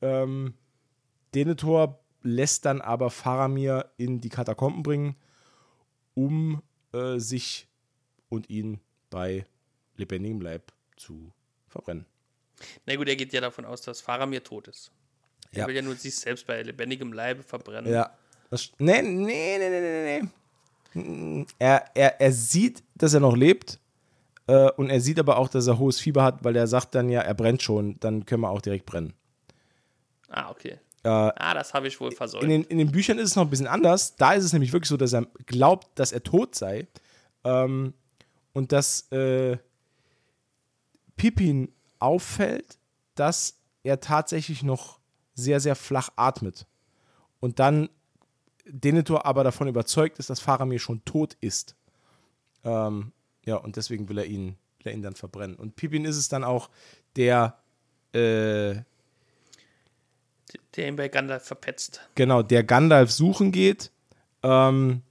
Ähm, Denethor lässt dann aber Faramir in die Katakomben bringen, um äh, sich und ihn bei lebendigem Leib zu verbrennen. Na gut, er geht ja davon aus, dass Faramir tot ist. Er Ja. will ja nur sich selbst bei lebendigem Leibe verbrennen. Ja. Das, nee, nee, nee, nee, nee, nee. Mm, Er, er, er sieht, dass er noch lebt. Äh, und er sieht aber auch, dass er hohes Fieber hat, weil er sagt dann ja, er brennt schon, dann können wir auch direkt brennen. Ah, okay. Äh, Ah, das habe ich wohl versäumt. in, den, in den Büchern ist es noch ein bisschen anders. Da ist es nämlich wirklich so, dass er glaubt, dass er tot sei. Ähm, und dass äh, Pippin auffällt, dass er tatsächlich noch sehr, sehr flach atmet. Und dann Denethor aber davon überzeugt ist, dass Faramir schon tot ist. Ähm, ja, und deswegen will er ihn, will er ihn dann verbrennen. Und Pippin ist es dann auch, der äh, der ihn bei Gandalf verpetzt. Genau, der Gandalf suchen geht. Ähm,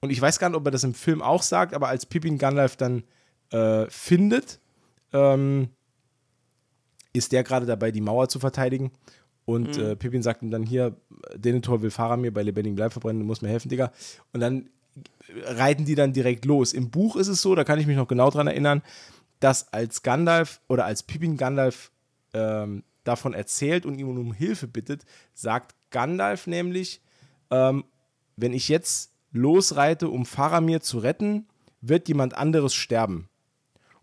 und ich weiß gar nicht, ob er das im Film auch sagt, aber als Pippin Gandalf dann äh, findet, ähm, ist der gerade dabei, die Mauer zu verteidigen. Und äh, Pippin sagt ihm dann hier, Denethor will Faramir bei lebendigem Leib verbrennen, du musst mir helfen, Digga. Und dann reiten die dann direkt los. Im Buch ist es so, da kann ich mich noch genau dran erinnern, dass als Gandalf oder als Pippin Gandalf ähm, davon erzählt und ihn um Hilfe bittet, sagt Gandalf nämlich, ähm, wenn ich jetzt losreite, um Faramir zu retten, wird jemand anderes sterben.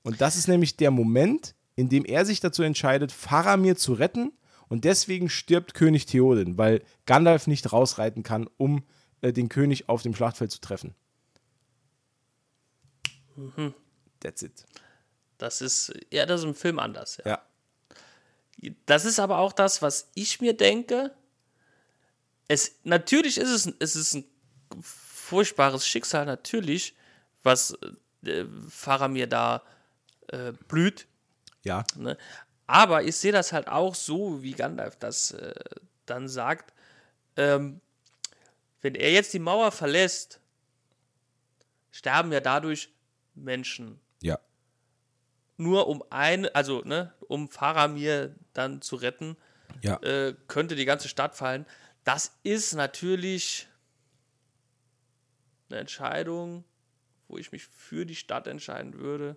Und das ist nämlich der Moment, in dem er sich dazu entscheidet, Faramir zu retten. Und deswegen stirbt König Theoden, weil Gandalf nicht rausreiten kann, um äh, den König auf dem Schlachtfeld zu treffen. That's it. Das ist, ja, das ist im Film anders. Ja. Ja. Das ist aber auch das, was ich mir denke. Es, natürlich ist es, es ist ein furchtbares Schicksal, natürlich, was äh, Faramir da äh, blüht. Ja. Ne? Aber ich sehe das halt auch so, wie Gandalf das äh, dann sagt. Ähm, wenn er jetzt die Mauer verlässt, sterben ja dadurch Menschen. Ja. Nur um eine, also ne, um Faramir dann zu retten, Ja. äh, könnte die ganze Stadt fallen. Das ist natürlich eine Entscheidung, wo ich mich für die Stadt entscheiden würde.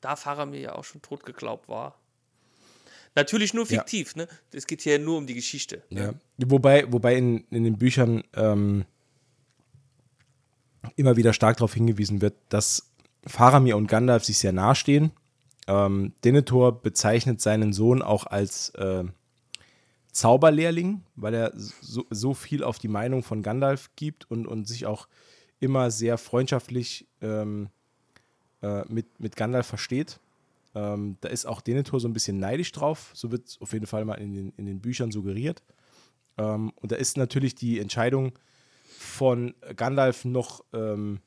Da Faramir ja auch schon tot geglaubt war. Natürlich nur Ja. fiktiv, ne? Es geht hier nur um die Geschichte. Ja. Wobei, wobei in, in den Büchern ähm, immer wieder stark darauf hingewiesen wird, dass Faramir und Gandalf sich sehr nahestehen. Ähm, Denethor bezeichnet seinen Sohn auch als äh, Zauberlehrling, weil er so, so viel auf die Meinung von Gandalf gibt und, und sich auch immer sehr freundschaftlich ähm, äh, mit, mit Gandalf versteht. Ähm, da ist auch Denethor so ein bisschen neidisch drauf. So wird es auf jeden Fall mal in den, in den Büchern suggeriert. Ähm, und da ist natürlich die Entscheidung von Gandalf noch ähm,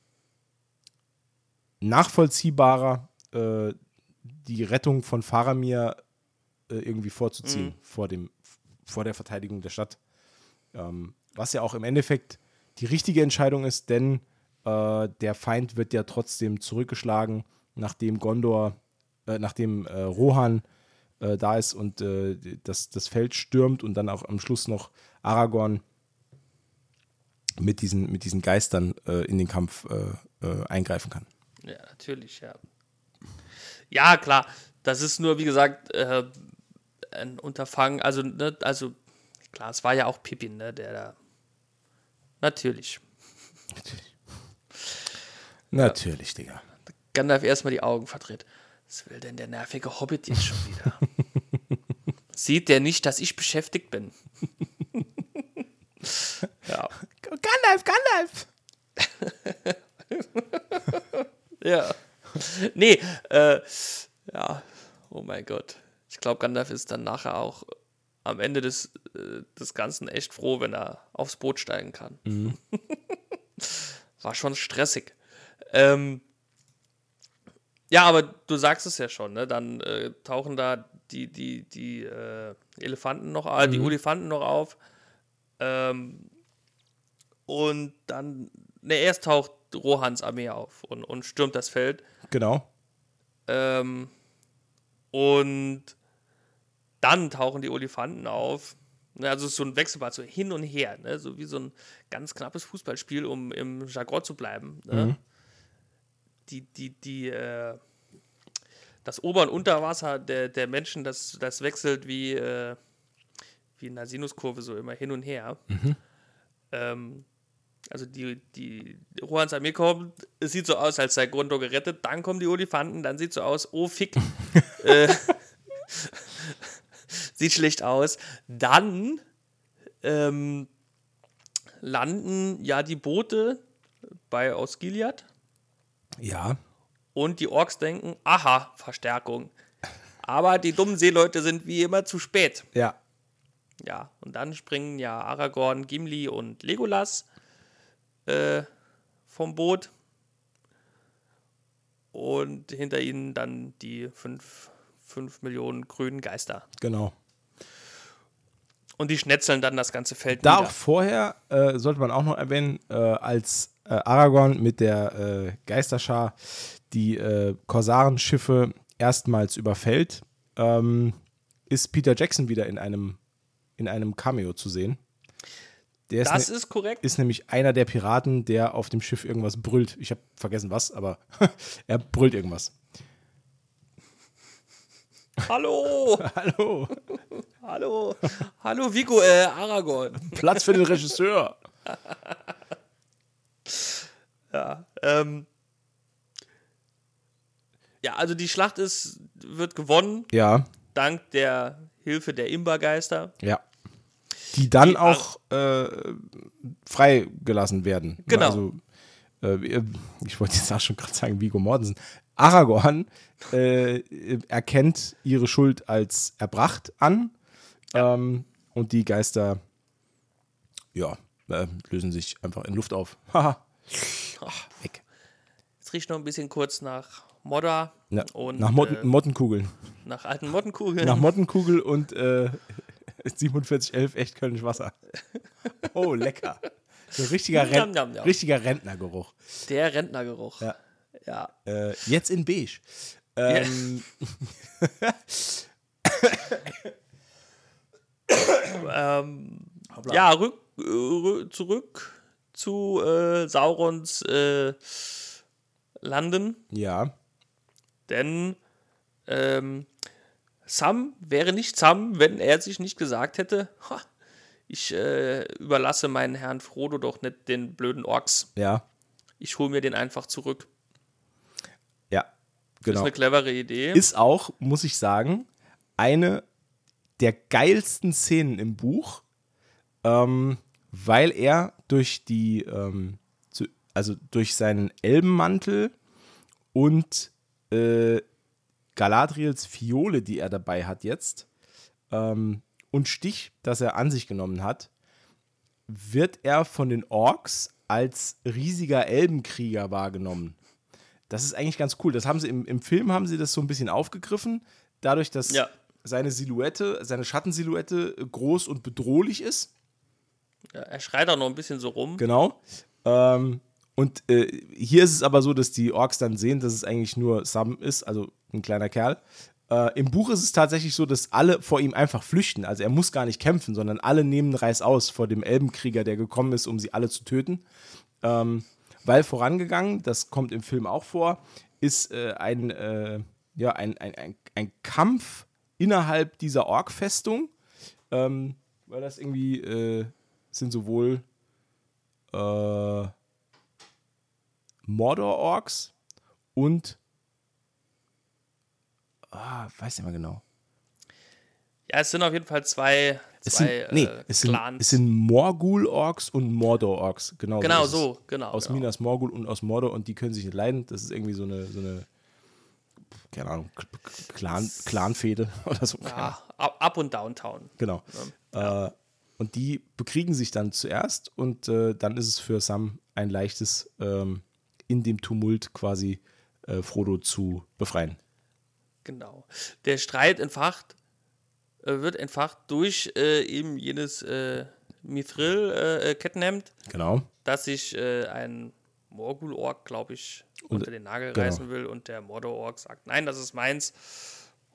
nachvollziehbarer, äh, die Rettung von Faramir äh, irgendwie vorzuziehen vor, dem, vor der Verteidigung der Stadt. Ähm, was ja auch im Endeffekt die richtige Entscheidung ist, denn äh, der Feind wird ja trotzdem zurückgeschlagen, nachdem Gondor, äh, nachdem äh, Rohan äh, da ist und äh, das, das Feld stürmt und dann auch am Schluss noch Aragorn mit diesen, mit diesen Geistern in den Kampf eingreifen kann. Ja, natürlich, ja. Ja, klar. Das ist nur, wie gesagt, ein Unterfangen. Also, ne, also, klar, es war ja auch Pippin, ne, der da. Natürlich. Natürlich, Digga. Gandalf erstmal die Augen verdreht. Was will denn der nervige Hobbit jetzt schon wieder? [LAUGHS] Sieht der nicht, dass ich beschäftigt bin? [LAUGHS] ja. Gandalf, Gandalf! [LAUGHS] Ja. Nee, äh, ja, oh mein Gott. Ich glaube, Gandalf ist dann nachher auch am Ende des, äh, des Ganzen echt froh, wenn er aufs Boot steigen kann. Mhm. War schon stressig. Ähm, ja, aber du sagst es ja schon, ne? Dann äh, tauchen da die, die, die äh, Elefanten noch, äh, die Mhm. Olifanten noch auf. Ähm, und dann, ne, erst taucht Rohans Armee auf und, und stürmt das Feld. Genau. Ähm, und dann tauchen die Olifanten auf. Ne, Also es ist so ein Wechselbad, so hin und her, ne? so wie so ein ganz knappes Fußballspiel, um im Jargon zu bleiben. Ne? Die, die, die, äh, das Ober- und Unterwasser der, der Menschen, das, das wechselt wie, äh, wie in einer Sinuskurve so immer hin und her. Ähm, also die, die Rohans Armee kommt, es sieht so aus, als sei Gondor gerettet, dann kommen die Olifanten, dann sieht so aus, oh fick. [LAUGHS] äh, sieht schlecht aus. Dann ähm, landen ja die Boote bei Osgiliath Ja. und die Orks denken, aha, Verstärkung. Aber die dummen Seeleute sind wie immer zu spät. Ja. Ja, und dann springen ja Aragorn, Gimli und Legolas äh, vom Boot. Und hinter ihnen dann die fünf, fünf Millionen grünen Geister. Genau. Und die schnetzeln dann das ganze Feld Da auch vorher äh, sollte man auch noch erwähnen, äh, als äh, Aragorn mit der äh, Geisterschar die äh, Korsarenschiffe erstmals überfällt, ähm, ist Peter Jackson wieder in einem, in einem Cameo zu sehen. Der ist, Das ne, ist korrekt. ist nämlich einer der Piraten, der auf dem Schiff irgendwas brüllt. Ich habe vergessen was, aber [LAUGHS] er brüllt irgendwas. [LAUGHS] Hallo, Hallo, hallo, hallo Vigo, äh, Aragorn. Platz für den Regisseur. [LAUGHS] Ja, ähm, ja, also die Schlacht ist, wird gewonnen, Ja, dank der Hilfe der Imbergeister. Ja. Die dann Die auch äh, freigelassen werden. Genau. Also, äh, ich wollte jetzt auch schon gerade sagen, Vigo Mortensen. Aragorn äh, erkennt ihre Schuld als erbracht an. Ähm, und die Geister, ja, äh, lösen sich einfach in Luft auf. [LAUGHS] Haha. Weg. Jetzt riecht noch ein bisschen kurz nach Modder Na, und nach Motten, äh, Mottenkugeln. nach alten Mottenkugeln. Nach [LAUGHS] Mottenkugel und äh, [LAUGHS] 4711 echt Kölnisch Wasser. Oh, lecker. So ein richtiger, Ren richtiger Rentnergeruch. Der Rentnergeruch. Ja. Ja. Äh, jetzt in beige. Ähm, Ähm, ja, rück, äh, rü- zurück zu äh, Saurons äh, Landen, ja, denn ähm, Sam wäre nicht Sam, wenn er sich nicht gesagt hätte, ha, ich äh, überlasse meinen Herrn Frodo doch nicht den blöden Orks. ja, Ich hole mir den einfach zurück. Das ist Genau. eine clevere Idee. Ist auch, muss ich sagen, eine der geilsten Szenen im Buch, ähm, weil er durch die, ähm, zu, also durch seinen Elbenmantel und äh, Galadriels Fiole, die er dabei hat jetzt, ähm, und Stich, das er an sich genommen hat, wird er von den Orks als riesiger Elbenkrieger wahrgenommen. Das ist eigentlich ganz cool. Das haben sie im, im Film haben sie das so ein bisschen aufgegriffen, dadurch, dass Ja. seine Silhouette, seine Schattensilhouette groß und bedrohlich ist. Ja, er schreit auch noch ein bisschen so rum. Genau. Ähm, und äh, hier ist es aber so, dass die Orks dann sehen, dass es eigentlich nur Sam ist, also ein kleiner Kerl. Äh, Im Buch ist es tatsächlich so, dass alle vor ihm einfach flüchten. Also er muss gar nicht kämpfen, sondern alle nehmen Reiß aus vor dem Elbenkrieger, der gekommen ist, um sie alle zu töten. Ähm, weil vorangegangen, das kommt im Film auch vor, ist äh, ein, äh, ja, ein, ein, ein, ein Kampf innerhalb dieser Ork-Festung. Ähm, weil das irgendwie äh, sind sowohl äh, Mordor-Orks und ah, weiß nicht mehr genau. Ja, es sind auf jeden Fall zwei, Es zwei sind, nee, äh, es sind, Clans. es sind Morgul-Orks und Mordor-Orks. Genau, genau es. so, genau. Aus genau. Minas Morgul und aus Mordor und die können sich nicht leiden. Das ist irgendwie so eine, so eine keine Ahnung, Clan, Clanfehde [LAUGHS] oder so. Ja, up und Downtown. Genau. Äh, und die bekriegen sich dann zuerst und äh, dann ist es für Sam ein leichtes, ähm, in dem Tumult quasi äh, Frodo zu befreien. Genau. Der Streit entfacht, äh, wird entfacht durch äh, eben jenes äh, Mithril-Kettenhemd, Genau. das sich äh, ein Morgul-Ork, glaube ich, unter den Nagel genau. reißen will und der Mordor-Ork sagt, nein, das ist meins.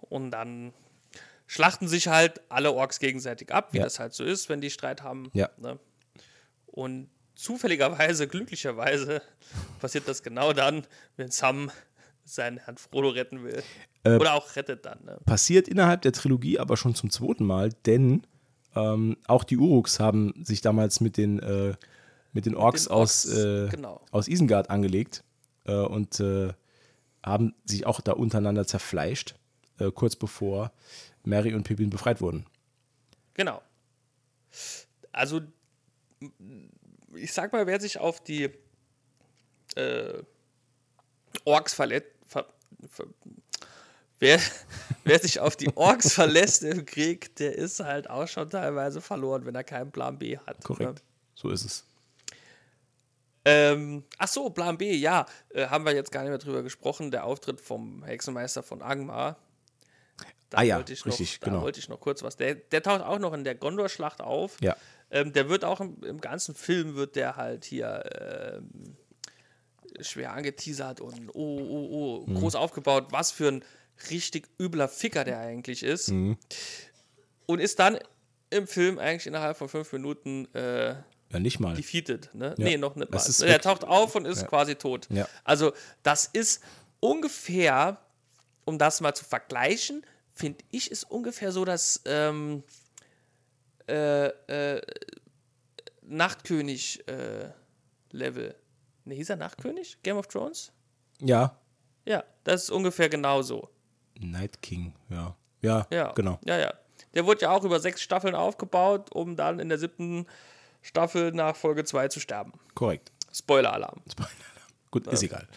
Und dann schlachten sich halt alle Orks gegenseitig ab, wie Ja. das halt so ist, wenn die Streit haben. Ja. Ne? Und zufälligerweise, glücklicherweise, [LAUGHS] passiert das genau dann, wenn Sam seinen Herrn Frodo retten will. Äh, Oder auch rettet dann. Ne? Passiert innerhalb der Trilogie aber schon zum zweiten Mal, denn ähm, auch die Uruks haben sich damals mit den, äh, mit den Orks, den aus, Orks, äh, genau. aus Isengard angelegt äh, und äh, haben sich auch da untereinander zerfleischt, äh, kurz bevor Mary und Pippin befreit wurden. Genau. Also, ich sag mal, wer sich auf die äh, Orks verletzt, ver, ver, wer, [LAUGHS] wer sich auf die Orks verlässt im Krieg, der ist halt auch schon teilweise verloren, wenn er keinen Plan B hat. Korrekt. Ne? So ist es. Ähm, ach so, Plan B, ja, äh, haben wir jetzt gar nicht mehr drüber gesprochen. Der Auftritt vom Hexenmeister von Angmar. Da Ah ja, wollte ich richtig, noch, da genau. wollte ich noch kurz was. Der, der taucht auch noch in der Gondor-Schlacht auf. Ja. Ähm, der wird auch im, im ganzen Film wird der halt hier ähm, schwer angeteasert und oh, oh, oh, Mhm. groß aufgebaut, was für ein richtig übler Ficker der eigentlich ist. Mhm. Und ist dann im Film eigentlich innerhalb von fünf Minuten äh, Ja, nicht mal. defeated. Ne? Ja. Nee, noch nicht mal. Der wirklich- taucht auf und ist Ja. quasi tot. Ja. Also, das ist ungefähr, um das mal zu vergleichen, finde ich, ist ungefähr so das ähm, äh, äh, Nachtkönig-Level. Ne, hieß er Nachtkönig? Game of Thrones? Ja. Ja, das ist ungefähr genauso. Night King, ja. Ja, Ja, genau. Ja, ja. Der wurde ja auch über sechs Staffeln aufgebaut, um dann in der siebten Staffel nach Folge 2 zu sterben. Korrekt. Spoiler-Alarm. Gut, ist egal.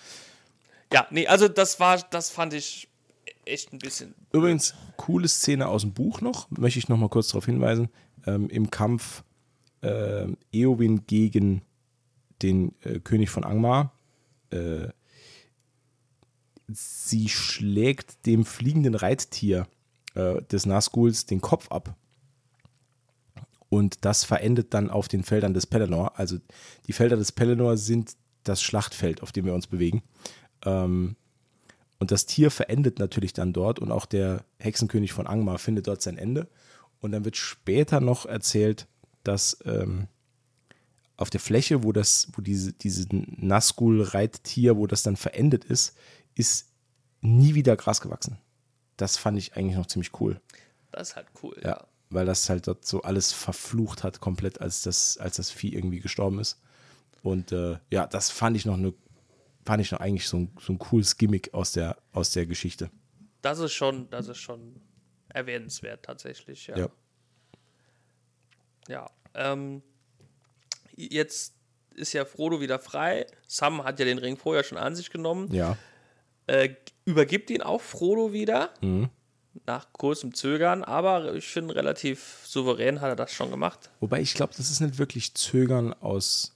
Ja, nee, also das war, das fand ich echt ein bisschen. Übrigens, coole Szene aus dem Buch noch, möchte ich noch mal kurz darauf hinweisen. Ähm, Im Kampf ähm, Eowyn gegen den äh, König von Angmar. Äh, sie schlägt dem fliegenden Reittier äh, des Nazguls den Kopf ab. Und das verendet dann auf den Feldern des Pelennor. Also die Felder des Pelennor sind das Schlachtfeld, auf dem wir uns bewegen. Ähm, und das Tier verendet natürlich dann dort und auch der Hexenkönig von Angmar findet dort sein Ende. Und dann wird später noch erzählt, dass ähm, auf der Fläche, wo das, wo diese, diese Nazgul-Reittier, wo das dann verendet ist, ist nie wieder Gras gewachsen. Das fand ich eigentlich noch ziemlich cool. Das ist halt cool, Ja. ja. Weil das halt dort so alles verflucht hat, komplett, als das, als das Vieh irgendwie gestorben ist. Und äh, ja, das fand ich noch eine, fand ich noch eigentlich so ein, so ein cooles Gimmick aus der, aus der Geschichte. Das ist schon, das ist schon erwähnenswert tatsächlich, ja. Ja. Ja. Ähm, jetzt ist ja Frodo wieder frei. Sam hat ja den Ring vorher schon an sich genommen. Ja. Äh, übergibt ihn auch Frodo wieder. Mhm. Nach kurzem Zögern, aber ich finde, relativ souverän hat er das schon gemacht. Wobei ich glaube, das ist nicht wirklich Zögern aus,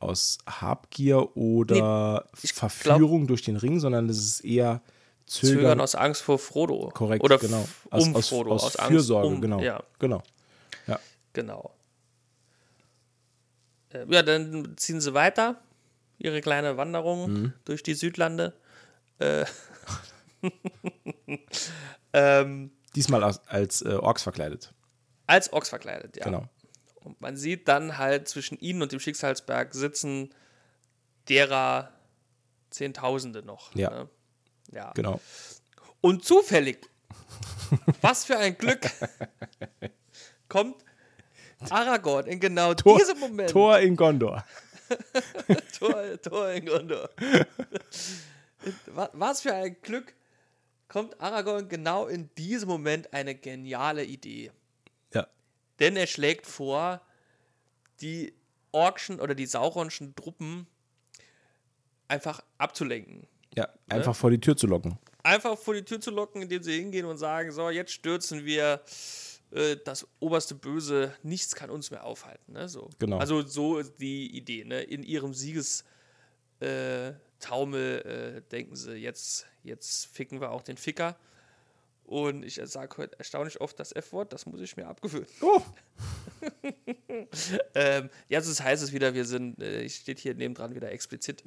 aus Habgier oder ich Verführung durch den Ring, sondern das ist eher Zögern, Zögern aus Angst vor Frodo. korrekt, Oder genau. Aus, um aus, Frodo. aus, Aus, Angst Fürsorge, um, genau. Ja, Genau. Ja. genau. Äh, Ja, dann ziehen sie weiter. Ihre kleine Wanderung Mhm. durch die Südlande. Äh, [LAUGHS] ähm, Diesmal als, als äh, Orks verkleidet. als Ochs verkleidet, ja. Genau. Und man sieht dann halt zwischen ihnen und dem Schicksalsberg sitzen derer Zehntausende noch. Ja. Ne? ja. Genau. Und zufällig, was für ein Glück, [LAUGHS] kommt Aragorn in genau Tor, diesem Moment. Tor in Gondor. [LAUGHS] Tor, Tor in Gondor. Wa- [LAUGHS] Was für ein Glück, kommt Aragorn genau in diesem Moment eine geniale Idee. Ja. Denn er schlägt vor, die Orkschen oder die Sauronschen Truppen einfach abzulenken. Ja, einfach vor die Tür zu locken. Einfach vor die Tür zu locken, indem sie hingehen und sagen: So, jetzt stürzen wir äh, das oberste Böse, nichts kann uns mehr aufhalten. Ne? So. Genau. Also, so die Idee. Ne? In ihrem Siegestaumel äh, denken sie: jetzt, jetzt ficken wir auch den Ficker. Und ich sage heute erstaunlich oft das F-Wort, das muss ich mir abgewöhnen. Oh. [LAUGHS] ähm, ja, das heißt es wieder, wir sind, äh, steht hier nebendran wieder explizit.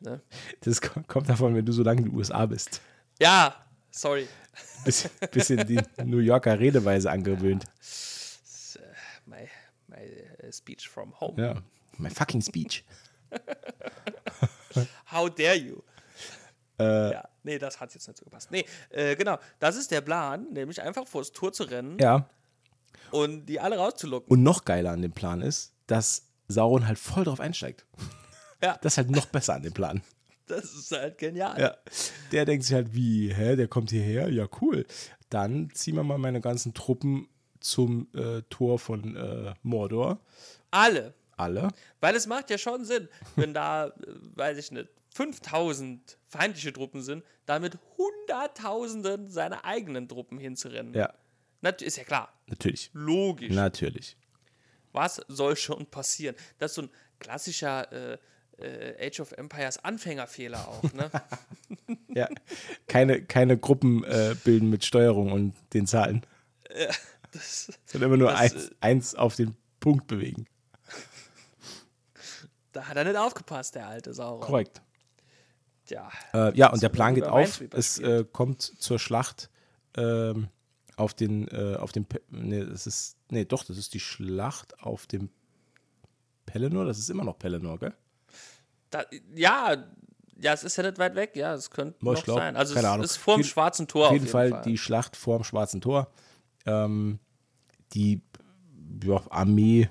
ne? Das ko- kommt davon, wenn du so lange in den USA bist. Ja, sorry. Bisschen, bisschen die New Yorker Redeweise angewöhnt. My, my uh, speech from home. Ja. My fucking speech. [LAUGHS] How dare you? Äh, Ja, nee, das hat jetzt nicht so gepasst. Nee, äh, genau, das ist der Plan, nämlich einfach vors Tor zu rennen ja. und die alle rauszulocken. Und noch geiler an dem Plan ist, dass Sauron halt voll drauf einsteigt. Ja. Das ist halt noch besser an dem Plan. Das ist halt genial. Ja. Der denkt sich halt, wie, hä, der kommt hierher? Ja, cool. Dann ziehen wir mal meine ganzen Truppen zum äh, Tor von äh, Mordor. Alle. Alle. Weil es macht ja schon Sinn, wenn da, äh, weiß ich nicht, 5000 feindliche Truppen sind, da mit Hunderttausenden seine eigenen Truppen hinzurennen. Ja, Nat ist ja klar. natürlich. Logisch. Natürlich. Was soll schon passieren? Das ist so ein klassischer äh, äh, Age of Empires Anfängerfehler auch, ne? [LAUGHS] Ja. Keine, keine Gruppen äh, bilden mit Steuerung und den Zahlen. das, [LAUGHS] Sondern immer nur Das, eins, äh, eins auf den Punkt bewegen. da hat er nicht aufgepasst, der alte Sauron. Korrekt. Tja. Äh, ja, und der Plan geht auf. Es äh, kommt zur Schlacht ähm, auf den, äh, auf dem, nee, das ist, nee, doch, das ist die Schlacht auf dem Pelennor. Das ist immer noch Pelennor, gell? Da, ja, ja, es ist ja nicht weit weg, ja, es könnte ich noch glaub, sein. Also es Ahnung. ist vor dem Auf jeden- Schwarzen Tor auf jeden, Fall, die Schlacht vorm Schwarzen Tor. Ähm, die ja, Armee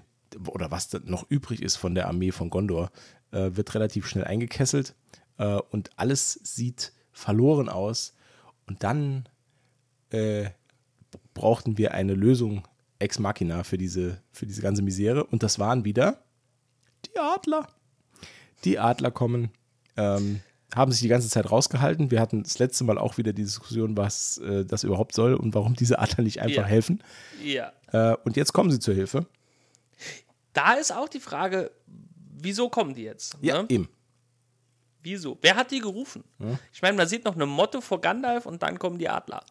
oder was noch übrig ist von der Armee von Gondor, äh, wird relativ schnell eingekesselt äh, und alles sieht verloren aus. Und dann äh, brauchten wir eine Lösung ex machina für diese, für diese ganze Misere. Und das waren wieder die Adler. Die Adler kommen, ähm, haben sich die ganze Zeit rausgehalten. Wir hatten das letzte Mal auch wieder die Diskussion, was äh, das überhaupt soll und warum diese Adler nicht einfach Ja. helfen. Ja. Äh, und jetzt kommen sie zur Hilfe. Da ist auch die Frage, wieso kommen die jetzt? Ja, Ne? eben. Wieso? Wer hat die gerufen? Ich meine, man sieht noch eine Motte vor Gandalf und dann kommen die Adler.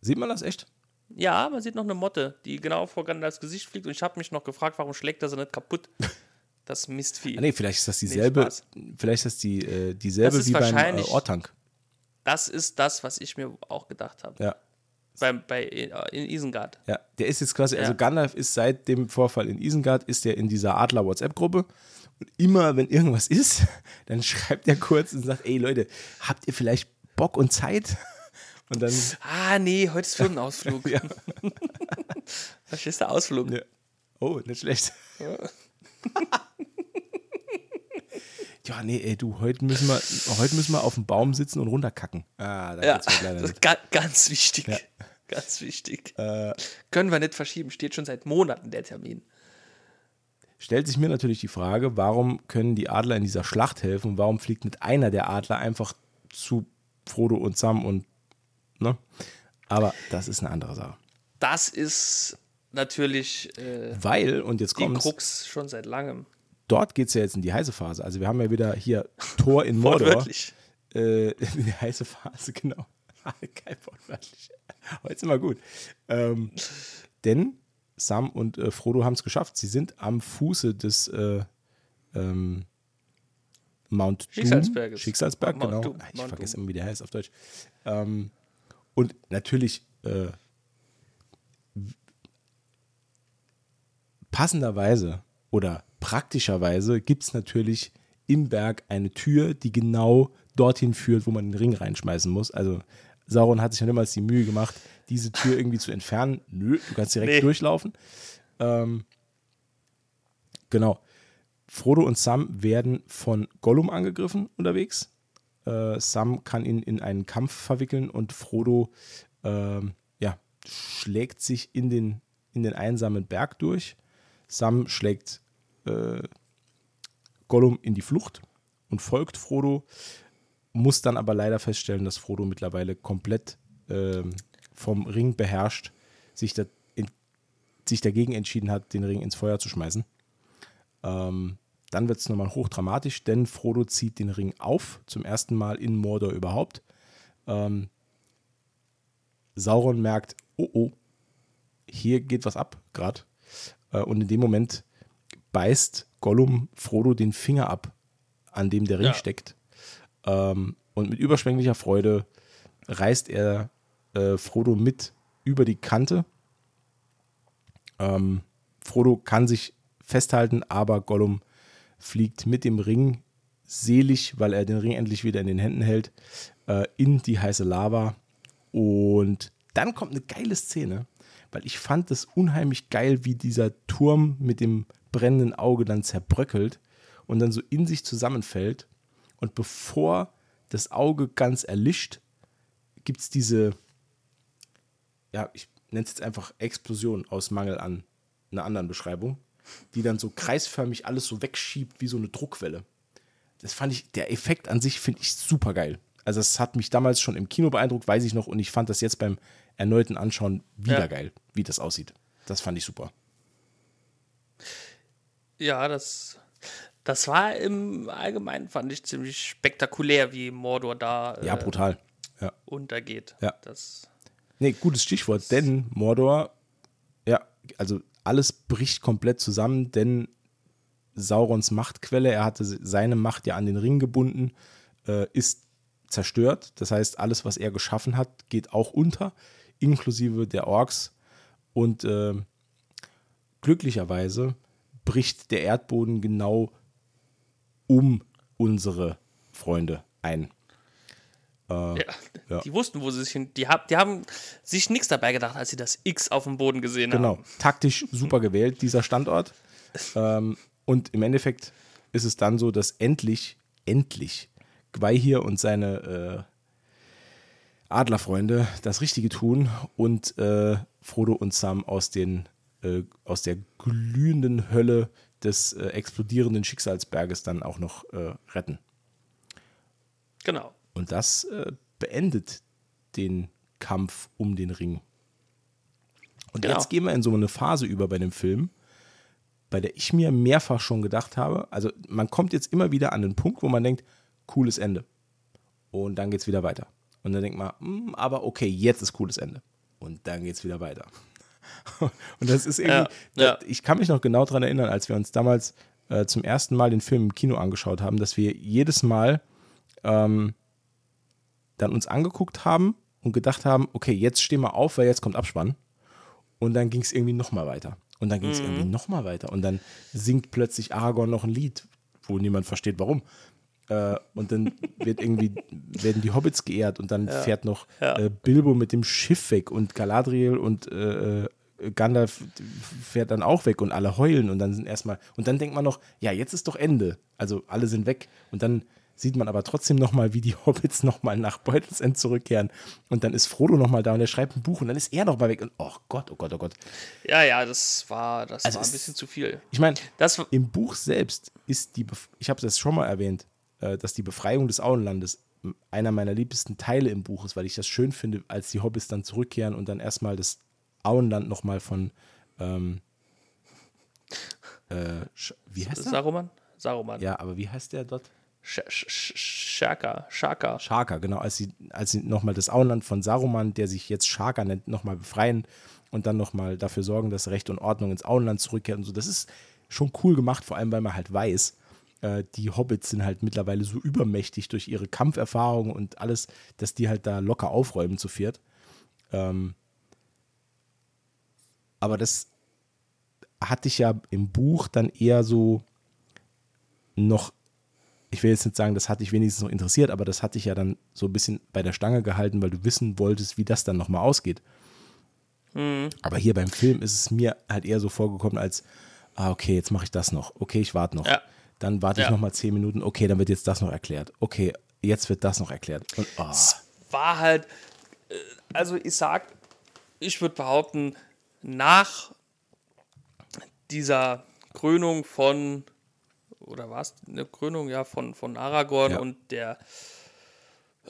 Sieht man das echt? Ja, man sieht noch eine Motte, die genau vor Gandalfs Gesicht fliegt und ich habe mich noch gefragt, warum schlägt er sie nicht kaputt? [LAUGHS] Das Mistvieh. Ah, nee, vielleicht ist das dieselbe, Spaß. vielleicht ist das die, äh, dieselbe Das wie beim äh, Ortank. Das ist das, was ich mir auch gedacht habe. Ja. Beim, bei, äh, in Isengard. Ja, der ist jetzt quasi, also Ja. Gandalf ist seit dem Vorfall in Isengard, ist der in dieser Adler-WhatsApp-Gruppe. Und immer, wenn irgendwas ist, [LAUGHS] dann schreibt er kurz und sagt, ey Leute, habt ihr vielleicht Bock und Zeit? [LAUGHS] Und dann, Ah, nee, heute ist Firmenausflug. [LAUGHS] ja, Verstehst du, Ausflug? ja. oh, nicht schlecht. Ja, nee, ey, du, heute müssen wir, heute müssen wir auf dem Baum sitzen und runterkacken. Ah, da Ja, geht's mir leider das nicht. ist ga, ganz wichtig. Ganz wichtig. Können wir nicht verschieben, steht schon seit Monaten der Termin. stellt sich mir natürlich die Frage, warum können die Adler in dieser Schlacht helfen und warum fliegt nicht einer der Adler einfach zu Frodo und Sam und ne? Aber das ist eine andere Sache. Das ist natürlich äh, Weil, und jetzt die kommt Krux schon seit langem. Dort geht es ja jetzt in die heiße Phase. Also wir haben ja wieder hier Tor in Mordor. Wortwörtlich. Äh, in die heiße Phase, [LAUGHS] genau. Geil, wortwörtlich. Heute sind wir gut. Ähm, denn Sam und äh, Frodo haben es geschafft. Sie sind am Fuße des äh, ähm, Mount Doom. Schicksalsberges. Schicksalsberg, Mount genau. Doom, ich Mount vergesse Doom. immer, wie der heißt auf Deutsch. Ähm, und natürlich äh, passenderweise oder praktischerweise gibt es natürlich im Berg eine Tür, die genau dorthin führt, wo man den Ring reinschmeißen muss. Also Sauron hat sich ja niemals die Mühe gemacht, diese Tür irgendwie zu entfernen. Nö, du kannst direkt Nee. durchlaufen. Ähm, genau. Frodo und Sam werden von Gollum angegriffen unterwegs. Äh, Sam kann ihn in einen Kampf verwickeln und Frodo ähm, ja, schlägt sich in den, in den einsamen Berg durch. Sam schlägt äh, Gollum in die Flucht und folgt Frodo, muss dann aber leider feststellen, dass Frodo mittlerweile komplett äh, vom Ring beherrscht, sich, da in, sich dagegen entschieden hat, den Ring ins Feuer zu schmeißen. Ähm, dann wird es nochmal hochdramatisch, denn Frodo zieht den Ring auf, zum ersten Mal in Mordor überhaupt. Ähm, Sauron merkt, oh oh, hier geht was ab, gerade. Äh, und in dem Moment beißt Gollum Frodo den Finger ab, an dem der Ring ja. steckt. Ähm, und mit überschwänglicher Freude reißt er äh, Frodo mit über die Kante. Ähm, Frodo kann sich festhalten, aber Gollum fliegt mit dem Ring selig, weil er den Ring endlich wieder in den Händen hält, äh, in die heiße Lava. Und dann kommt eine geile Szene, weil ich fand es unheimlich geil, wie dieser Turm mit dem brennenden Auge dann zerbröckelt und dann so in sich zusammenfällt. Und bevor das Auge ganz erlischt, gibt es diese, ja, ich nenne es jetzt einfach Explosion aus Mangel an einer anderen Beschreibung die dann so kreisförmig alles so wegschiebt wie so eine Druckwelle. Das fand ich, der Effekt an sich finde ich super geil. Also es hat mich damals schon im Kino beeindruckt, weiß ich noch, und ich fand das jetzt beim erneuten Anschauen wieder ja. geil, wie das aussieht. Das fand ich super. Ja, das, das war im Allgemeinen, fand ich ziemlich spektakulär, wie Mordor da ja, brutal. Ja. untergeht. Ja. Das nee, gutes Stichwort, denn Mordor, ja, also alles bricht komplett zusammen, denn Saurons Machtquelle, er hatte seine Macht ja an den Ring gebunden, äh, ist zerstört. Das heißt, alles, was er geschaffen hat, geht auch unter, inklusive der Orks. Und äh, glücklicherweise bricht der Erdboden genau um unsere Freunde ein. Äh, ja, ja. Die wussten, wo sie sich hin. Die, hab, die haben sich nichts dabei gedacht, als sie das X auf dem Boden gesehen genau. haben. Genau. Taktisch super gewählt, dieser Standort. [LAUGHS] ähm, und im Endeffekt ist es dann so, dass endlich, endlich hier und seine äh, Adlerfreunde das Richtige tun und äh, Frodo und Sam aus, den, äh, aus der glühenden Hölle des äh, explodierenden Schicksalsberges dann auch noch äh, retten. Genau. Und das äh, beendet den Kampf um den Ring. Und genau. jetzt gehen wir in so eine Phase über bei dem Film, bei der ich mir mehrfach schon gedacht habe, also man kommt jetzt immer wieder an den Punkt, wo man denkt, cooles Ende. Und dann geht es wieder weiter. Und dann denkt man, hm, aber okay, jetzt ist cooles Ende. Und dann geht es wieder weiter. [LAUGHS] Und das ist irgendwie, ja, ja. ich kann mich noch genau daran erinnern, als wir uns damals äh, zum ersten Mal den Film im Kino angeschaut haben, dass wir jedes Mal ähm, dann uns angeguckt haben und gedacht haben, okay, jetzt stehen wir auf, weil jetzt kommt Abspann. Und dann ging es irgendwie nochmal weiter. Und dann ging es mhm. irgendwie nochmal weiter. Und dann singt plötzlich Aragorn noch ein Lied, wo niemand versteht, warum. Äh, und dann wird irgendwie, [LAUGHS] werden die Hobbits geehrt und dann ja. fährt noch ja. äh, Bilbo mit dem Schiff weg und Galadriel und äh, äh, Gandalf fährt dann auch weg und alle heulen und dann sind erstmal, und dann denkt man noch, ja, jetzt ist doch Ende. Also alle sind weg. Und dann sieht man aber trotzdem nochmal, wie die Hobbits nochmal nach Beutelsend zurückkehren. Und dann ist Frodo nochmal da und er schreibt ein Buch und dann ist er nochmal weg. Und oh Gott, oh Gott, oh Gott. Ja, ja, das war, das also war ein bisschen zu viel. Ich meine, im Buch selbst ist die, Bef ich habe das schon mal erwähnt, äh, dass die Befreiung des Auenlandes einer meiner liebsten Teile im Buch ist, weil ich das schön finde, als die Hobbits dann zurückkehren und dann erstmal das Auenland nochmal von ähm, äh, wie heißt der? Saruman? Saruman. Ja, aber wie heißt der dort? Shaka, Shaka. Shaka, genau, als sie, als sie nochmal das Auenland von Saruman, der sich jetzt Shaka nennt, nochmal befreien und dann nochmal dafür sorgen, dass Recht und Ordnung ins Auenland zurückkehrt und so. Das ist schon cool gemacht, vor allem weil man halt weiß, äh, die Hobbits sind halt mittlerweile so übermächtig durch ihre Kampferfahrung und alles, dass die halt da locker aufräumen zu viert. Ähm, aber das hatte ich ja im Buch dann eher so noch ich will jetzt nicht sagen, das hat dich wenigstens noch interessiert, aber das hat dich ja dann so ein bisschen bei der Stange gehalten, weil du wissen wolltest, wie das dann nochmal ausgeht. Mhm. Aber hier beim Film ist es mir halt eher so vorgekommen, als, ah, okay, jetzt mache ich das noch. Okay, ich warte noch. Ja. Dann warte ja. ich nochmal zehn Minuten. Okay, dann wird jetzt das noch erklärt. Okay, jetzt wird das noch erklärt. Und, oh. war halt, äh, also ich sag, ich würde behaupten, nach dieser Krönung von, oder war es eine Krönung, ja, von, von Aragorn Ja. und der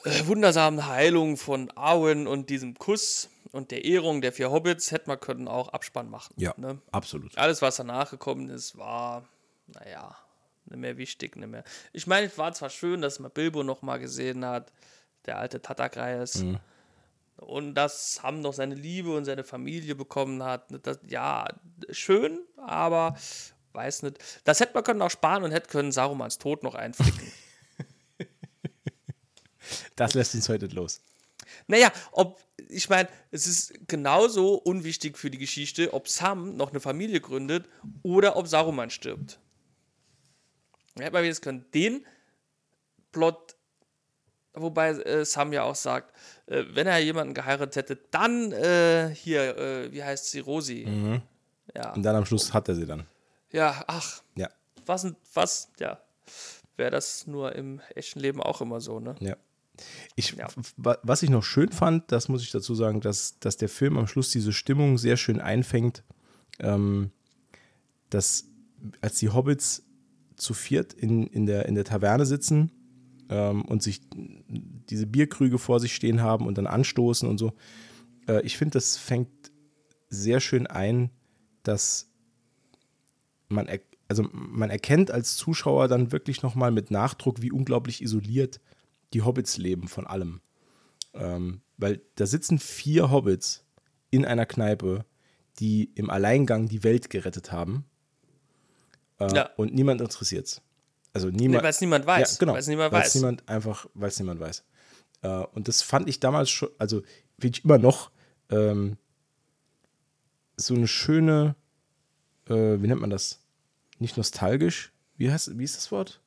äh, wundersamen Heilung von Arwen und diesem Kuss und der Ehrung der vier Hobbits hätte man können auch Abspann machen. Ja, Ne? absolut. Alles, was danach gekommen ist, war, naja, nicht mehr wichtig, nicht mehr. Ich meine, es war zwar schön, dass man Bilbo noch mal gesehen hat, der alte Tatakreis. Und das haben noch seine Liebe und seine Familie bekommen hat. Das, ja, schön, aber weiß nicht. Das hätte man können auch sparen und hätte können Sarumans Tod noch einflicken. [LAUGHS] Das lässt uns heute los. Naja, ob, ich meine, es ist genauso unwichtig für die Geschichte, ob Sam noch eine Familie gründet oder ob Saruman stirbt. Hätte man jetzt können den Plot, wobei äh, Sam ja auch sagt, äh, wenn er jemanden geheiratet hätte, dann äh, hier, äh, wie heißt sie, Rosi. Ja. Und dann am Schluss hat er sie dann. ja, ach, Ja, was, was, ja. Wäre das nur im echten Leben auch immer so, ne? ja. Ich, Ja. wa- Was ich noch schön fand, das muss ich dazu sagen, dass, dass der Film am Schluss diese Stimmung sehr schön einfängt, ähm, dass als die Hobbits zu viert in, in, der, in der Taverne sitzen ähm, und sich diese Bierkrüge vor sich stehen haben und dann anstoßen und so, äh, ich finde, das fängt sehr schön ein, dass man, er, also man erkennt als Zuschauer dann wirklich nochmal mit Nachdruck, wie unglaublich isoliert die Hobbits leben von allem. Ähm, weil da sitzen vier Hobbits in einer Kneipe, die im Alleingang die Welt gerettet haben. Äh, Ja. Und niemand interessiert's. Also Nee, niemand. weil es niemand weiß. Ja, genau. Weil es niemand Weil's weiß. niemand einfach, weil es niemand weiß. Äh, und das fand ich damals schon, also finde ich immer noch ähm, so eine schöne, äh, wie nennt man das? Nicht nostalgisch. Wie heißt, wie ist das Wort?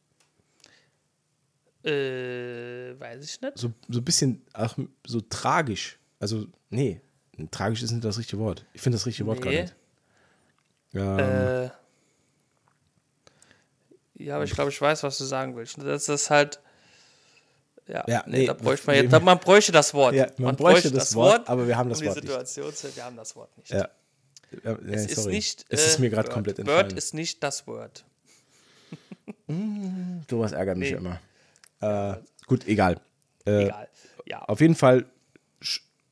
Äh, weiß ich nicht. So, so ein bisschen, ach, so tragisch. Also, nee, tragisch ist nicht das richtige Wort. Ich finde das richtige Wort Nee. gar nicht. Ähm, Äh, ja, aber ich glaube, ich weiß, was du sagen willst. Das ist halt. Ja, Ja, nee, nee, da bräuchte man jetzt, man bräuchte das Wort. Ja, man bräuchte das Wort, aber wir haben das um Wort die nicht. Situation zu, wir haben das Wort nicht. ja. Ja, nee, es ist sorry. nicht. Es ist äh, mir gerade Word. komplett Word entfallen. ist nicht das Word. [LAUGHS] Sowas ärgert mich immer. Äh, gut, egal. Äh, Egal. Ja. Auf jeden Fall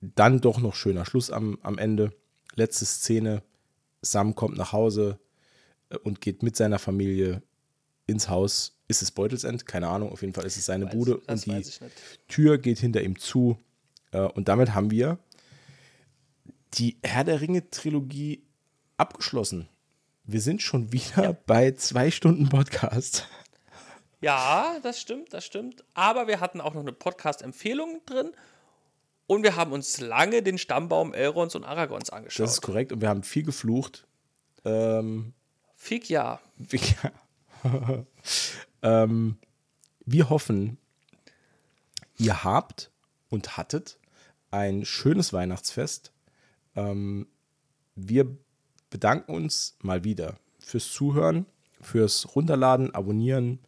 dann doch noch schöner Schluss am, am Ende. Letzte Szene. Sam kommt nach Hause äh, und geht mit seiner Familie ins Haus. Ist es Beutelsend? Keine Ahnung. Auf jeden Fall ist es seine Weiß- Bude und die. Tür geht hinter ihm zu. Äh, und damit haben wir die Herr der Ringe-Trilogie abgeschlossen. Wir sind schon wieder bei zwei Stunden Podcast. Ja, das stimmt, das stimmt. Aber wir hatten auch noch eine Podcast-Empfehlung drin. Und wir haben uns lange den Stammbaum Elrons und Aragons angeschaut. Das ist korrekt. Und wir haben viel geflucht. Ähm, Fick ja. wir, [LAUGHS] ähm, wir hoffen, ihr habt und hattet ein schönes Weihnachtsfest. Ähm, wir bedanken uns mal wieder fürs Zuhören, fürs Runterladen, Abonnieren,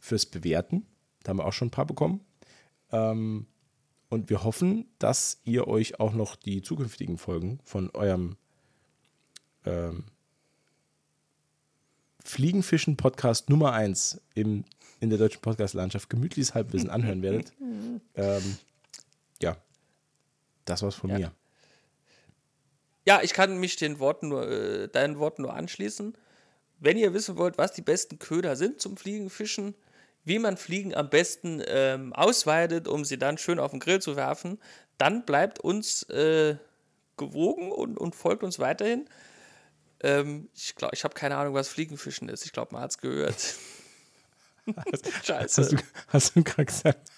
fürs Bewerten. Da haben wir auch schon ein paar bekommen. Ähm, und wir hoffen, dass ihr euch auch noch die zukünftigen Folgen von eurem ähm, Fliegenfischen-Podcast Nummer 1 im, in der deutschen Podcast-Landschaft gemütliches Halbwissen anhören werdet. [LAUGHS] ähm, ja, das war's von Ja. mir. Ja, ich kann mich den Worten nur, äh, deinen Worten nur anschließen. Wenn ihr wissen wollt, was die besten Köder sind zum Fliegenfischen, wie man Fliegen am besten ähm, ausweidet, um sie dann schön auf den Grill zu werfen, dann bleibt uns äh, gewogen und, und folgt uns weiterhin. Ähm, ich glaube, ich habe keine Ahnung, was Fliegenfischen ist. Ich glaube, man hat es gehört. [LAUGHS] Scheiße. Hast du, hast du gerade gesagt?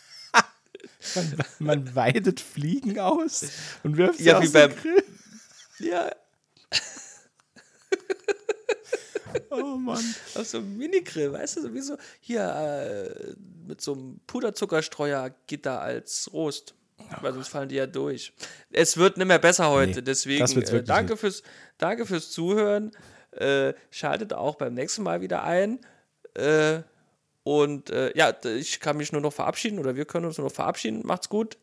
man, man weidet Fliegen aus und wirft sie Ja, aus wie beim- Grill. ja, Oh Mann. auf so einem Minigrill, weißt du, sowieso hier äh, mit so einem Puderzuckerstreuer Gitter als Rost. Weil sonst fallen die ja durch. Es wird nicht mehr besser heute, Nee, deswegen äh, danke, nicht. fürs, danke fürs Zuhören. Äh, schaltet auch beim nächsten Mal wieder ein. Äh, Und äh, ja, ich kann mich nur noch verabschieden oder wir können uns nur noch verabschieden. Macht's gut.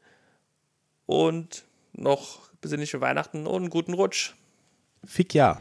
Und noch besinnliche Weihnachten und einen guten Rutsch. Fick ja.